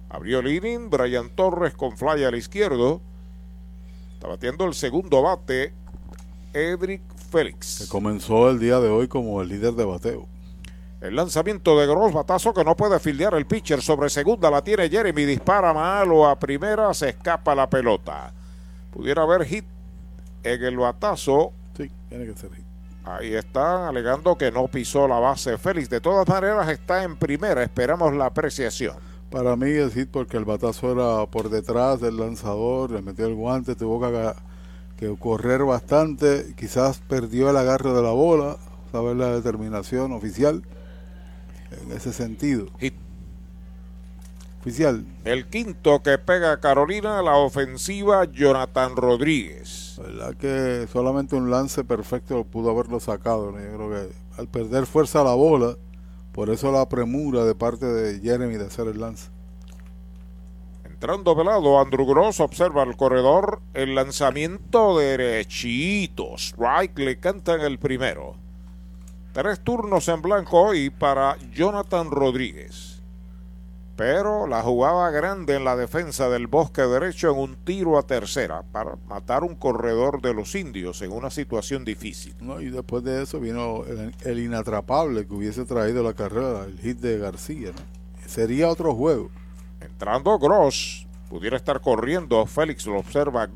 Abrió el inning, Brian Torres con fly al izquierdo. Está batiendo el segundo bate, Edric Félix. Que comenzó el día de hoy como el líder de bateo. El lanzamiento de Gross, batazo que no puede fildear el pitcher sobre segunda, la tiene Jeremy, dispara malo a primera, se escapa la pelota. Pudiera haber hit en el batazo. Sí, tiene que ser hit. Ahí está, alegando que no pisó la base Félix. De todas maneras, está en primera. Esperamos la apreciación. Para mí es hit porque el batazo era por detrás del lanzador, le metió el guante, tuvo que, que correr bastante. Quizás perdió el agarre de la bola, saber la determinación oficial en ese sentido. Hit. Oficial. El quinto que pega Carolina, la ofensiva Jonathan Rodríguez. verdad que solamente un lance perfecto pudo haberlo sacado. ¿no? Yo creo que al perder fuerza la bola, por eso la premura de parte de Jeremy de hacer el lance. Entrando velado, Andrew Gross observa el corredor. El lanzamiento derechito. Strike le canta en el primero. Tres turnos en blanco hoy para Jonathan Rodríguez. Pero la jugaba grande en la defensa del bosque derecho en un tiro a tercera para matar un corredor de los indios en una situación difícil. No, y después de eso vino el, el inatrapable que hubiese traído la carrera, el hit de García. ¿no? Sería otro juego. Entrando Gross, pudiera estar corriendo. Félix lo observa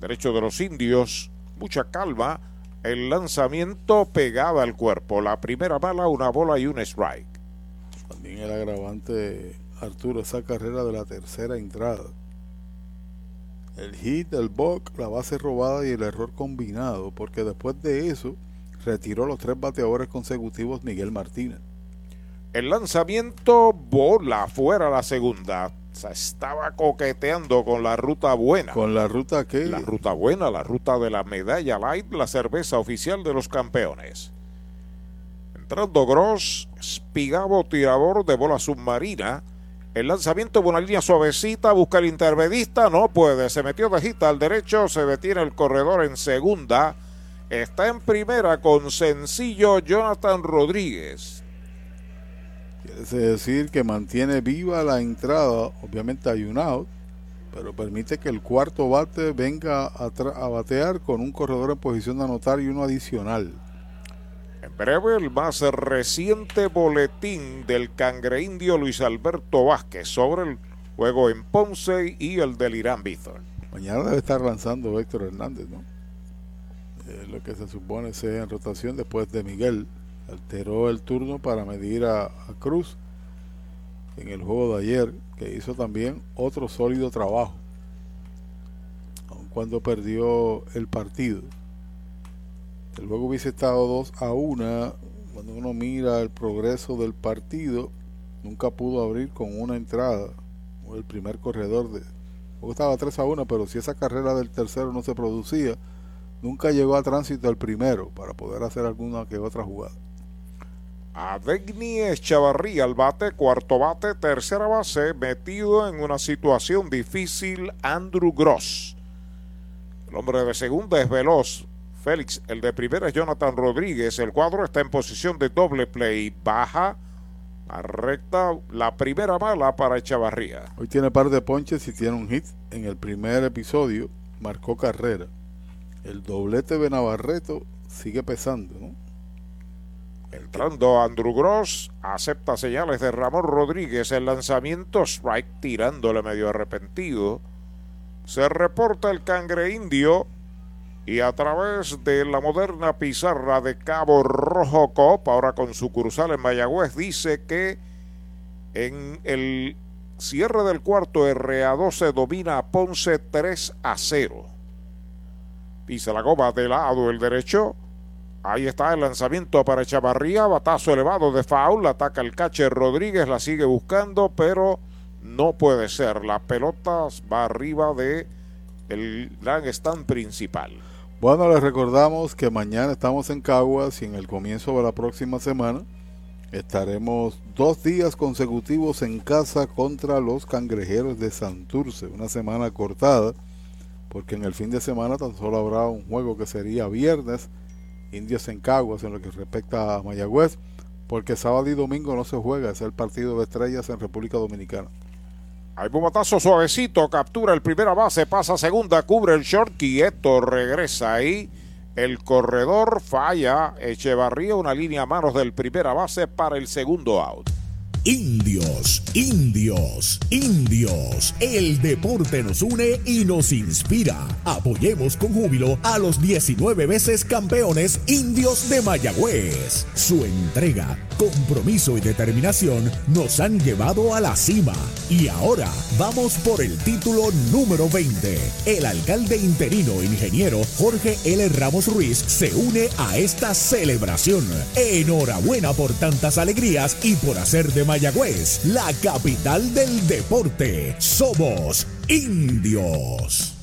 derecho de los indios. Mucha calma. El lanzamiento pegaba al cuerpo. La primera bala, una bola y un strike. También el agravante Arturo esa carrera de la tercera entrada. El hit, el box, la base robada y el error combinado, porque después de eso retiró los tres bateadores consecutivos Miguel Martínez. El lanzamiento bola fuera la segunda. O sea, estaba coqueteando con la ruta buena. ¿Con la ruta qué? La ruta buena, la ruta de la medalla light, la cerveza oficial de los campeones. Entrando Gross, Spigabo tirador de bola submarina. El lanzamiento de una línea suavecita, busca el intermedista, no puede, se metió de gita al derecho, se detiene el corredor en segunda. Está en primera con sencillo Jonathan Rodríguez. Quiere decir que mantiene viva la entrada, obviamente hay un out, pero permite que el cuarto bate venga a batear con un corredor en posición de anotar y uno adicional. Breve, el más reciente boletín del cangre indio Luis Alberto Vázquez sobre el juego en Ponce y el del Irán Bithorn. Mañana debe estar lanzando Héctor Hernández, ¿no? Eh, lo que se supone sea en rotación después de Miguel. Alteró el turno para medir a, a Cruz en el juego de ayer, que hizo también otro sólido trabajo, aun cuando perdió el partido. El juego hubiese estado 2 a 1. Cuando uno mira el progreso del partido, nunca pudo abrir con una entrada. El primer corredor de. El juego estaba 3 a 1, pero si esa carrera del tercero no se producía, nunca llegó a tránsito el primero para poder hacer alguna que otra jugada. Avegni Echavarría al bate, cuarto bate, tercera base, metido en una situación difícil, Andrew Gross. El hombre de segunda es veloz, Félix. El de primera es Jonathan Rodríguez. El cuadro está en posición de doble play. Baja recta la primera bala para Echavarría. Hoy tiene par de ponches y tiene un hit. En el primer episodio marcó carrera. El doblete de Navarreto sigue pesando, ¿no? Entrando Andrew Gross, acepta señales de Ramón Rodríguez. El lanzamiento strike tirándole medio arrepentido. Se reporta el cangre indio y a través de la moderna pizarra de Cabo Rojo Cop, ahora con sucursal en Mayagüez, dice que en el cierre del cuarto RA12 domina a Ponce 3 a 0. Pisa la goma de lado el derecho. Ahí está el lanzamiento para Chavarría, batazo elevado de foul, ataca el catcher Rodríguez, la sigue buscando, pero no puede ser. La pelota va arriba de el stand principal. Bueno, les recordamos que mañana estamos en Caguas y en el comienzo de la próxima semana estaremos dos días consecutivos en casa contra los cangrejeros de Santurce. Una semana cortada, porque en el fin de semana tan solo habrá un juego que sería viernes, Indios en Caguas en lo que respecta a Mayagüez, porque sábado y domingo no se juega, es el partido de estrellas en República Dominicana. Hay bumatazo suavecito, captura el primera base, pasa segunda, cubre el short, quieto, regresa ahí El corredor falla. Echevarría una línea a manos del primera base para el segundo out. Indios, indios, indios. El deporte nos une y nos inspira. Apoyemos con júbilo a los 19 veces campeones indios de Mayagüez. Su entrega, compromiso y determinación nos han llevado a la cima. Y ahora vamos por el título número 20. El alcalde interino ingeniero Jorge L. Ramos Ruiz se une a esta celebración. Enhorabuena por tantas alegrías y por hacer de Mayagüez, la capital del deporte. Somos indios.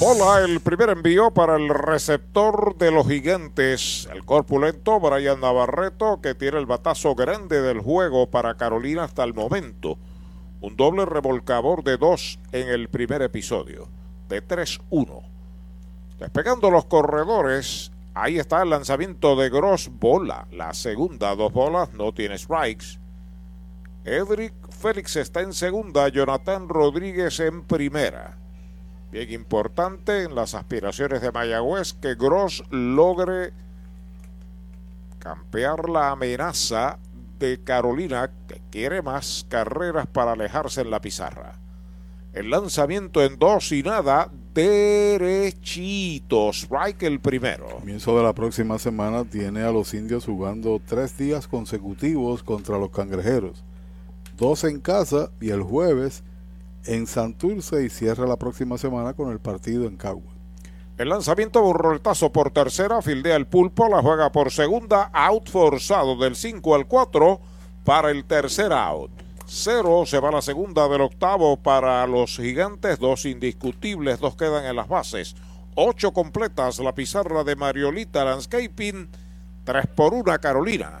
Hola, el primer envío para el receptor de los gigantes, el corpulento Brian Navarreto, que tiene el batazo grande del juego para Carolina hasta el momento. Un doble revolcador de dos en el primer episodio, de 3-1. Despegando los corredores, ahí está el lanzamiento de Gross Bola. La segunda, dos bolas, no tiene strikes. Edric Félix está en segunda, Jonathan Rodríguez en primera. Bien importante en las aspiraciones de Mayagüez que Gross logre campear la amenaza de Carolina que quiere más carreras para alejarse en la pizarra. El lanzamiento en dos y nada, derechito. Strike el primero. Comienzo de la próxima semana tiene a los indios jugando tres días consecutivos contra los cangrejeros. Dos en casa y el jueves en Santurce y cierra la próxima semana con el partido en Cagua. El lanzamiento burroltazo por tercera, fildea el pulpo, la juega por segunda, out forzado del 5 al 4 para el tercer out. Cero se va la segunda del octavo para los gigantes, dos indiscutibles, dos quedan en las bases. Ocho completas la pizarra de Mariolita Landscaping, tres por una Carolina.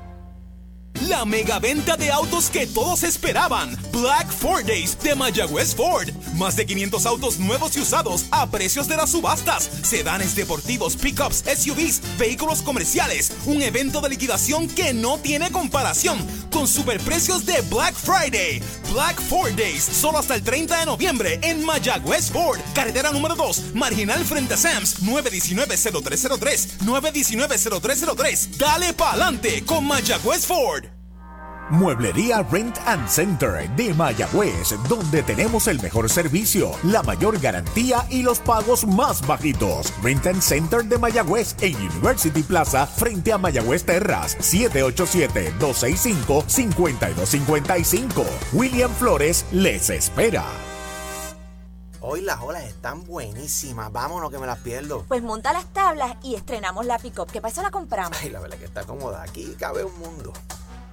La mega venta de autos que todos esperaban. Black Ford Days de Mayagüez Ford. Más de 500 autos nuevos y usados a precios de las subastas. Sedanes deportivos, pickups, SUVs, vehículos comerciales. Un evento de liquidación que no tiene comparación. Con superprecios de Black Friday. Black Ford Days. Solo hasta el 30 de noviembre en Mayagüez Ford. Carretera número 2. Marginal frente a Sams. 919-0303. 919-0303. Dale pa'lante con Mayagüez Ford. Mueblería Rent and Center de Mayagüez, donde tenemos el mejor servicio, la mayor garantía y los pagos más bajitos. Rent and Center de Mayagüez en University Plaza frente a Mayagüez Terras, 787-265-5255. William Flores les espera. Hoy las olas están buenísimas. Vámonos que me las pierdo. Pues monta las tablas y estrenamos la pick-up, que para eso la compramos. Ay, la verdad que está cómoda. Aquí cabe un mundo.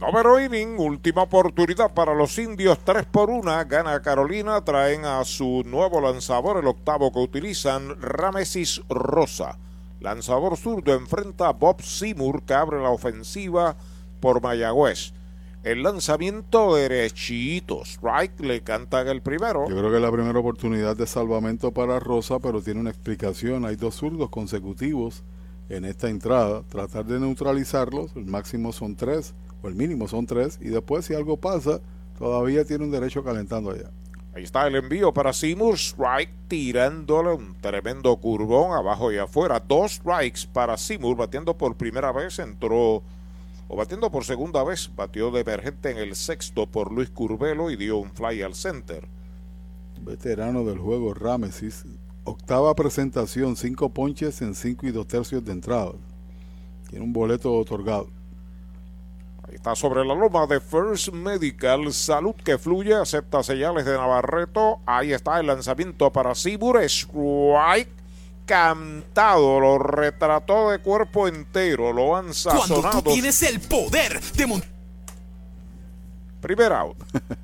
Noveno inning, última oportunidad para los indios, 3 por 1, gana Carolina, traen a su nuevo lanzador, el octavo que utilizan, Ramesis Rosa. Lanzador zurdo enfrenta a Bob Seymour que abre la ofensiva por Mayagüez. El lanzamiento derechito, strike, le cantan el primero. Yo creo que es la primera oportunidad de salvamento para Rosa, pero tiene una explicación. Hay dos zurdos consecutivos en esta entrada. Tratar de neutralizarlos, el máximo son tres el mínimo son tres, y después si algo pasa, todavía tiene un derecho calentando allá. Ahí está el envío para Seymour. Strike tirándole un tremendo curvón abajo y afuera. Dos strikes para Seymour batiendo por primera vez. Entró o batiendo por segunda vez. Batió de emergente en el sexto por Luis Curvelo y dio un fly al center. Veterano del juego Ramesis. Octava presentación, cinco ponches en cinco y dos tercios de entrada. Tiene un boleto otorgado. Ahí está sobre la loma de First Medical. Salud que fluye. Acepta señales de Navarreto. Ahí está el lanzamiento para Sibur. Strike. Cantado. Lo retrató de cuerpo entero. Lo han sazonado. Cuando tú tienes el poder de montar. Primer out. [laughs]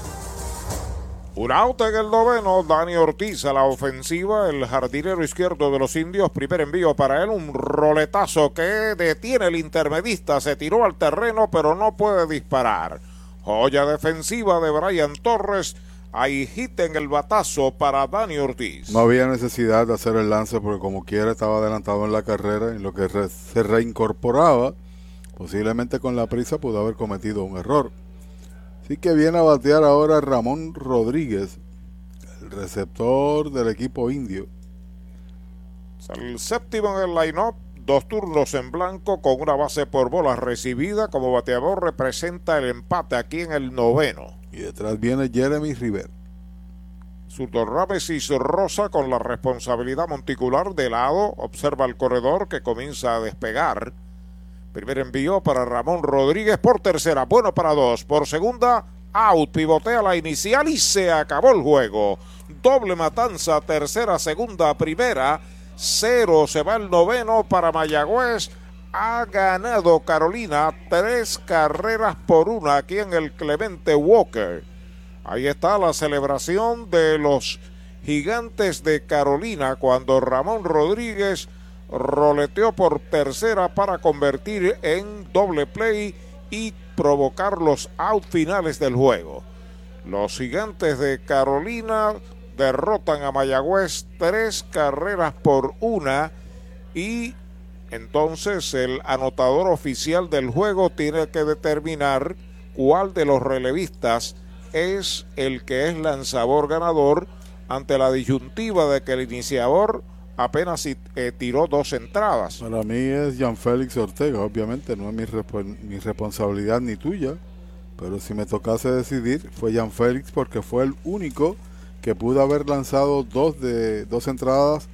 Un out en el noveno, Dani Ortiz a la ofensiva, el jardinero izquierdo de los indios, primer envío para él, un roletazo que detiene el intermedista, se tiró al terreno pero no puede disparar. Joya defensiva de Brian Torres, ahí hit en el batazo para Dani Ortiz. No había necesidad de hacer el lance porque como quiera estaba adelantado en la carrera, en lo que se reincorporaba, posiblemente con la prisa pudo haber cometido un error. Así que viene a batear ahora Ramón Rodríguez, el receptor del equipo indio. El séptimo en el line-up, dos turnos en blanco con una base por bolas recibida. Como bateador representa el empate aquí en el noveno. Y detrás viene Jeremy River. Zurdo Ramesis Rosa con la responsabilidad monticular de lado. Observa el corredor que comienza a despegar. Primer envío para Ramón Rodríguez por tercera, bueno para dos. Por segunda, out, pivotea la inicial y se acabó el juego. Doble matanza, tercera, segunda, primera. Cero se va el noveno para Mayagüez. Ha ganado Carolina tres carreras por una aquí en el Clemente Walker. Ahí está la celebración de los gigantes de Carolina cuando Ramón Rodríguez roleteó por tercera para convertir en doble play y provocar los out finales del juego. Los gigantes de Carolina derrotan a Mayagüez tres carreras por una y entonces el anotador oficial del juego tiene que determinar cuál de los relevistas es el que es lanzador ganador ante la disyuntiva de que el iniciador apenas eh, tiró dos entradas. Para mí es Jean Félix Ortega, obviamente no es mi, responsabilidad ni tuya, pero si me tocase decidir fue Jean Félix porque fue el único que pudo haber lanzado dos de dos entradas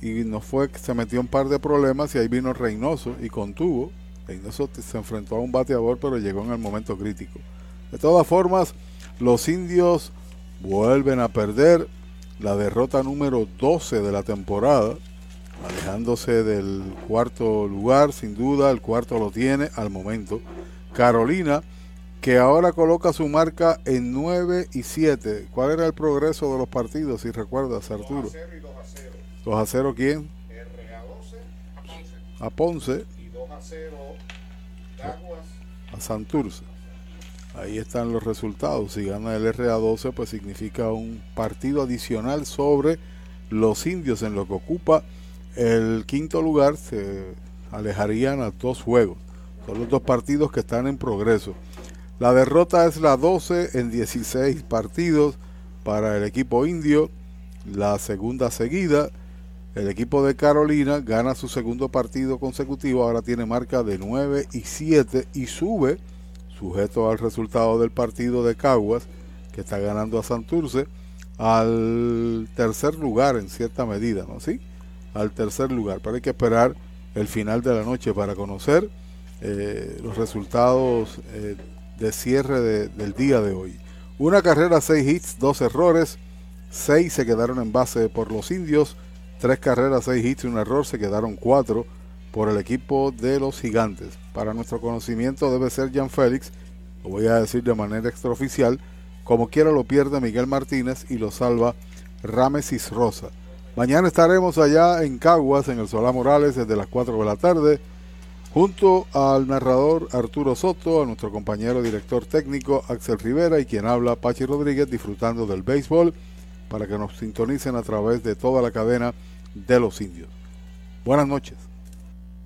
y no fue que se metió un par de problemas y ahí vino Reynoso y contuvo. Reynoso se enfrentó a un bateador pero llegó en el momento crítico. De todas formas, los indios vuelven a perder la derrota número 12 de la temporada, alejándose del cuarto lugar, sin duda, el cuarto lo tiene al momento. Carolina, que ahora coloca su marca en 9 y 7. ¿Cuál era el progreso de los partidos, si recuerdas, Arturo? 2 a 0 y 2 a 0. ¿2 a 0 quién? RA12 a Ponce. A Ponce. Y 2 a 0 Caguas. A Santurce. Ahí están los resultados. Si gana el RA12, pues significa un partido adicional sobre los indios en lo que ocupa el quinto lugar. Se alejarían a dos juegos. Son los dos partidos que están en progreso. La derrota es la 12 en 16 partidos para el equipo indio. La segunda seguida. El equipo de Carolina gana su segundo partido consecutivo. Ahora tiene marca de 9 y 7 y sube sujeto al resultado del partido de Caguas, que está ganando a Santurce, al tercer lugar en cierta medida, ¿no? Sí, al tercer lugar. Pero hay que esperar el final de la noche para conocer eh, los resultados eh, de cierre del día de hoy. Una carrera, seis hits, dos errores, seis se quedaron en base por los indios, tres carreras, seis hits y un error, se quedaron cuatro por el equipo de los gigantes. Para nuestro conocimiento debe ser Jan Félix, lo voy a decir de manera extraoficial, como quiera lo pierde Miguel Martínez y lo salva Ramesis Rosa. Mañana estaremos allá en Caguas, en el Solá Morales, desde las 4 de la tarde, junto al narrador Arturo Soto, a nuestro compañero director técnico Axel Rivera y quien habla Pachi Rodríguez, disfrutando del béisbol para que nos sintonicen a través de toda la cadena de los indios. Buenas noches.